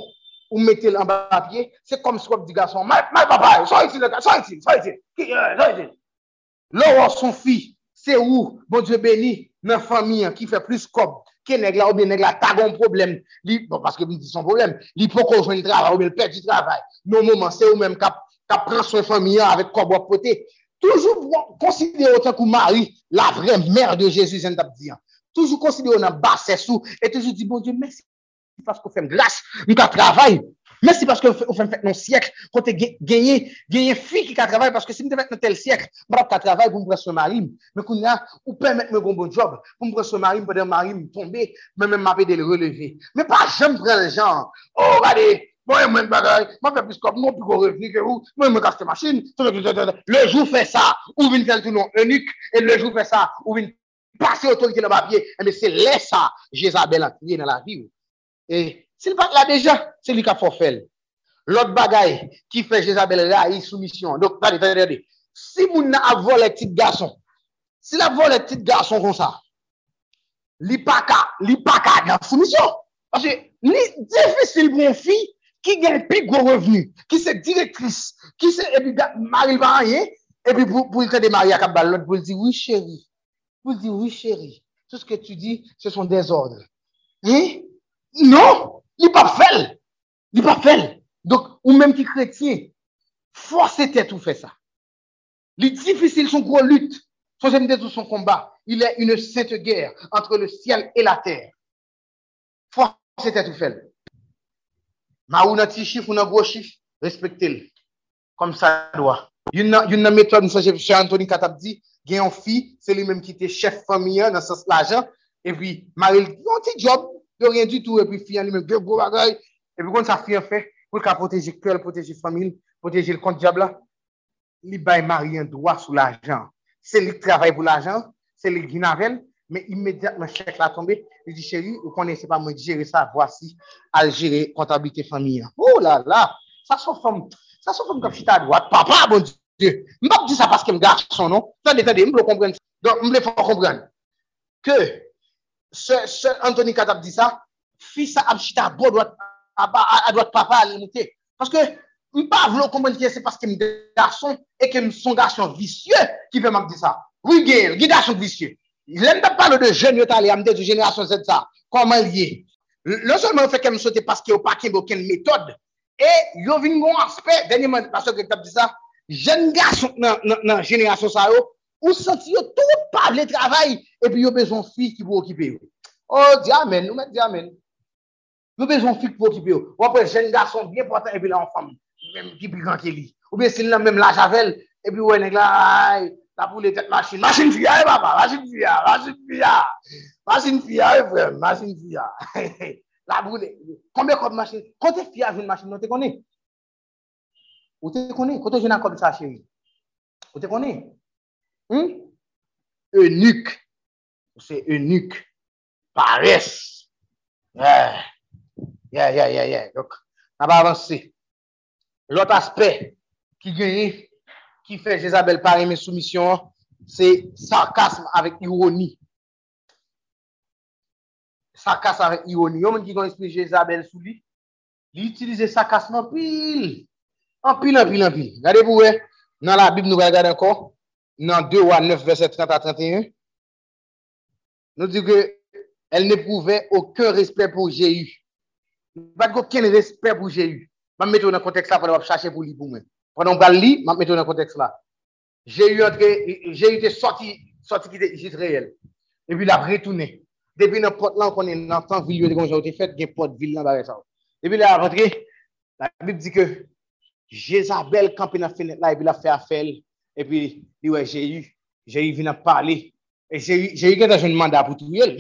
ou mette l'an papye, se kom swap di gason, mal papay, son iti, son iti, son iti, son iti. Lò ou son fi, se ou, bon Dieu beni, nan fami an ki fe plus kob, ke negla ou be negla tagon problem, li, bon, paske mi di son problem, li pou konjwen li travay, ou be l'pèd di travay, non mouman, se ou menm kap, ka pran son famiyan avèk kob wap pote, toujou konsidere otan kou mari la vre mèr de Jésus en tap diyan. Toujou konsidere ou nan basè sou, et toujou di, bon Dieu, mèsi paske ou fèm glas, nou ka travay, mèsi paske ou fèm fèk nan siyek, kote genye, genye fi ki ka travay, paske si mè te fèk nan tel siyek, mèp ka travay pou mpre se marim, mè kou nè, ou pèmèk mè goun bon job, pou mpre se marim, pou dè marim tombe, mè mè mapè de releve. Mè pa jèm pren jan, oh, gade, Mwen mwen bagay, mwen fè pis kop, mwen pi go revni ke ou, mwen mwen kaste masin, le jou fè sa, ou vin fèl tou nou enik, e le jou fè sa, ou vin pase otorite nan papye, eme se lè sa, Jezabel an kriye nan la vi ou. E S'il pat la deja, se li ka fò fèl. Lot bagay ki fè Jezabel la yi soumisyon. Dok, tade, tade, tade. Si moun nan avò le tit gason, si la avò le tit gason kon sa, li pa ka, li pa ka nan soumisyon. Pase, li defisil bon fi ki gen pi gwo revenu, ki se direktris, ki se, epi maril pa anye, epi pou il te demari akab bal lot, pou il di, oui chéri, pou il oui chéri, tout ce que tu dis, se son désordre. Hein? Non! Li pa fel! Li pa fel! Donk, ou menm ki kretien, fwase tè tou fè sa. Li difisil son kou lut, son jemde tou son il è une sète gère entre le ciel et la terre. Fwase tè tou fel. Ma ou nan ti chif ou nan gwo chif, respekte l. Kom sa doa. Yon nan metode, msa jè Anthony Katap di, gen yon fi, se li menm ki te chef famiyan nan sas la jan, e pi, ma yon ti job, de rien du tout, epi fiyan li men, gwe gwo bagay, epi kon sa fiyan fe, pou ka proteje kèl, proteje famil, proteje l kont diabla, li bay maryen dwa sou la jan. Se li travay pou la jan, se li ginavel, men imediat men chèk la tombe, li di chèri, ou konen se pa mwen jere sa, vwasi, al jere kontabite famiyan. Oh la la, sa son fom, sa son fom kap chita dwa, papa, bon dieu, mbap di sa paske m garson, non? Tande, tande, mble kompren, mble fò kompren, ke, se Anthony Katap di sa, fi sa ap chita bo a doat papa al mouté. Paske m pa vlo kompon ki se paske m de garson e ke m son garson visye ki fe ap di sa. Oui gen, gen garson visye. Lem ta palo de jen yo tali amde di jenerasyon zed sa. Koman liye? Non solman feke m sote paske yo paken bo ken metode, e yo vin goun aspe, denye man, paske Greg Tap di sa, jen garson nan jenerasyon sa yo, ou santi yo tout pa vle travay, epi yo bezon fi ki pou okipe yo. Oh, di amen, nou men di amen. Yo bezon fi ki pou okipe yo. Ou apre jen gason, bien potan, epi la an fam, mèm ki pi gran ke li. Ou bien sin la mèm la javel, epi wè nèk la, la pou le tet machin. Machin fia, e baba, machin fia, machin fia. Machin fia, e frem, machin fia. La pou le, konbe kop machin, kote fia jen machin, nou te koni? Ou te koni? Kote jen akop sa chen? Ou te koni? Eunuque. C'est eunuque. Paresse. Yeah. Yeah, yeah, yeah, yeah. Donc, on va avancer. L'autre aspect qui gagne, qui fait Jezabel par mes soumissions, c'est sarcasme avec ironie. Sarcasme avec ironie. Yon qui gagne esprit Jezabel sous lui, il utilise sarcasme en pile. En pile, en pile, en pile. Regardez-vous, dans la Bible, nous regardons encore. Nan 2 ou a 9 verset 30 a 31, nou di ke el ne pouve aucun respect pou Jéhu. Go ken respect pou Jéhu. Mam mette ou nan konteks la, pou nan wap chache pou li pou men. Pwè bal li, mam mette ou nan konteks la. Jéhu entre, Jéhu te sorti, sorti ki te Jisrael. E pi la bretoune. Depi nan pot lan konen nan tan vil yo de gonjan ou te fet, gen pot vil nan bare sa. E pi la rentre, la bib di ke Jezabel kampi nan fenet la, e pi la fe a fel, E pi, li wè, jè yu, jè yu vin ap pale. E jè yu gen da jen manda pou tou yel.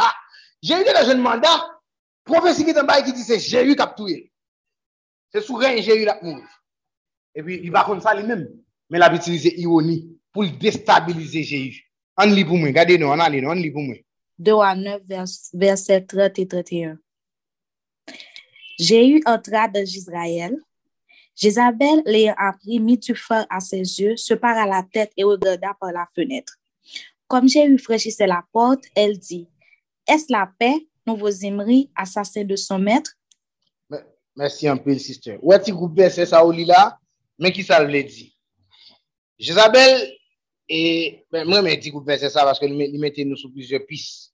Jè yu gen da jen manda, profesi ki ten bay ki di se jè yu kap tou yel. Se sou ren jè yu la moun. E pi, li bakon sa li men, men la bitilize iwoni pou li destabilize jè yu. An li pou mwen, gade nou, an li nou, an li pou mwen. 2 a 9, verset 30 et 31. Jè yu antra de Jizrael, Jézabel, l'ayant appris, mit du feu à ses yeux, se para la tête et regarda par la fenêtre. Comme Jéhu fraîchissait la porte, elle dit, Est-ce la paix, nouveau Zimri, assassin de son maître? Merci un peu, sister. Ou est-il coupé, c'est ça? Mais qui ça le dit? Jézabel, et moi, mais dit coupé, c'est ça, parce que il mettait nous sous plusieurs pistes.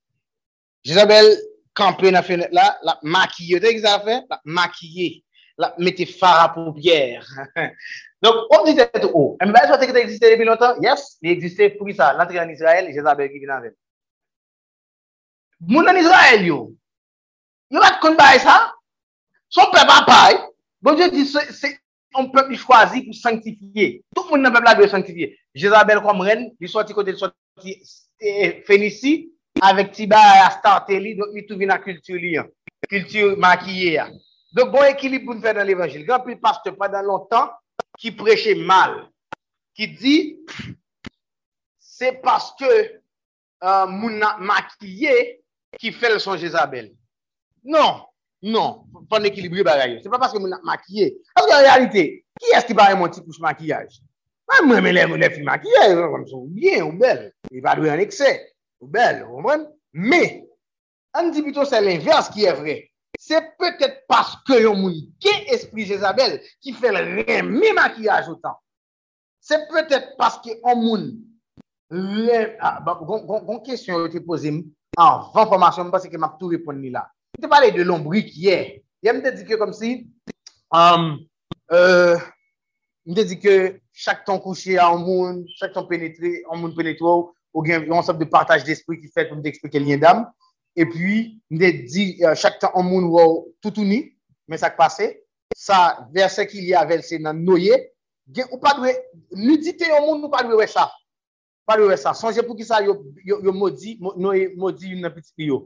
Jézabel, campé dans la fenêtre là, la maquillée, t'as ça fait? La maquillée. La mette bière. Donc, on dit ou. Mbe, est-ce que tète existe depuis longtemps? Yes, il existe pou ça. L'entrée en Israël, Jezabel qui vient avec. Moun en Israël, yo. Yo va kon baye ça? Son peuple a paye. Bon Dieu dit, c'est un peuple choisi pour sanctifier. Tout le monde dans le peuple doit sanctifier. Jezabel comme reine, il sorti côté de sorti Phénicie, avec Tiba et Astarteli, donc il tout vient à culture liant. Culture maquillée. Donc, bon équilibre pour nous faire dans l'évangile. Grand plus pasteur pendant longtemps qui prêchait mal, qui dit c'est parce que euh, mon maquillé qui fait le son Jézabel. Non, Non, pan ekilibri bagay. Se pa paske moun makye. Aske en realite, ki eski pa yon ti kouche makyaj? Mwen mwen lè mwen lè fi makyaj, ou bien, ou bel. E pa dwe an ekse. Ou bel, ou mwen. Me, an di bito se l'inverse ki e vre. Se petet paske yon moun ke espri Jezabel ki fel reme makiyaj ou tan. Se petet paske yon moun reme... Ah, Gon kesyon yo te pose an ah, van formasyon, mwen pase ke map tou repon ni la. Mwen te pale de lombrik ye. Ye mwen te dike kom si, um, euh, mwen te dike chak ton kouche an moun, chak ton penetre, an moun penetre ou gen yon sop de partaj d'espri ki fet pou mwen te eksplike liyen dam. E pi, mde di, euh, chak tan an moun wou toutouni, men sak pase, sa verse ki li avel se nan noye, gen ou pa dwe, nudite yon moun ou padwe we sa. Pa dwe we sa. Sonje pou ki sa yo, yo, yo modi, noye modi yon nan piti piyo.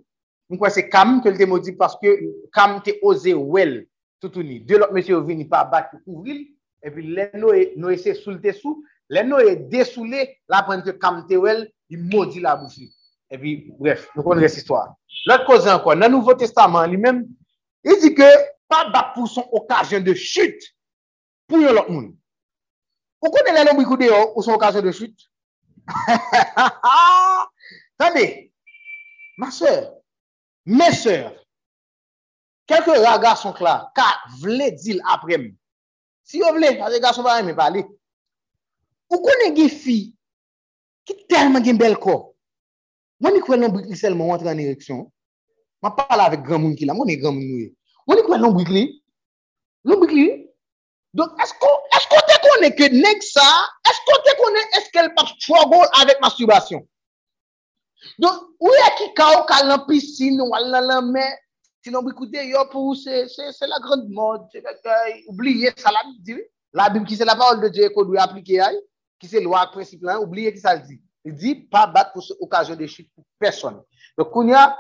Mwen kwa se kam ke lte modi, paske kam te oze wel toutouni. De lop mese yo vini pa bat pou kouvril, e pi le noye, noye se soule te sou, le noye desoule, la pren ke kam te wel, yon modi la bouchi. E pi, bref, nou kon res istwa. Lòt koze ankon, nan Nouveau Testament li men, li di ke, pa bak pou son okajen de chute pou yon lot moun. Ou konen lè lè mou ikoude yo ou son okajen de chute? Tande, ma sèr, me sèr, kelke raga son kla, ka vle dil aprem. Si yo vle, a raga son varem me pale. Ou konen gen fi, ki telman gen bel ko, mwen ni kwen loun brik li sel moun wantre an ereksyon, mwen pala avek gran moun ki la, mwen e gran moun nouye, mwen ni kwen loun brik li, loun brik li, don esko te konen ke nek sa, esko te konen eske el pa struggle avek masturbasyon. Don, ou e ki ka ou kal nan pisin, wala nan lan men, Sinon, bikoute, yo pou, se la grande mode, oubliye sa la, la bim ki se la parole de Dieu kou dwe aplike ay, ki se lwa prensiplan, oubliye ki sa li di. Li di, pa bat pou se okajon de chit pou person. Don kounya,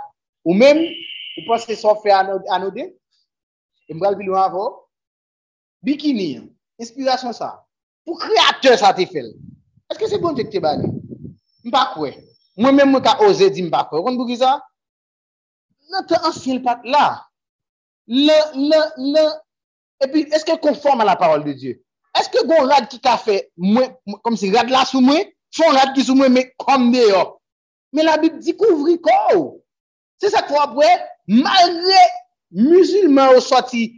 ou men, ou pas se son fe anode, e mbral bilou avon, bikini, inspirasyon sa, pou kreator sa te fel. Eske se bon dek te bade? Mpa kwe. Mwen men mwen ka oze di mpa kwe. Kon bou ki sa? nan te ansyen l pat la. Le, le, le, epi, eske konforme a la parol de Diyo? Eske gon rad ki ka fe, mwen, kom si rad la sou mwen, Fon rad ki sou mwen me komde yo. Men la Bib di kouvri kou. Se sa kwa pwe, malre musulman ou soti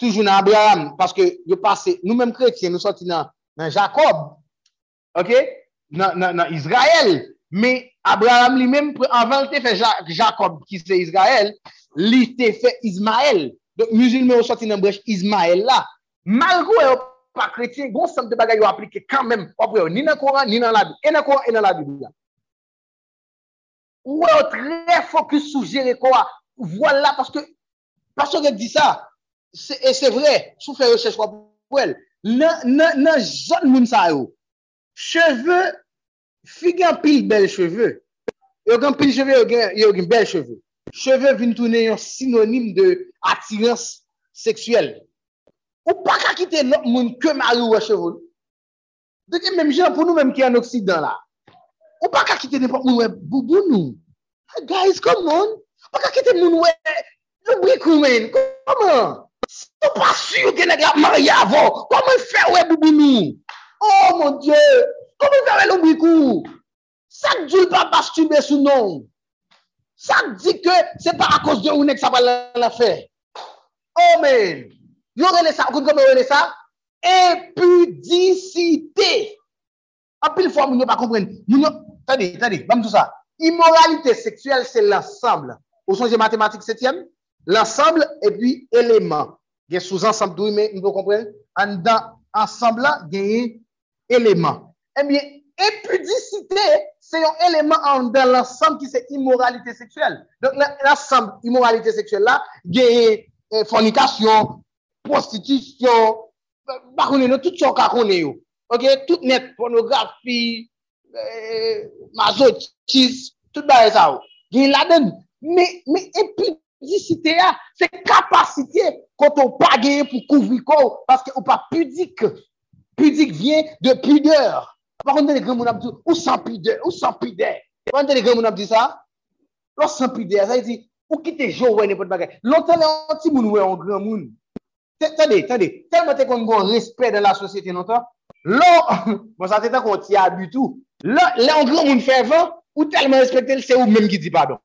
toujou nan Abraham, paske yo pase, nou menm kretien, nou soti nan, nan Jacob, ok, nan, nan, nan Israel, men Abraham li menm anvan te fe Jacob ki se Israel, li te fe Ismael. Donk musulman ou soti nan brech Ismael la. Malgo yo ou pa kretien, goun san te bagay ou aplike kanmen, wapwe ou ni nan Koran, ni nan la Biblia. E nan Koran, e nan la Biblia. Ou e tre fokus sou jere Koran. Voilà, paske, paske gen di sa, e se vre, sou fe recheche wapwe el, nan zon moun sa yo, cheve, Fi gen pil bel cheve, yo gen pil cheve, yo gen bel cheve. Cheve vin toune yon sinonim de atirans seksuel. Ou pa ka kite lop moun ke mari ou wachevol. Deke menm jen pou nou menm ki an oksidan la. Ou pa ka kite nepot moun we boubou nou. Guys, come on. Ou pa ka kite moun we lubrikou men. Koman? Sou pa sur ke neg la mari avon. Koman fè we boubou nou? Oh mon die. Koman fè we lubrikou? Sak djoul pa bastube sou nou. Sak di ke se pa akos de ou nek sa pa la fè. Oh men. Yo rele sa, akoun kome rele sa? Epudicite! Apil fò moun yo pa kompren. Moun yo, tade, tade, bam tout sa. Immoralite seksuel se l'ensemble. Ou sonje matematik setyem? L'ensemble epi eleman. Gen souz ansamble dou, men, moun yo kompren? An dan ansamble la, gen. Ebyen, eh epudicite, se yon eleman an den l'ensemble ki se immoralite seksuel. Don l'ensemble immoralite seksuel la, geye fornikasyon, prostitisyon, bakounen yo, tout yon kakounen yo. Ok, tout net, pornografi, mazotis, tout ba e sa ou. Geye laden, me epudicite ya, se kapasite konton pa geye pou kouvri kou, paske ou pa pudik. Pudik vyen de pudeur. Bakon te de gen moun ap di, ou san pide, ou san pide. Bakon te de gen moun ap di sa? Ou san pide, sa yi di, Ou ki te jo wè nepot bagay. Lontan lè an ti moun wè an gran moun. Tade, tade, telman te kon bon respect de la sosyete notan. Lò, bon sa te tan kon ti abu tout. Lò, lè an gran moun fèvan, ou telman respecte lè, se ou mèm ki di pardon.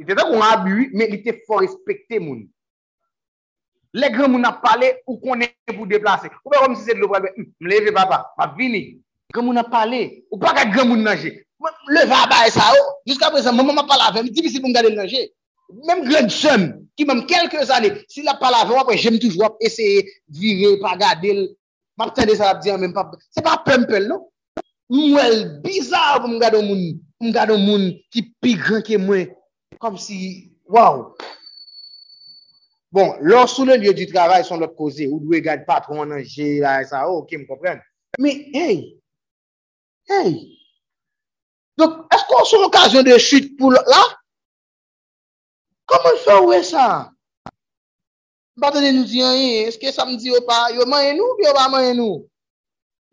Li te tan kon abu, men li te fò respecte moun. Lè gran moun ap pale, ou konen pou deplase. Ou pa kom si se de lò pral, mleve papa, pa vini. Gran moun ap pale, ou pa ka gran moun nanje. Le va ba e sa ou, jiska prezant, moun moun ap pale avèm, di bisi moun gade nanje. Mèm gren sèm, ki mèm kelke zanè, si la palave wapè jèm toujou ap eseye vire, pa gade l, map tende sa ap diyan mèm pa, se pa pempel non. Mwèl bizar pou mga do moun, mga do moun ki pi gran ke mwen, kom si, waw. Bon, lò sou le liyo di travay son lòt koze, ou dwe gade patron nan jè, la, sa, oh, ok, m kompren. Mè, hey, hey, donk, esko sou okasyon de chute pou lò la? Koman fè wè sa? Batane nou diyan yè, eske sa samdi yo pa, yo manye nou, yo pa manye nou?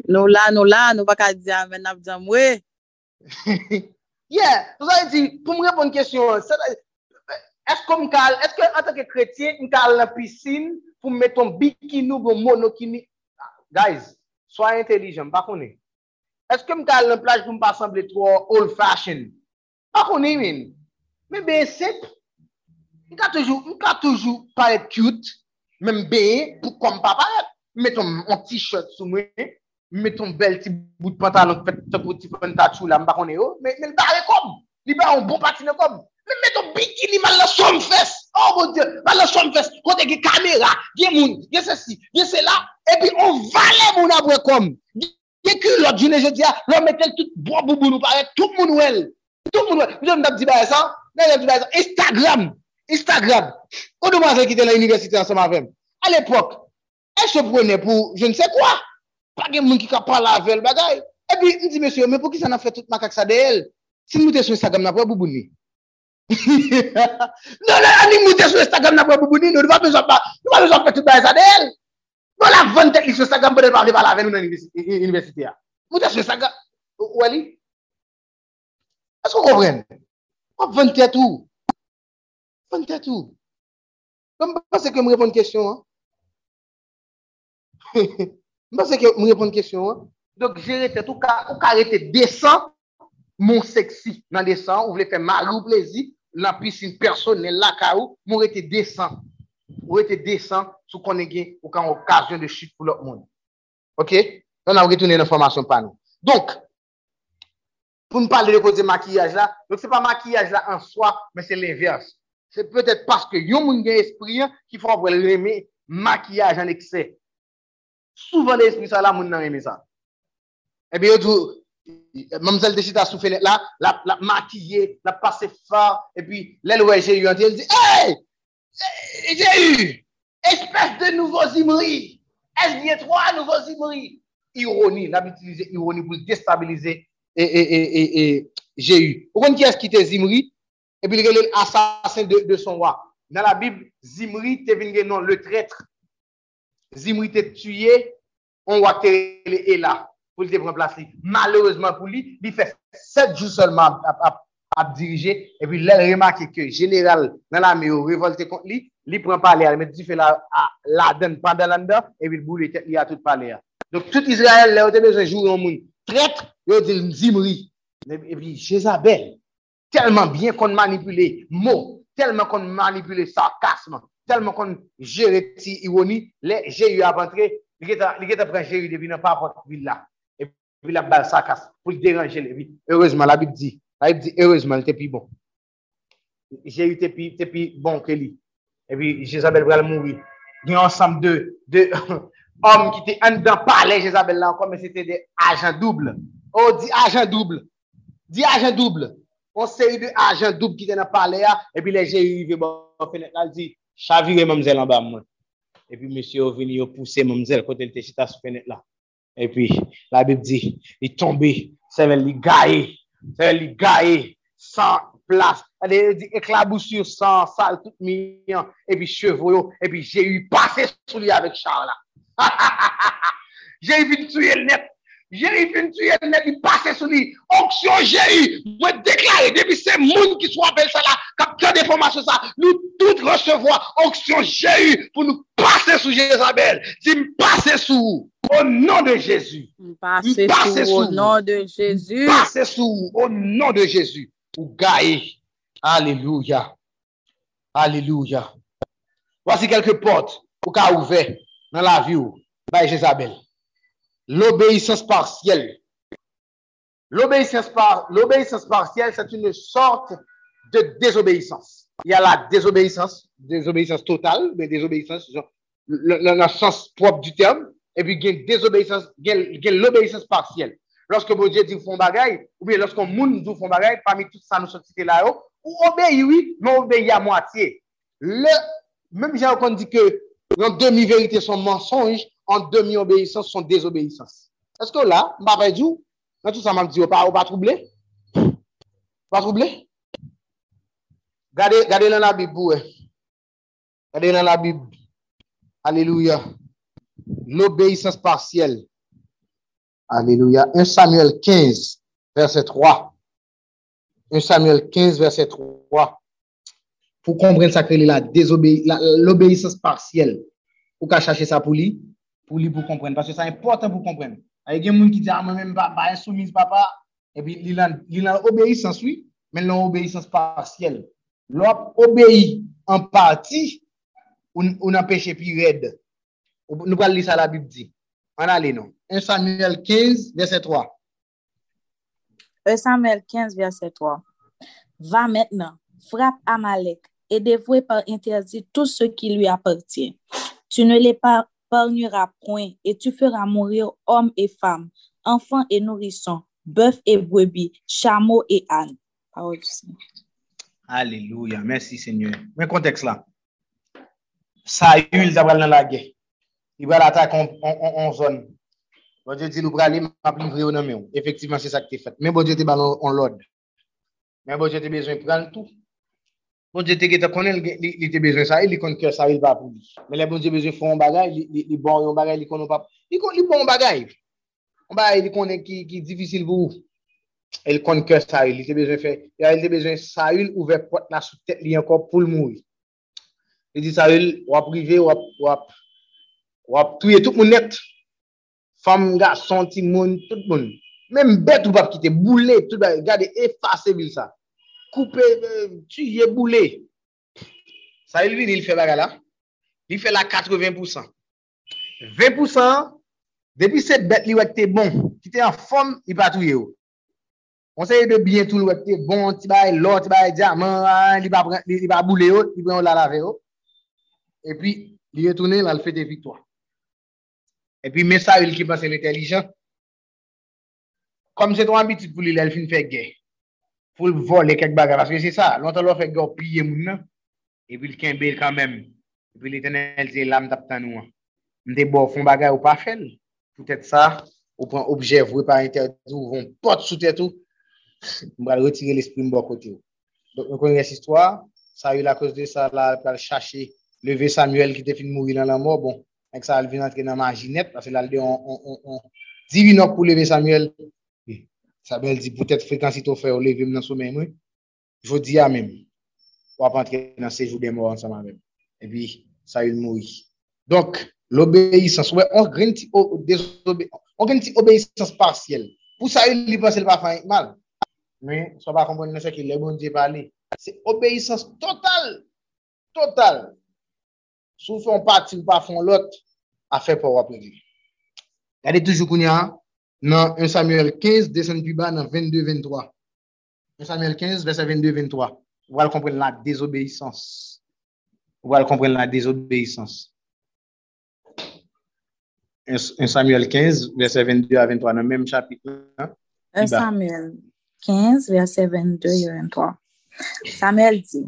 Nou la, nou la, nou baka diyan men ap diyan mwè. Yeah, nou sa yè di, pou mwen repon kèsyon, esko mkal, eske an kretye, kretien, mkal la piscine, pou mmeton bikinou, bon monokini. Guys, soye intelijen, bakone. Eske mkal la plaj pou mpa asemble tro old fashion? Bakone men. Men ben sep, m ka toujou, m ka toujou paret cute, men ben, pou kom pa paret, meton m t-shirt sou mwen, meton bel ti bout pantalon, pet te bout ti pantachou la, m bakone yo, men l bare kom, li ba an bon patine kom, men meton bikini man la som fes, oh mon dieu, man la som fes, kote ge kamera, ge moun, ge se si, on vale moun apwe kom, ge kulot, jounen je diya, lò metel tout bo boubou nou pare, tout moun wel, tout moun wel, joun mdap di ba e san, Instagram, Instagram, kon do mazen ki te la universite an ansama vem, al epok, e se prene pou je ne se kwa, pa gen moun ki ka pala avel bagay, e pi m di mesyo, men pou ki sa nan fe tout makak sa de el, si moutè sou Instagram nan pou e boubouni. Non la, ni moutè sou Instagram nan pou e boubouni, nou nou pa bezon pa, nou pa bezon pa tout bagay sa de el, nou la vante li sou Instagram pou de pa avel avel nou nan universite ya. Moutè sou Instagram, ou ali? Esko kompren? Wap vante tou? Pon tèt ou. Mwen basè ke mwen repon kèsyon an. Mwen basè ke mwen repon kèsyon an. Dok jere tèt ou ka, ou ka rete desan, moun seksi nan desan, ou vle fè mari ou plezi, la piscine personnelle là kaou mou rete décent ou rete décent sou konnen gen ou kan occasion de chute pour l'autre monde OK on a retourné l'information par nous donc pour nous parler de cause de maquillage là donc c'est pas maquillage là en soi mais c'est l'inverse Se pwetèt paske yon moun gen espri, ki fwa vwe lèmè makiyaj an eksè. Souvan de espri sa la moun nan reme sa. Ebe yo djou, mamzel de chita sou fenet la, la makiye, la pase fa, epi lèl wè jè yu an ti, el di, hey! Jè yu! Espèche de nouvo zimri! Es diye tro a nouvo zimri! Ironi, nab itilize ironi pou destabilize e jè yu. Ou kon ki es ki te zimri, epi lè lè asasen de son wak. Nan la bib, zimri te non le tretre. Zimri te tuye, on wak te le e la pou li te pren plas li. Malereusement pou li, li fe 7 jou solman ap dirije, e pi lè remake ke general nan la me yo revolte kont li, li pren pale a, met di fe la den pandalanda, e pi bou li te li a tout pale a. Donk tout Israel le ote bezon jou yon moun. Tret, yo di zimri. E pi Jezabel, telman bien kon manipule mo, telman kon manipule sarkasman, telman kon jere ti iwoni, le jè yu avantre, li get apren jè yu debi nan pa apot vil la. E pi la bal sakas, pou li deranje le vi. Ereusement, la bib di, la bib di, ereusement, te pi bon. Pi, te pi bon ke li. E pi, Jezabel bral moui. Di ansam de, de, om ki te an dan pale Jezabel la ankon, men se te de ajan double. Oh, di ajan double. Di ajan double. on seri de ajan doub ki te nan pale ya, epi le jè yu ve bon fenet la di, chavire mamzel an ba mwen. Epi monsye yo vini yo pousse mamzel kote lte chita sou fenet la. Epi la bib di, li tombe, sevel li gaye, sevel li gaye, san plas, ade di eklaboussur san sal tout minyan, epi chevoyo, epi jè yu pase sou li avek chan la. Jè yu vini tuye l net, Jéri fin tuye, net li pase sou li. Onksyon Jéri, mwen deklare, depi se moun ki sou apel sa la, kap kè de formasyon sa, nou tout recevo onksyon Jéri pou nou pase sou Jezabel. Si m pase sou, au nan de Jésus. M pase sou, au nan de Jésus. M pase sou, au nan de Jésus. Ou gae. Aleluya. Aleluya. Wasi kelke pot, ou ka ouve, nan la vi ou, baye Jezabel. L'obéissance partielle. L'obéissance partielle, c'est une sorte de désobéissance. Il y a la désobéissance, désobéissance totale, mais désobéissance, dans le sens propre du terme, et puis il y a désobéissance, l'obéissance partielle. Lorsque mon Dieu dit fond bagaille, ou bien lorsqu'on moun dit fond bagaille, parmi tout ça nous sommes cités là-haut, ou obéit oui, mais obéit à moitié. Même j'ai encore dit que dans demi-vérité son mensonge, en demi-obéissance, son désobéissance. Est-ce que là, m'a dit, dans tout ça, m'a dit, pas, pas troublé? Pas troublé? Gardez, gardez dans la Bible, ouais. Gardez dans la Bible. Alléluia. L'obéissance partielle. Alléluia. 1 Samuel 15, verset 3. 1 Samuel 15, verset 3. Pour comprendre ça, que l'obéissance partielle. Ou ka chache sa pou li? pou li pou kompren. Paske sa important pou kompren. A gen moun ki di a mwen mwen ba, ba insoumise papa, e pi li lan, lan obeysans oui, men lan obeysans partiel. Lop obeyi an parti, ou nan peche pi red. Nou pral li sa la bib di. An ale nou. 1 Samuel 15, verset 3. 1 Samuel 15, verset 3. Va maintenant, frappe Amalek, et dévoué par interdit tout ce qui lui appartient. Tu ne, les par, l'épargneras point et tu feras mourir hommes et femmes, enfants et nourrissons, bœufs et brebis, chameaux et ânes. Alléluia. Merci Seigneur. Mais contexte là. Saül, va dans la guerre. Il va l'attaquer en zone. Bon Dieu dit, nous aller. Effectivement, c'est ça qui est fait. Mais bon Dieu te en l'ordre. Mais bon Dieu te besoin de prendre tout. Bon Dieu, te ge te konen li, li te bezwen sa, li kon kè sa il va pou li. Men le bon Dje bezwen fon bagay, li, li bon yon bagay, li kon yon pa pou. Li kon li bon bagay. On bagay li konen ki, ki difisil pou. El kon kè sa il, li te bezwen fè. Ya il te bezwen sa il ouve pot la sou tèt li ankon pou l. Li di sa il wap rive, wap, wap, wap touye tout moun net. Fam, ga, santi, moun, tout moun. Mem bet ou pap kite, boule, tout bagay. Gade, efase vil sa. Koupe, tuye, boule. Sa il vin, il baga la. Il fè la 80%. 20%, depi se bet li wèk te bon, ki te an fom, il touye ou. On yè de bientou li wèk te bon, ti baye lò, ti baye diaman, li pa boule ou, li pa ou la lave ou. E pi, li yè toune, la l fè te victoire. E pi, mè sa il ki pa se l'intelligent. Kom se ton abitit pou li, lè l fin fè gè. pou vole kek baga, paske se sa, lontan lò fèk gò piye moun nan, epi l'kenbe l'kanmèm, epi etenel zè lam tap tan nou an. Mte bo fon baga ou pa fèl, toutet sa, ou pran objev vwe par interdi ou von pot sou tèt ou, mbral retire l'esprit mbo kote ou. Donk mwen konye s istwa, sa yu la kos de sa la pral chache, leve Samuel ki te fin mouri nan la mò, bon, ek sa al vin antre nan marginet, paske la lde on, on, on, on, divinok pou leve Samuel, Sabel di, poutet frekansi to fè ou levim nan soumen mwen, jodi a men, wap antre nan sejou den mou ansama men. E pi, sa yon moui. Donk, l'obeysans, wè, on gen ti obeysans parsyel. Pou sa yon li pasel pa fany mal. So pa kompon nan se ki le bon di pali. Se obeysans total, total. Sou fon pati ou pa fon lot, a fè pou wap levim. Gade toujou koun ya, nan 1 Samuel 15, desen pi ba nan 22-23. 1 Samuel 15, verset 22-23. Ou al kompren la désobéissance. Ou al kompren la désobéissance. 1 Samuel 15, verset 22-23, nan menm chapit. 1 Samuel 15, verset 22-23. Samuel di,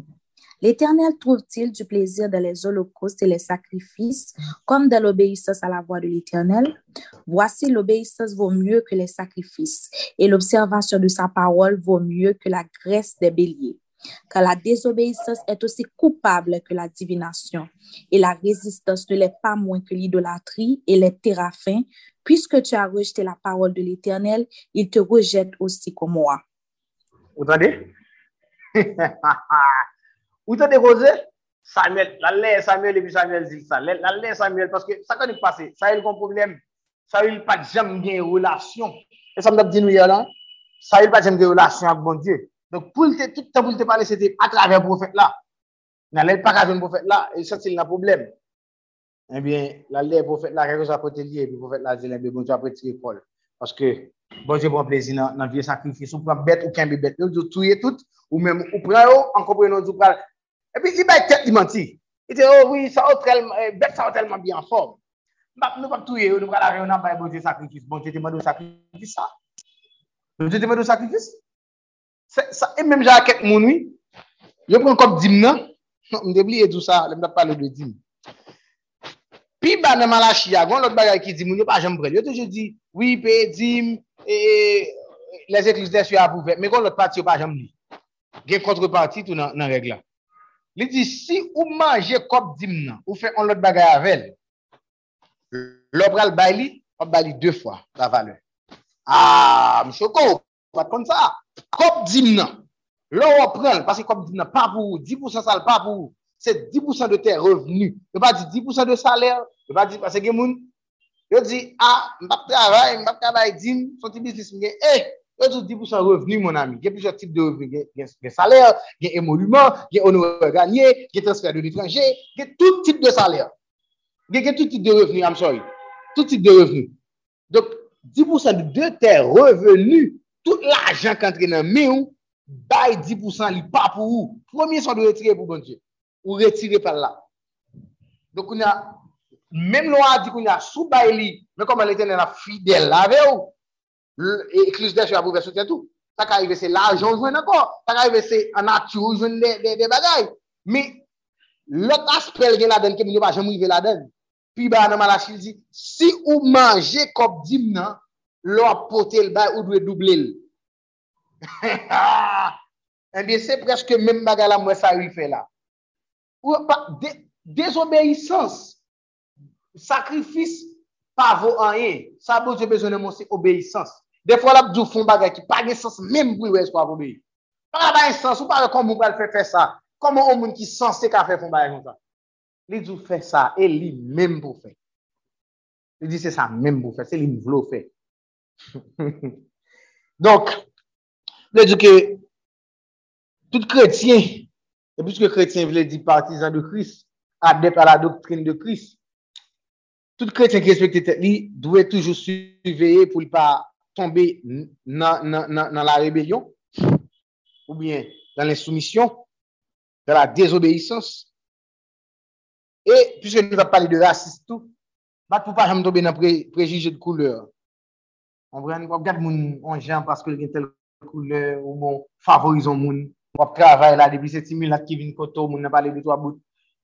L'Éternel trouve-t-il du plaisir dans les holocaustes et les sacrifices comme dans l'obéissance à la voix de l'Éternel? Voici l'obéissance vaut mieux que les sacrifices et l'observation de sa parole vaut mieux que la graisse des béliers. Car la désobéissance est aussi coupable que la divination et la résistance ne l'est pas moins que l'idolâtrie et les téraphins Puisque tu as rejeté la parole de l'Éternel, il te rejette aussi comme moi. Ou tande? Ou tande koze? Samuel, la lè Samuel epi Samuel zil sa. La lè Samuel, paske sa kon y pase, sa yel kon problem. Sa yel pa jem gen relasyon. E sa mdap di nou yè lan? Sa yel pa jem gen relasyon ak bon Diyo. Donk pou lte, tout ta pou lte pale, se te atrave profet la. Nan lè pakajon profet la, e sa sil nan problem. Ebyen, la lè profet la, kèkò sa pote liye, epi profet la zilè, be bon Diyo apre tire kol. Paske, bon Diyo bon plezi nan vie sakrifis, ou pran bet ou ken be bet. Nou diyo touye tout, ou mèm ou pran yo, an kompre nou diyo pran E pi, li bay tet li manti. I te, oh oui, sa o tel, bet sa ou telman bi an form. Mbap nou bak touye, nou pral a nou nan bay bonje sakrifis. Bonje te mèdou sakrifis sa. Bonje te mèdou sakrifis. Sa, e menm jan ket moun, oui. Yo pren kop dim nan. Mdebli edou sa, lèm da pale de dim. Pi ba nan malachi ya, gwen lot bagay ki dim, moun yo pa jem brel. Yo te je di, oui, pe, dim, e, les eklis de su apouve. Me gwen lot pati yo pa jem li. Gen kontre kontreparti tou nan, nan regla. Li di, si ou manje kop dim nan, ou fe on lot bagay avel, lopral bay li, op bay li 2 fwa la vale. A, mchoko, pat kon sa, kop dim nan, lop pral, pasi kop dim nan, pa pou, 10% sal, pa pou, se 10% de te revenu, yo pa di 10% de saler, yo pa di, pasi gen moun, yo di, a, mbap travay, mbap travay dim, son ti bizis mge, e, Yo sou 10% revenu, mon ami. Gen plisot tip de revenu. Gen saler, gen emolument, gen onore ganye, gen transfer de l'étranger, gen tout tip de saler. Gen tout tip de revenu, I'm sorry. Tout tip de revenu. Donc, 10% de te revenu, tout l'argent kantre nan me ou, bay 10% li pa pou ou. Premier son de retire pou bon Dieu. Ou retire par la. Donc, ou na, menm lo a di kou na sou bay li, men koman l'Eternel a fidel la ou, eklis de a rive se la ajon jwen akor. Tak a rive se anatou jwen de bagay. Mi, lot aspel gen la den ke mi nou pa jen mou yve la den. Pi ba nan malachil di, si ou manje kop dim nan, lo apote l bay ou dwe double l. En bi se preske men bagay la mwen sa rife la. Ou pa, desobeysans, sakrifis, pa vo anye, sa bo je bezone monsi obeysans. De Defwa la bdou fon bagay ki pa gen sens menm pou wè skwa pou beyi. Pa la bagay sens, ou pa re kon moun pral fè fè sa. Koman ou moun ki sensè ka fè fon bagay kon sa. Li djou fè sa, e li menm pou fè. Li di se sa menm pou fè, se li mvlo fè. Donk, li djou ke tout kretien, e pwiske kretien vle di partizan de Kris, adep a la doktrine de Kris, tout kretien ki respekte te li, dwe toujou suveye pou li pa tombe nan la rebelyon, ou bien nan l'insoumission, nan la désobéissance, et puisque nou va pali de racistou, bat pou pa jam tombe nan prejije de kouleur. On vren, wap gade moun anjan paske gen tel kouleur, ou moun favorizon moun, wap travay la, debi seti mil la kivin koto, moun nan pali de to about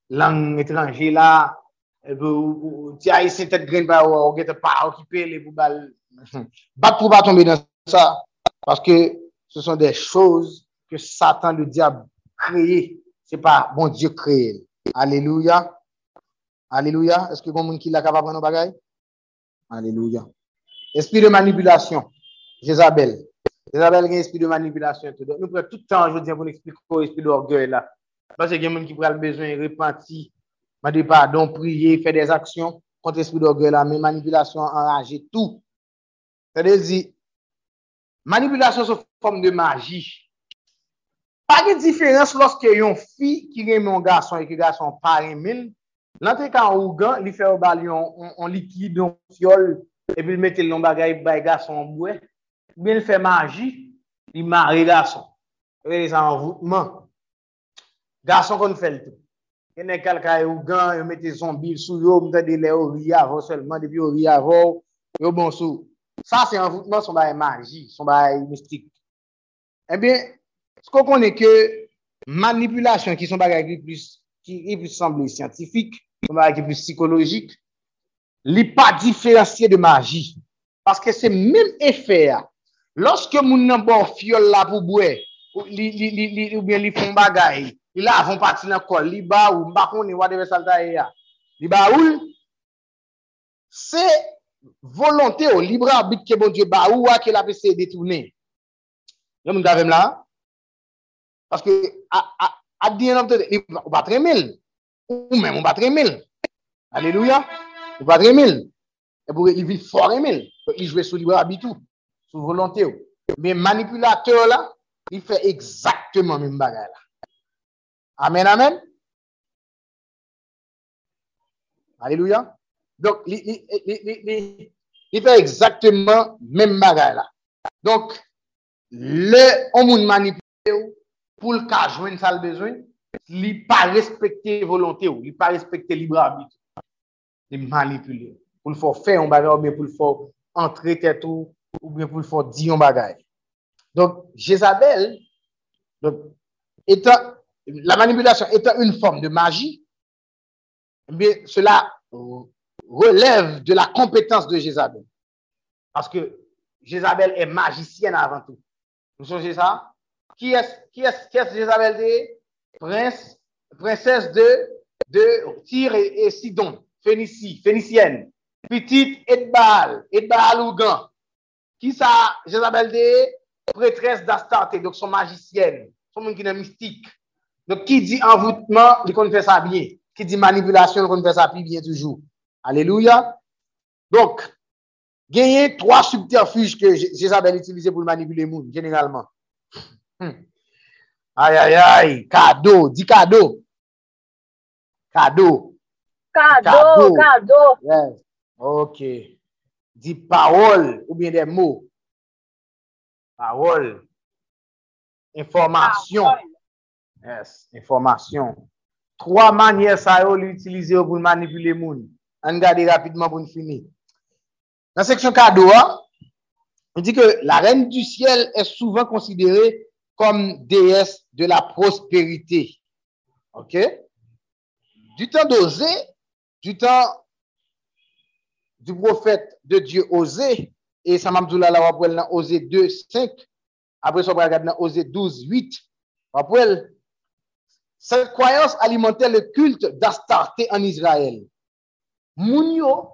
lang etranje la, ti a isen tet gren ba ou gete pou bal Bat pou ba tombe nan sa Paske se son de chouz Ke satan le diab kreye Se pa bon diyo kreye Aleluya Aleluya Eske kon moun ki la kapap nan bagay Aleluya Esprit de manipulasyon Jezabel Jezabel gen esprit de manipulasyon Nou pre tout an joun diyan pou n'expliko esprit de orgueil la Paske gen moun ki pral bezwen repenti Madi pa don priye Fè des aksyon Kontre esprit de orgueil la Men manipulasyon enraje tout Se de zi, manipulasyon sou form de magi. Pa ge diferans loske yon fi ki reme yon gason e ki gason pa remen, lantre kan ou gan li fe ou bal yon, likid, yon fiol, epi li mette yon bagay bay gason mbwe, ben li fe magi, li mare gason. Ve li san voutman. Gason kon fel te. Kenen kalka ou gan, yon mette zombi sou yo, mwen te de le ou oriavon selman, depi ou oriavon, yo bon sou. Sa se envoutman son baye magi, son baye mistik. Ebyen, eh sko konen ke manipulasyon ki son baye ki plus, plus semblé scientifique, son baye ki plus psikologik, li pa diferansye de magi. Paske se men efè ya. loske moun nan bon fiol la pou bwe, li, li, li, ou bien li fon bagay, li la avon pati nan kol, li ba ou, mbakon ni wadeve salta e ya. Li ba ou, se volonté ou libre arbitre que bon Dieu ba ou a que la PC détourner. Yon moun gavem là. Parce que à à à day, on va mille. Ou même on va mille. Alléluia. On va mille. Et pour il vit fort mille. Il joue sous libre arbitre sous volonté. Mais manipulateur là, il fait exactement même bagay là. Amen, amen. Alléluia. Donk, li fè exactement mèm bagay la. Donk, le on moun manipile ou, pou l ka jwen sal bezwen, li pa respekte volonté ou, li pa respekte libre habit. Li manipile. Pou l fò fè yon bagay ou, pou l fò entre tèt ou, ou pou l fò di yon bagay. Donk, Jezabel, donk, etan, la manipulation étant une forme de magie, eh mais cela euh, relève de la compétence de Jézabel. Parce que Jézabel est magicienne avant tout. Vous songez ça? Qui est, qui est, qui Jézabel de? Prince, princesse de, de Tyr et, Sidon, Phénicie, phénicienne. Petite Edbal, Edbal Ougan. Qui ça, Jézabel de? Prêtresse d'Astarté, donc son magicienne, son monde mystique. Donc, qui dit envoûtement, il connaît ça bien. Qui dit manipulation, il connaît ça bien toujours. Alléluia. Donc, gagner trois subterfuges que Jézabel utilisait pour manipuler les gens, généralement. Hmm. Aïe, aïe, aïe, cadeau, dis cadeau. Cadeau. Cadeau, cadeau. cadeau. Yes. Ok. Dis parole ou bien des mots. Parole. Information. Parole. Yes, information. Trois manières ça, l'utiliser pour manipuler les gens. On regarde rapidement pour nous finir. Dans la section cadeau, hein, on dit que la reine du ciel est souvent considérée comme déesse de la prospérité. OK? Du temps d'Osée, du temps du prophète de Dieu Osée, et là, on va dans Osée 2, 5. Après ça, on va regarder dans Osée 12, 8. Après, cette croyance alimentait le culte d'Astarté en Israël. Moun yo,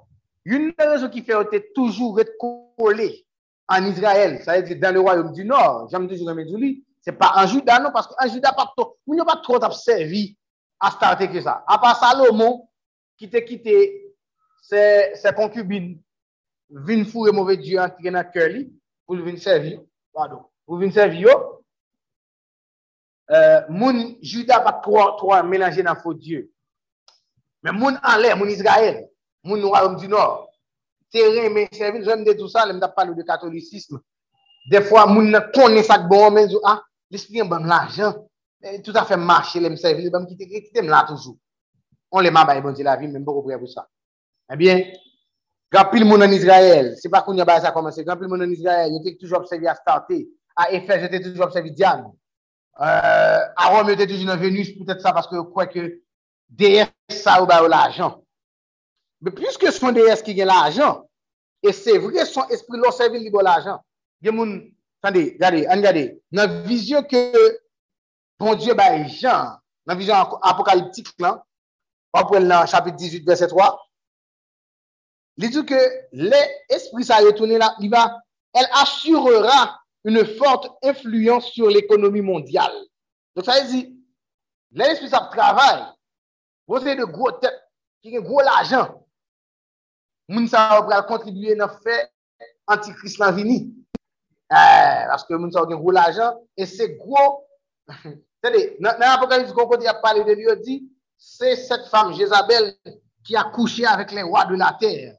une des raisons qui fait était toujours être collé en Israël, ça veut dire dans le royaume du Nord, j'aime toujours dire, c'est pas en Juda, non, parce qu'en Juda, pas trop, pas trop servi Astarté que ça. À part Salomon, qui t'a quitté ses, ses concubines, vin fourrer mauvais Dieu entrer dans cœur pour venir servir, pardon, pour venir servir yo, euh, moun Juda pas trop, trop mélangé dans faux Dieu. Mais moun en l'air, moun Israël, moun royaume du Nord, terrain, mais servir, j'aime de tout ça, je parle de catholicisme. Des fois, moun ne connaît ça que bon, mais ah, l'esprit est bon l'argent, tout à fait marcher, les servir, les quitter, quitter là toujours. On les m'a bon la vie, même pas prêt pour ça. Eh bien, grand pile moun en Israël, c'est pas qu'on y a ça commencé, grand pile moun en Israël, il était toujours observé à Starté, à Éphèse, j'étais toujours observé Diane. Euh, à Rome, j'étais toujours dans Vénus, peut-être ça parce que crois que déesse ça ou ba Mais puisque son déesse qui gagne l'argent, et c'est vrai, son esprit l'ont servi libre l'argent. Il y a moun, attendez, regardez, regardez, dans la vision que bon Dieu bah Jean, dans la vision apocalyptique là, on prend dans chapitre 18 verset 3. Il dit que l'esprit ça retourné là, il va elle assurera une forte influence sur l'économie mondiale. Donc ça veut dire l'esprit ça travaille. Vous avez de gros têtes qui ont gros l'argent. Moun ça va contribuer dans fait antichrist lan vini. Eh, parce que moun sa gen gros l'argent et c'est gros C'est-à-dire, dans l'Apocalypse qu'on côté a parlé de lui, il dit, c'est cette femme Jézabel qui a couché avec les rois de la terre,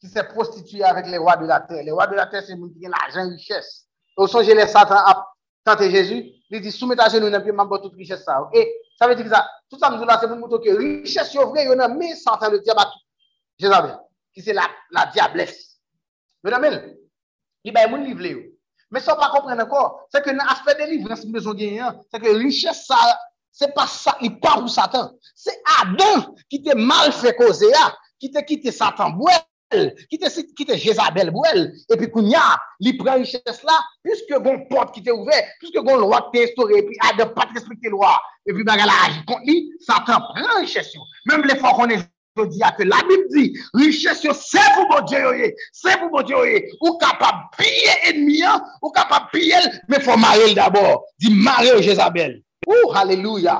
qui s'est prostituée avec les rois de la terre. Les rois de la terre, c'est moun qui ont l'argent, richesse. Au songe, les Satan a tenté Jésus, il dit, soumettez à genoux, n'a pas m'en toute richesse ça. Et ça veut dire que ça, tout ça, nous là, c'est pour nous que richesse, c'est vrai, il y en a, mais Satan le diable, Jézabel, qui c'est la, la diablesse. Vous voyez, il va y avoir livre. Mais ça, on pas comprendre encore. C'est que l'aspect de délivrance, c'est que richesse, ça, c'est pas ça, il pas pour Satan. C'est Adam qui t'a mal fait causer, là, qui t'a quitté Satan bouel, qui t'a quitté Jézabel bouel, et puis il prend richesse là, puisque bon porte qui t'est ouvert, puisque bon loi qui t'est et puis Adam pas respecter loi, et puis bagarre agit contre lui, Satan prend richesse. Même les fois qu'on est di a ke la bib di, riches yo se pou bon Diyo yo ye, se pou bon Diyo yo ye, ou kapab piye enmiyan, ou kapab piye el, me fò mare el d'abord, di mare yo Jezabel. Ou, haleluya.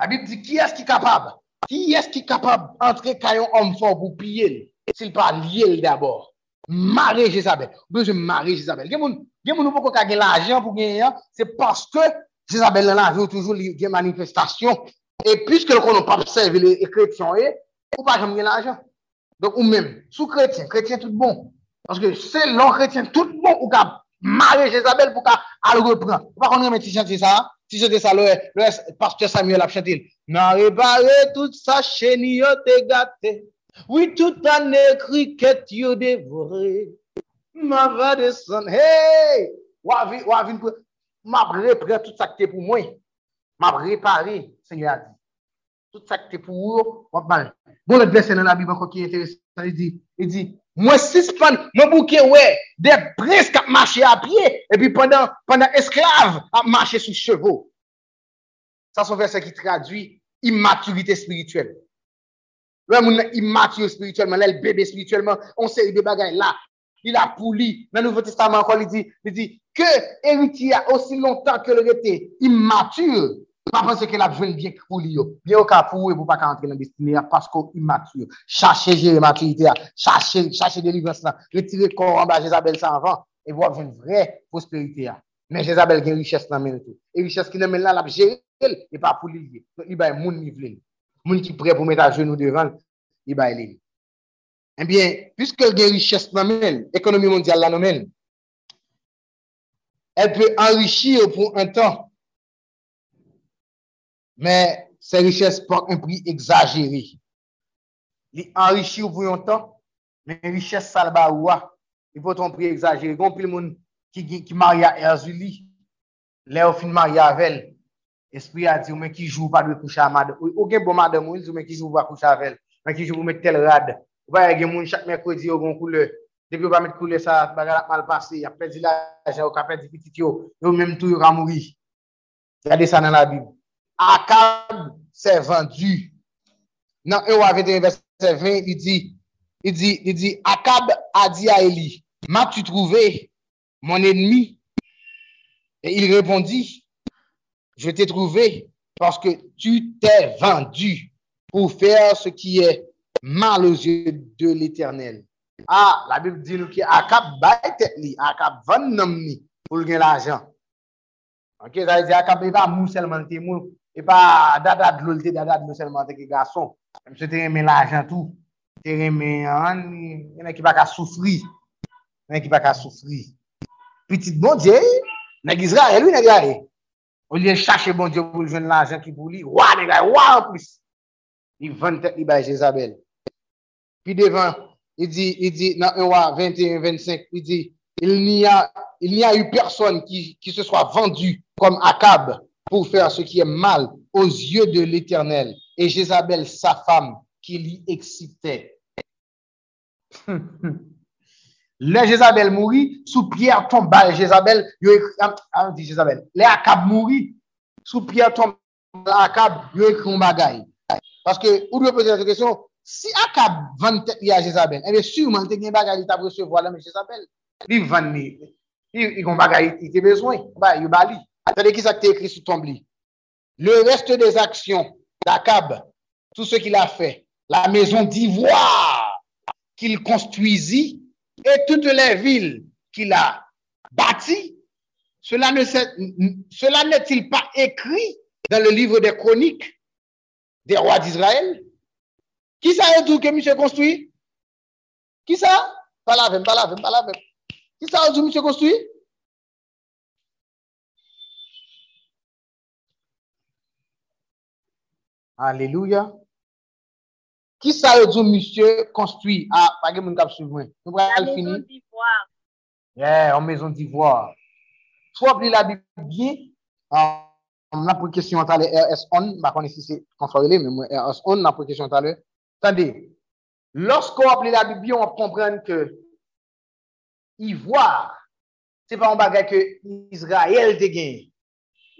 La bib di, ki es ki kapab? Ki es ki kapab entre kayon om fò pou piye el, sil pa liye el d'abord? Mare Jezabel. Ou be je mare Jezabel. Gen moun, gen moun nou pou kage l'ajan pou gen yan, se paske Jezabel nan la ve ou toujou liye manifestasyon, E pwiske l le ou pa jom gen la ajan. Donk ou men, sou kretyen, kretyen tout bon. Panske se lon kretyen tout bon, ou ka mare Jezabel pou ka al repran. Ou pa konon men ti chante sa, ti chante sa lo e, lo e, pastor Samuel ap chante il. Nan repare tout sa yo te gate, oui tout an ekri ket yo devore, ma va desan, hey! Wavin pou, ma tout sa kte pou mwen. Ma repare, Seigneur a dit. Tout sa ki te pou ou, wap mal. Bon, le blese nan la Bible anko ki enteresan, il dit, il dit, mwen sispan, mwen bouke wè, de presk ap mache a pie, e pi pandan, pandan esklav ap mache sou chevo. Sa son verse ki tradwi, immaturite spirituel. Wè moun immature spirituelman, lè l bebe spirituelman, on se y de bagay la, il a pou li, nan Nouveau Testament anko, il dit, il dit, ke eriti a osi lontan ke lè rete immature, pa pense ke la jwen bien pou li yo. Bien ou ka pou e pou pa ka antre nan destine ya, pasko imatur. Chache jere maturite ya, chache, chache delivres la, retire koran ba Jezabel sa anvan, e wap jwen vre prosperite ya. Men Jezabel gen riches nan men tou. E riches ki nan men la, la jere e pa pou li li. Don li bay moun ni vle. Moun ki pre pou met a jwen devan, li bay li En bien, pwiske gen riches nan men, ekonomi mondial la nan men, el pe enrichi yo pou an tan, Men, se riches pot un pri exageri. Li enrichi ou pou yon tan, men riches salba ou wa, li pot un pri exageri. Gon pil moun ki maria erzuli, le ou fin maria vel, espri a di ou men ki jou pa dwe koucha amade. Ou gen bon made moun, ou men ki jou pa koucha vel, men ki jou pou met tel rad. Ou ba gen moun chak mekredi ou gon koule, debi ou ba met koule sa, baga la malpase, ya pedi la ajen ou ka pedi pitit yo, yo menm tou yon ramouri. Yade sa nan la bib. Akab se vendu. E wave de verset 20, il di, il di, il di, Akab a di a Eli, ma tu trouvé mon ennemi? Et il répondit, je t'ai trouvé parce que tu t'es vendu pour faire ce qui est mal aux yeux de l'éternel. Ah, la Bible dit nou ki Akab bayte li, Akab van nam ni pou gen l'ajan. Ok, zay di Akab e va mou selman te mou E pa dada dlo lte, dada dlo selman teke gason. Mse te reme l'ajan tou. Te reme an, yon ekipa ka soufri. Yon ekipa ka soufri. Petit bon diye, neg Israel, yon neg gare. Ou liye chache bon diye pou jwen l'ajan ki pou li. Wa neg gare, wa an plus. Li vante li bay Jezabel. Pi devan, il di, il di, nan yon wa 21, 25, il di, il n'y a, il a eu person ki, ki se swa vendu kom akab. Pour faire ce qui est mal aux yeux de l'Éternel. Et Jézabel, sa femme, qui l'y excitait. Le Jézabel mourit, sous pierre tomba. Jézabel, ah, ah, dit Jézabel, le Akab mourit, sous pierre tomba Akab, il écrit un bagaille. Parce que, vous devez poser la question, si Akab vend tête à Jézabel, eh bien, sûrement, il y a un bagaille, il t'a recevoir là, mais Jézabel, il vend, il y a un bagaille, il a besoin, bah, il bali. Attendez, qui ça qui écrit sous ton blis? Le reste des actions d'Akab, tout ce qu'il a fait, la maison d'ivoire qu'il construisit et toutes les villes qu'il a bâties, cela n'est-il pas écrit dans le livre des chroniques des rois d'Israël? Qui ça a dit que monsieur construit? Qui ça? Pas la même, pas. Qui ça a dit monsieur construit? Aleluya. Ki sa yo djou misye konstwi a page moun kap souvwen? La mezon d'ivoire. Yeah, an mezon d'ivoire. Fwa pli la bibye, nan pou kèsyon talè RS1, bakon esi se konsorele, men mwen RS1 nan pou kèsyon talè. Tande, losko wap li la bibye, wap kompren ke ivoire, se pa an bagay ke Israel te gen.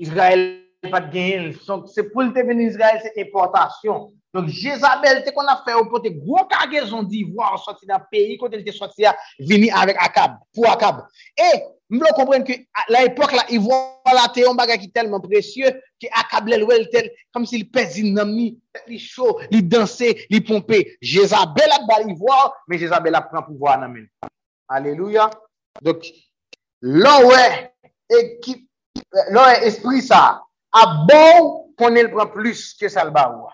Israel pat genyen. Se pou lte ven Israel, se importasyon. Donk Jezabel, te kon a fe ou pote gwo kagezon di vwa an soti nan peyi kote lte soti a vini avèk akab, pou akab. E, mwen kompren ke la epok la, i vwa la te yon bagay ki telman presye, ki akab lèl wèl tel, kom si li pezi nan mi, li chou, li dansè, li pompe. Jezabel ak bali vwa, men Jezabel ap pran pou vwa nan men. Aleluya. Donk, lò wè, lò wè espri sa, a abou konen pran plus ke salba ou.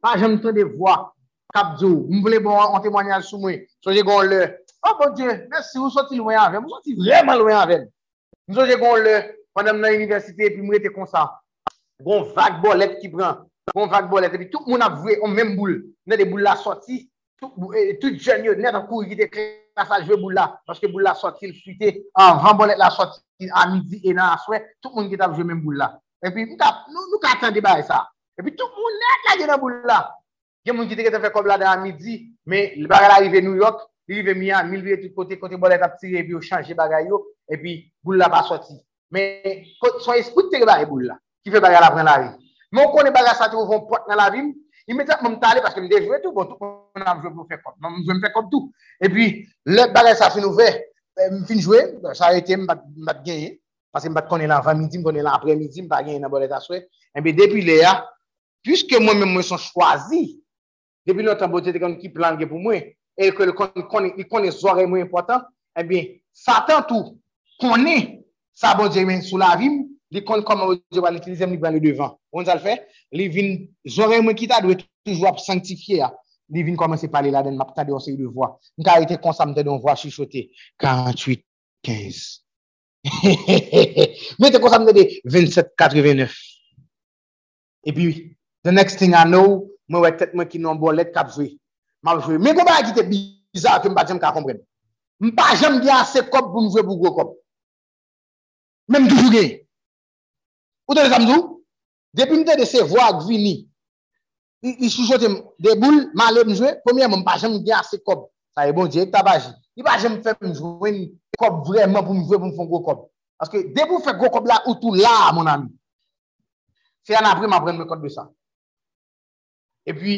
Pa jem ton de vwa, kapdou, mwen vle bon an temwanyal sou mwen, soje gon le, oh bon die, mersi mwen soti lwen avèm, mwen soti vreman lwen avèm. M soje gon le, pandan m nan universite, pi mwen rete konsa, gon vak bolet ki pran, gon vak bolet, epi tout moun ap vwe, on men boule, ne de boule la soti, tout, tout jen yo, net an kou yi de kre, sa jwe boul la, paske boul la soti, il fite, an van bolet la soti, an midi, enan aswe, tout moun ki tap jwe men boul la. Epi, nou ka atan debay sa. E pi tout moun net la gen nan boul la. Gen moun ki teke te fe kob la den an midi, me bagay la rive New York, rive Miami, rive tout kote, kote bolet ap tire, epi yo chanje bagay yo, epi boul la pa soti. Me, son espout teke bagay boul la, ki fe bagay la pren la ri. Mon konen bagay sa te ouvon pot nan la immédiatement me parler parce que me déjouer tout. Bon tout on a joué pour faire comme non je me faire comme tout. Et puis le bagage ça fin ouvert. Euh, me fin jouer. Ça a été m'a gagné parce que m'a connait là avant midi me connait là après midi me pas gagné dans bolette à souhait et puis depuis là puisque moi même me sont choisi depuis longtemps beauté de qui plan pour moi et que le connaît il connaît soirée moins important eh bien Satan tout connaît ça bon Dieu sous la vie il connaît comment Dieu va l'utiliser il va le devant. On ça le fait, les vins, j'aurais moins qui t'a doit toujours sanctifier. Les vins commencent à parler là, dans m'a de on série de voix. On a été constamment de voix chuchoter 48 15. Mais t'es constamment de 27 89. Et puis the next thing I know, moi ouais tête moi qui non bolette cap jouer. M'a jouer. Mais comment qui était bizarre que m'pas jamais comprendre. M'pas jamais bien assez cop pour me jouer pour gros cop. Même toujours gagner. Ou dans les amis Depi mte de se vwa gvini, i sou jote de boul, man le mjwe, pwemye mwen mba jem gen ase kop. Sa e bon diye, tabaji. Mba jem fè mwen jwe kop vreman pou mwen jwe pou mwen fon gwo kop. Aske debou fè gwo kop la ou tou la, mon ami. Se an apre mwen apren mwen kop de sa. E pi,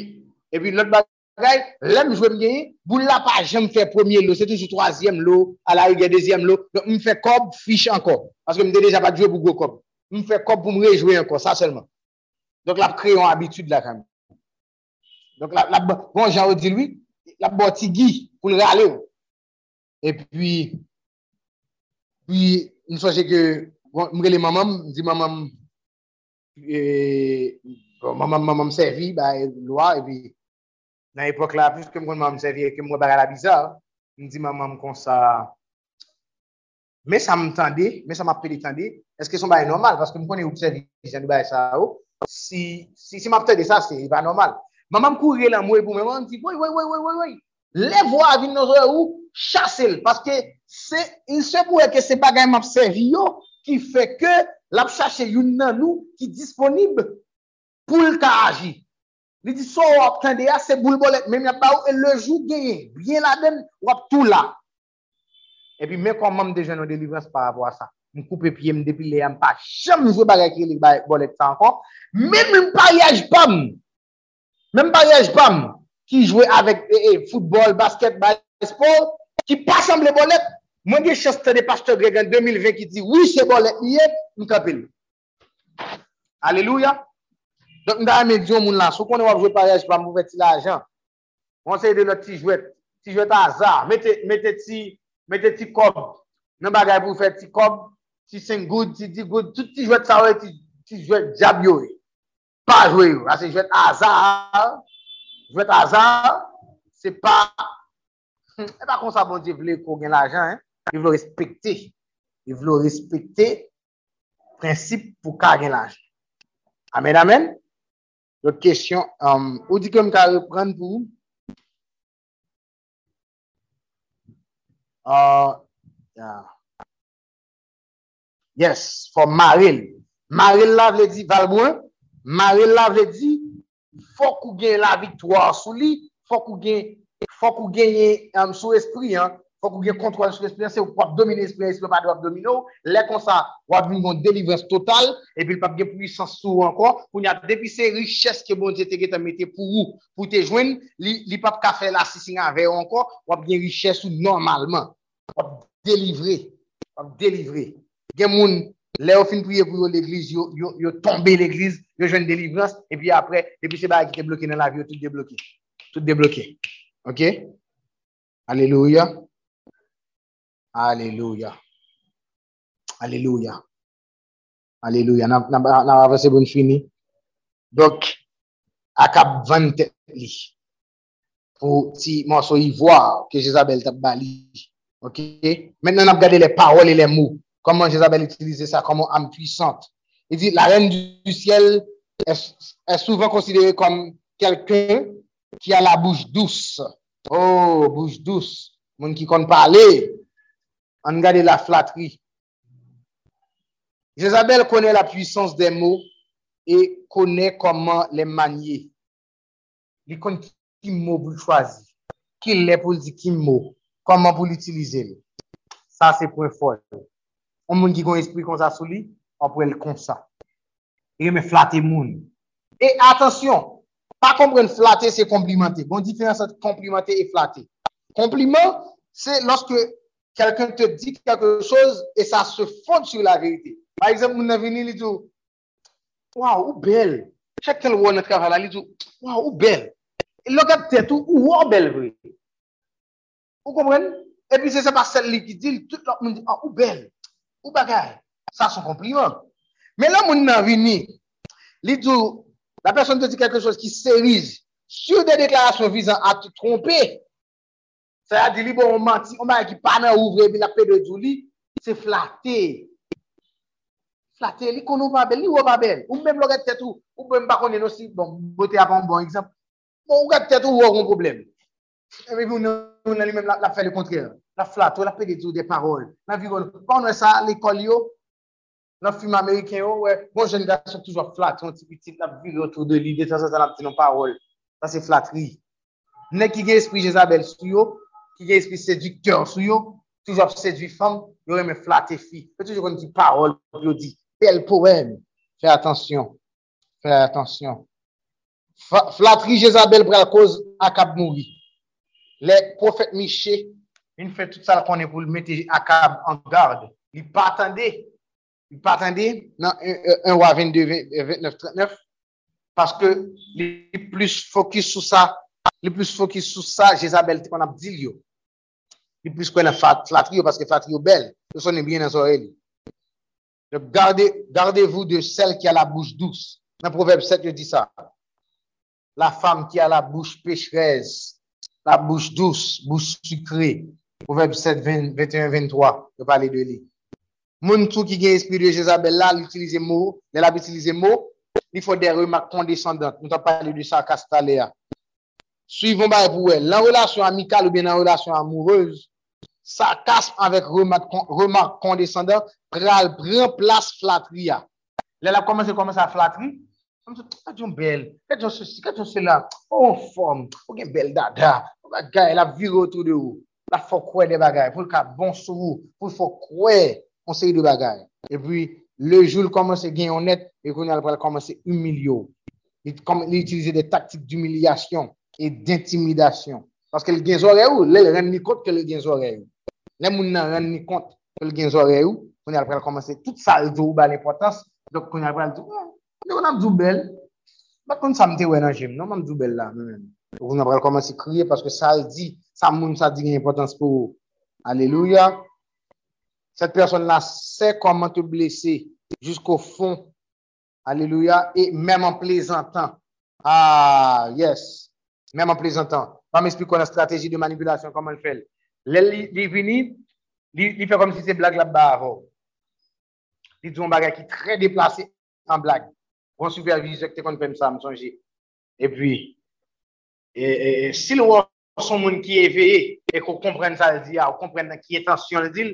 e pi lot bagay, lem jwe mgenye, boul la pa jem fè premier lo, se toujou troasyem lo, ala yi gen dezyem lo, m fè kob, fich anko, aske m de deja pa djwe pou go kob. m fè kop pou m rejouè anko, sa selman. Donk la kreyon abitude la kami. Donk la, la bon jan ou di lwi, la boti gi pou l rale ou. E pi, pi, m soje ke, bon, m rele mamam, m di mamam, e, bon, mamam, mamam servi, ba, lwa, e pi, nan epok la, plus ke mwen kon mamam servi, e ke mwen baga la bizar, mwen di mamam kon sa, me sa m tende, me sa m apel tende, Eske son baye normal? Paske m konen observi jan di baye sa ou. Si, si, si m apte de sa, se e ba normal. Maman m koure la mwe pou mèman, m ti, woy, woy, woy, woy, woy. Le vwa avin nou zwe ou, chase l. Paske se, il se pou e ke se bagay m apsevi yo, ki fe ke l ap chache yon nan nou ki disponib pou l ka aji. Li di so wap kande ya, se boul bolet, men mi ap pa ou, e le jou genye. Bien la den, wap tou la. E pi men kon mam dejen nou delivrans par avwa sa. M koupe piye m depile, m pa chan m jou bagay ki li bolet sa ankon, men m pam, men m pam, ki jwe avèk football, basket, baseball, ki pasan ble bolet, mwen di chaste de pastor Greg en 2020 ki di, oui se bolet liye, m kapil. Aleluya. Donk mda ame diyon moun lan, sou konen wap jwe pariyaj pa mou veti la ajan. Mwen se yede lò ti jwet, ti jwet ti, ti ti sengoud, ti di digoud, tout ti jwet sa wè, ti jwet diabyo wè. Pa jwe wè, ase jwet azar, jwet azar, se pa, e pa kon sa bon di vle kou gen la l'ajan, di vlo respekte, di vlo respekte, prinsip pou ka gen la l'ajan. Amen, amen. Lòt kèsyon, um, ou di kem ka repren pou? Uh, yeah. Ah. Yes, for maril. Maril la vle di valmwen, maril la vle di fok ou gen la vitwa sou li, fok ou gen, fok ou gen um, sou espri, an, fò kou gen kontrol sou espri, se ou pap domine espri, espri wap adwap domino, lè kon sa wap vin kon delivrance total, epi l pap gen puissance sou anko, pou nyat depi se richesse ke bon zete ge te mette pou ou, pou te jwen, li, li pap ka fe la sisin avè anko, wap gen richesse ou normalman, wap delivre, wap delivre. Gen moun, lè ou fin priye pou yo l'eglise, yo tombe l'eglise, yo jwen delivrance, epi apre, epi se ba ki te bloke nan la vi, yo tout debloke. Tout debloke. Ok? Aleluya. Aleluya. Aleluya. Aleluya. Nan avase bon fini. Dok, akab vante li. Pou ti monso yi vwa ke Jezabel tap bali. Ok? Men nan ap gade le parol e le mou. Koman Jezabel itilize sa, koman am puissante. E di, la ren du ciel e souvan konsidere kom kelken ki a la bouche douce. Oh, bouche douce. Moun ki kon pale. An gade la flatri. Jezabel kone la puissance de mou e kone koman le manye. Li kon ki mou pou chwazi. Ki le pou li di ki mou. Koman pou l'utilize li. Sa se pou fol. On moun ki kon espri kon sa sou li, an pou el kon sa. E me flate moun. E atensyon, pa kompren flate se komplimante. Bon diferanse komplimante e flate. Kompliment, se loske kelken te di kelke chose e sa se fonde sou la verite. Par exemple, moun avini li tou, waw, ou bel. Chek tel wou net kavala li tou, waw, ou bel. E lokat tetou, ou waw bel vre. Ou kompren? E pi se se pa sel li ki dil, tout lop moun di, waw, ou bel. Ou bagay. Sa son kompliment. Men la moun avini, li tou, la person te di kelke chose ki serize, sou de deklarasyon vizan a te trompe, Se a di li bon ou manti, ou man ki pa nan ouvre la pe de se flate. Flate, li konou pa bel, li ou pa bel. Ou mèm lo gade tetou, ou mèm bakon eno si, bon, bote apan bon eksemp. Bon, ou tetou ou. E mèm moun nan li men la, la fè le kontre. La flatou, la pè bon, de tou de parol. Nan viron, pon wè sa, l'ekol yo, nan film Ameriken yo, wè, bon jen da sou toujwa flatou, an ti piti la viron tou de li, de tan sa sa la pti nan parol. Sa se flatri. Nè ki gen espri Jezabel sou yo, ki gen espri sedukteur sou yo, toujwa sedu fam, yo reme flate fi. Pe toujwa kon di parol, yo di, bel poem. Fè atensyon. Fè atensyon. Flatri Jezabel pral koz akab mouri. Le profet Miche, in fè tout sa la konen pou l mette akab an garde. Li patande, li patande, nan 1 wa 22, 29, 39, paske li plus fokus sou sa, li plus fokus sou sa, Jezabel te kon ap dil yo. Li plis kwen flatri yo, paske flatri yo bel. Se sonen bien nan zore li. Gardez-vous de sel ki a la bouche douce. Nan proverbe 7, yo di sa. La femme ki a la bouche pecherez. la bouche douce, bouche sucrée. Proverbe 7, 20, 21, 23, je parlais de lui. Moun tou ki gen espri de Jezabel la, l'utilize mou, lè la l'utilize mou, li fò der remak kondescendant. Nou ta pale de sa kastale ya. Suivon ba e pou el. Lan relasyon amikal ou bien nan relasyon amoureuse, sa kasp avèk remak kondescendant, pral pran plas flatri ya. Lè la komanse komanse a flatri, Kat yon bel, kat yon sosi, kat se la, ou an form, ou gen bel dada, ou bagay la vire otou de ou, la fò kwe de bagay, pou l ka bon sou ou, pou l fok kwe konsey de bagay. E pwi, le joul komanse gen yon net, e kon al pral komanse umilyo. Li itilize de taktik d'umilyasyon e d'intimidasyon. Paske l gen zore ou, le ren ni kont ke l gen zore ou. Le moun nan ren ni kont ke l gen zore ou, kon al pral komanse tout sa saldo ou ba l l'importans, dok kon al pral di, ou, koun am djou bel, bak koun sa mte wè nan jem, nan am djou bel la. Koun al pral komanse kriye, paske sa l di, sa moun sa di gen importans pou, aleluya. Set person la se koman te blese, jisk ou fon, aleluya, e mèm an plezantan. Ah, yes, mèm an plezantan. Pa mè espli kon an strategi de manipulasyon, koman l fèl. Lè li vini, li fè kom si se blag la baro. Li djou m bagay ki tre deplase an blag. Bon supervise, te kon fèm sa, m sonje. E pwi, si l wò son moun ki eveye, e kon kompren sa l di, a, kon kompren ki etansyon l di,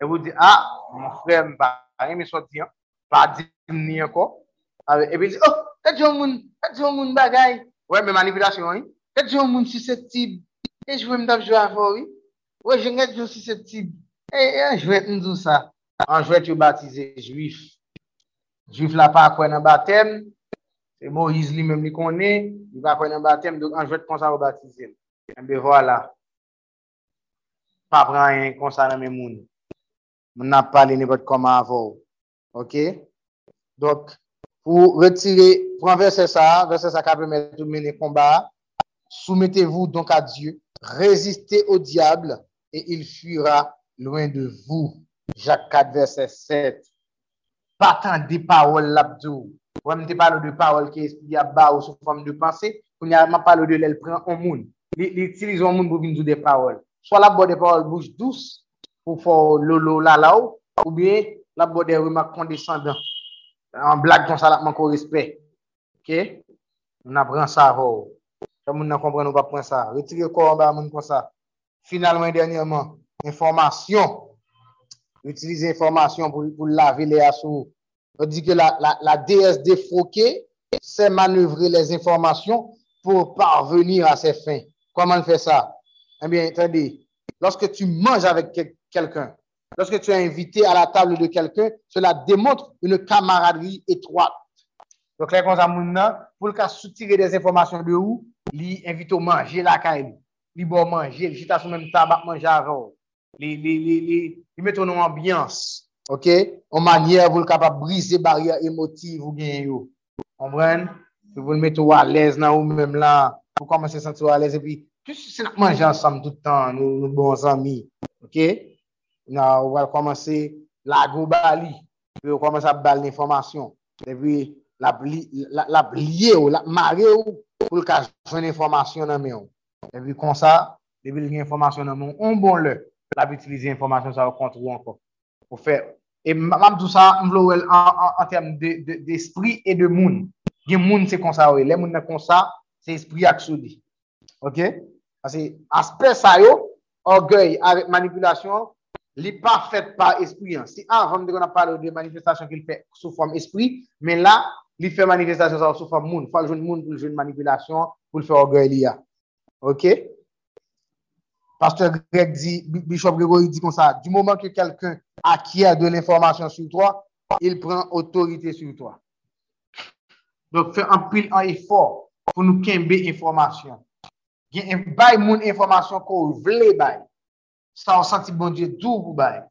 e wou di, a, m frem pa, a, m sou di, pa di m ni anko. E pi di, oh, ket joun moun, ket joun moun bagay. Wè, m manipulasyon, ket joun moun susceptib, e jwè m dap jwè avò, wè. Wè, jenget yo susceptible. E, e, anjouet nou sa. Anjouet yo batize juif. Juif la pa kwen nan batem. Se Moïse li mèm li konen. Li pa kwen nan batem. Dok anjouet konsa yo batize. Mbe wala. Pa pran yon konsa nan mè moun. Moun ap pale ne bot koma avou. Ok? Dok, pou retire, pou an verse sa, verse sa ka pweme tou mene komba, soumettez-vous donc a Dieu, résistez au diable, et il fuira loin de vous. Jacques 4, verset 7. patan di parol labdou. Wè m te palo de parol ki espri a ba ou sou fòm de panse, pou nye ma palo de lèl pren an moun. Li itilize an moun pou vin djou de parol. So la bo de parol bouj dous, pou fò lolo la la ou, ou bie la bo de remak kondeshandan. An blag kon sa la man kon respè. Ok? M nan pren sa vò. Jè moun nan kompren nou pa pren sa. Retire kon ba moun kon sa. Finalman, dènyèman, informasyon. utilize informasyon pou, pou lave le asou. On di ke la, la, la DSD froke, se manevre les informasyon pou parvenir a se fin. Koman fè sa? Ebyen, eh tendi, loske tu manj avèk kelken, loske tu invite a la table de kelken, cela demontre une kamaradri etroite. Donc, lè kon sa moun nan, pou lka soutire des informasyon de ou, li invite ou manje la ka elou. Li bo manje, li chita sou men tabak manje avèw. li, li, li, li meton nou ambyans, ok? Ou manye voul kapap brise barya emotiv ou gen yo. Ombren? Voul meton walez nan ou mèm la, pou koman se senti walez, epi, tout se nak manje ansam toutan, nou, nou bon zami, ok? Nan, ou val komanse la go bali, ou koman se bal l'informasyon, epi, la bliye ou, la mare ou, pou l ka jwen informasyon nan mè ou. Epi, kon sa, epi, l'informasyon nan mè ou, on bon lè. la bi itilize informasyon sa yo kontrou anko. Pou fè, e mam tout sa mlo wèl an term de espri e de moun. Gen moun se konsa wè, e, le moun ne konsa, se espri ak sou di. Ok? Ase, aspe sa yo, orgey, avèk manipulasyon, li pa fèt pa espri an. Si an, vèm de kon ap pale de manifestasyon ki l fè sou form espri, men la, li fè manifestasyon sa yo sou form moun. Fòl joun moun pou l joun manipulasyon, pou l fè orgey li ya. Ok? Ok? Pasteur Greg dit, Bishop Gregory dit comme ça, du moment que quelqu'un acquiert de l'information sur toi, il prend autorité sur toi. Donc, fais un pile en effort pour nous quimber information. Bail mon information qu'on voulait bail. Ça, on sentit bon Dieu doux pour bail.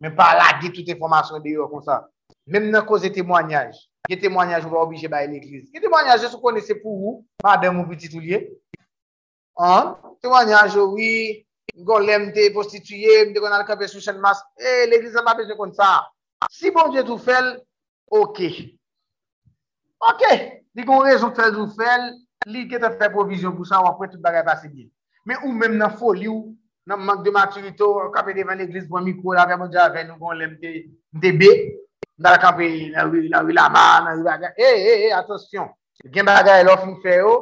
Mais pas laguer toute information dehors comme ça. Même dans cause des témoignages. Des témoignages, on va obliger bail l'église. Des témoignages, je connaissez pour vous, madame ou petit oulier. An, tèwanyan gon lem te postituye, mte kon al kape sou chen mas, e, l'eglise pa peche kon sa. Si bon diye tou fel, ok. Ok, di kon rezon fel tou fel, li ke te fe provizyon pou sa wapwe tout bagay pase bi. Men ou men nan foli ou, nan mank de maturito, kape devan l'eglise bon mikou, bon bon, la ve moun diya ven nou golem te debe, nan la kabe nan wilama, nan wilama, e, eh, e, eh, e, atosyon. Gen bagay lò fin fe yo,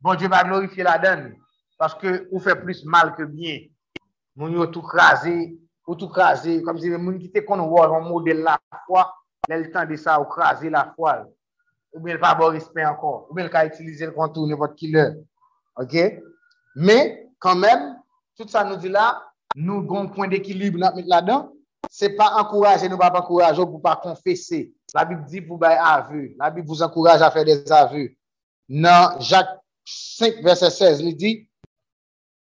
bon diye va glorifiye la dene. Den. Paske ou fe plus mal ke bien. Moun yo tou krasi, ou tou krasi, kom si moun ki te kon wòl, moun model la fwa, lè l tan de sa ou krasi la fwa. Ou bel pa bo rispe ankon. Ou bel ka itilize l kontou ne vot ki lè. Ok? Me, kan men, tout sa nou di la, nou gon point d'ekilibre nan mit la dan, se pa ankouraje nou pa pa ankouraje ou pou pa konfese. La bib di pou bay avè. La bib vous ankouraje a fè des avè. Nan Jacques 5 verset 16, li di,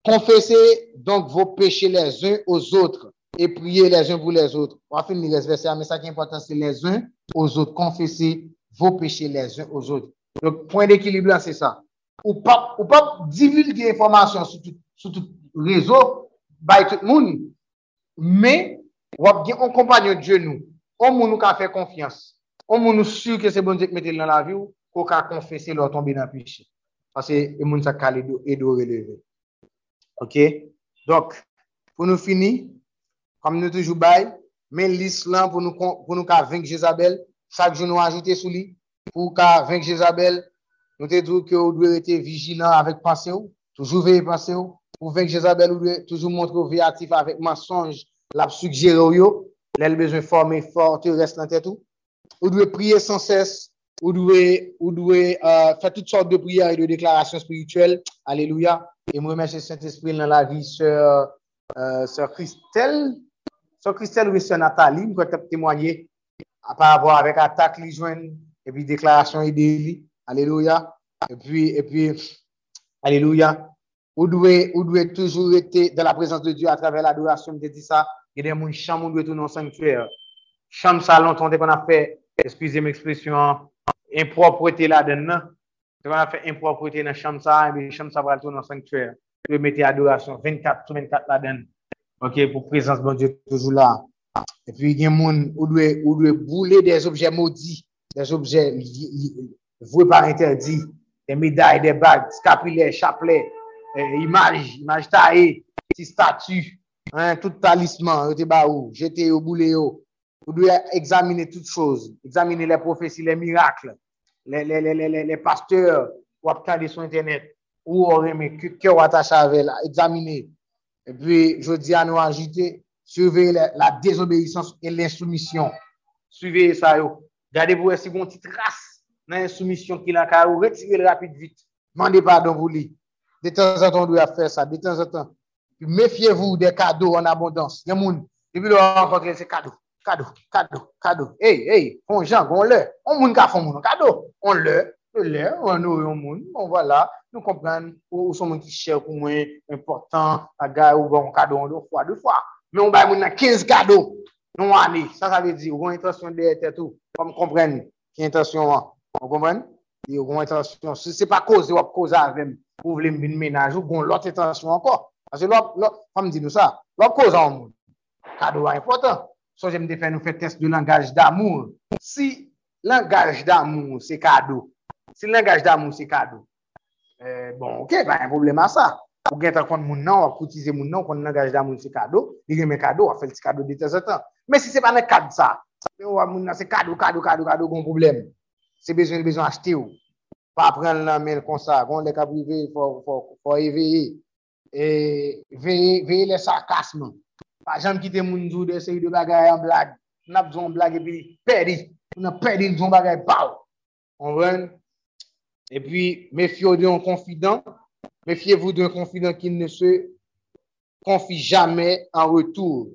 Confessez donc vos péchés les uns aux autres et priez les uns pour les autres. On va finir les versets, mais ça qui est important, c'est les uns aux autres. Confessez vos péchés les uns aux autres. Donc, point d'équilibre, c'est ça. Ou pas, ou pas divulguer l'information sur tout, sur tout réseau, by tout le monde, mais on accompagne Dieu nous. On nous a fait confiance. On nous sûr que c'est bon Dieu qui mette dans la vie ou qu'on a confessé leur tomber dans le péché. Parce que le monde s'est calé et de relever. Ok, donk, pou nou fini, kom nou toujou bay, men lis lan pou nou ka venk Jezabel, chak joun nou ajoute sou li, pou ka venk Jezabel, nou te dou ki ou dwe rete vijilan avèk panse ou, toujou veye panse ou, pou venk Jezabel ou dwe toujou montre ou veye atif avèk mensonj, la ou yo, lèl bezwen forme forte ou rest nan tèt ou, ou dwe priye san ses, ou dwe fè tout sort de priye et de deklarasyon spirituel, aleluya, E mwen mèche Saint-Esprit nan la vi Sœur euh, Christelle, Sœur Christelle ou Sœur Nathalie, mwen te témoigner par rapport avec attaque jwen, et puis déclaration et délit. Alléluia. Et puis, et puis, Alléluia. Ou dwe, ou dwe toujours été dans la présence de Dieu à travers l'adoration, te dit ça. Il y a des ou dwe tout dans sanctuaire. Chambre ça longtemps, te qu'on a fait, excusez m'expression, impropreté là-dedans. Te qu'on a fait impropreté dans chambre ça, et puis chambre va tout dans sanctuaire. Te mettez adoration 24 sur 24 là-dedans. Ok, pour présence bon Dieu toujours là. Et puis, il y a des gens ou doit, ou doit bouler des objets maudits, des objets voués par interdit, des médailles, des bagues, scapulaires, chapelets, euh, images, images taillées, petits statues, hein, tout talisman, jeté au boulet yo. Ou doit examiner toutes choses, examiner les prophéties, les miracles, les, les, les, les, les, les pasteurs, ou regarder sur Internet, ou mais que cœur attaché avec, examiner. Et puis, je dis à nous ajouter, surveiller la, désobéissance et l'insoumission. Suivez ça, yo. Gardez pour si une petite trace dans l'insoumission qu'il a car retirez rapide vite. Demandez pardon pour lui. De temps en temps, on doit faire ça, de temps en temps. Méfiez-vous des cadeaux en abondance. A moun, depuis le rencontrer, c'est cadeau, cadeau, cadeau, cadeau. Hey, hey, on Jean, on le. On moun ka font moun cadeau. On le, on le, on nous, on moun. Bon, voilà. Nous comprenons, ou, son moun qui cher pour moi, important, gars ou bon cadeau, deux fois, deux fois. Mais on va moun nan 15 cadeaux. Non, année. Ça, ça veut dire, ou intention de tout. Comme comprendre, qui intention, on comprend? Et ou intention, si c'est pas cause, ou cause avec, ou vle une ménage, ou gon l'autre intention encore. Parce que l'autre, comme dit nous ça, l'autre cause en monde. Cadeau important. so jem de fè nou fè test de langaj d'amour. Si langaj d'amour se kado, si langaj d'amour se kado, eh, bon, ok, pa yon problem a sa. Ou gen ta kon moun nan, wap koutize moun nan, kon langaj d'amour se kado, li gen men kado, wap fè l'ti kado de te zetan. Men si se pa nan kado sa, wap moun nan se kado, kado, kado, kado, kon problem. Se bezon, bezon achete ou. Pa pren lan men kon sa, kon lek aprive, fò eveye, e veye, veye le sarkasman. Pas jamais quitter moun jou de série de bagaille en blague. N'a besoin blague et puis perdu. On a perdu son pow. On voit? Et puis, méfiez-vous d'un confident. Méfiez-vous d'un confident qui ne se confie jamais en retour.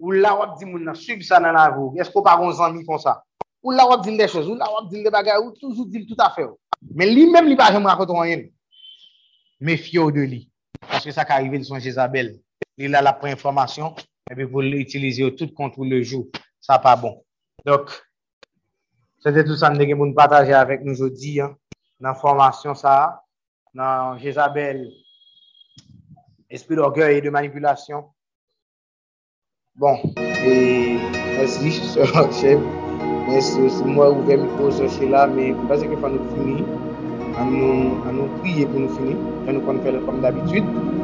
Ou là, on dit, moun nan, suive ça dans la vie. Est-ce qu'on pas gon amis comme ça? Ou là, on dit des choses. Ou là, on dit des bagages. Ou toujours dit tout à fait. Mais lui-même, il va jamais raconter rien. Méfiez-vous de lui. Parce que ça qui arrive de son Jézabel. li la la pre-informasyon, epi pou l'utilize ou tout kontou le jou, sa pa bon. Dok, se te tout sa mne gen moun pataje avèk nou jodi, nan formasyon sa, nan Jezabel, espri d'orgueil et de manipulasyon. Bon, e, mersi, se ranche, mersi, se mwa ouve mikou se che la, me mpase ke fan nou fini, an nou priye pou nou fini, an nou kon fèl kom d'abitude,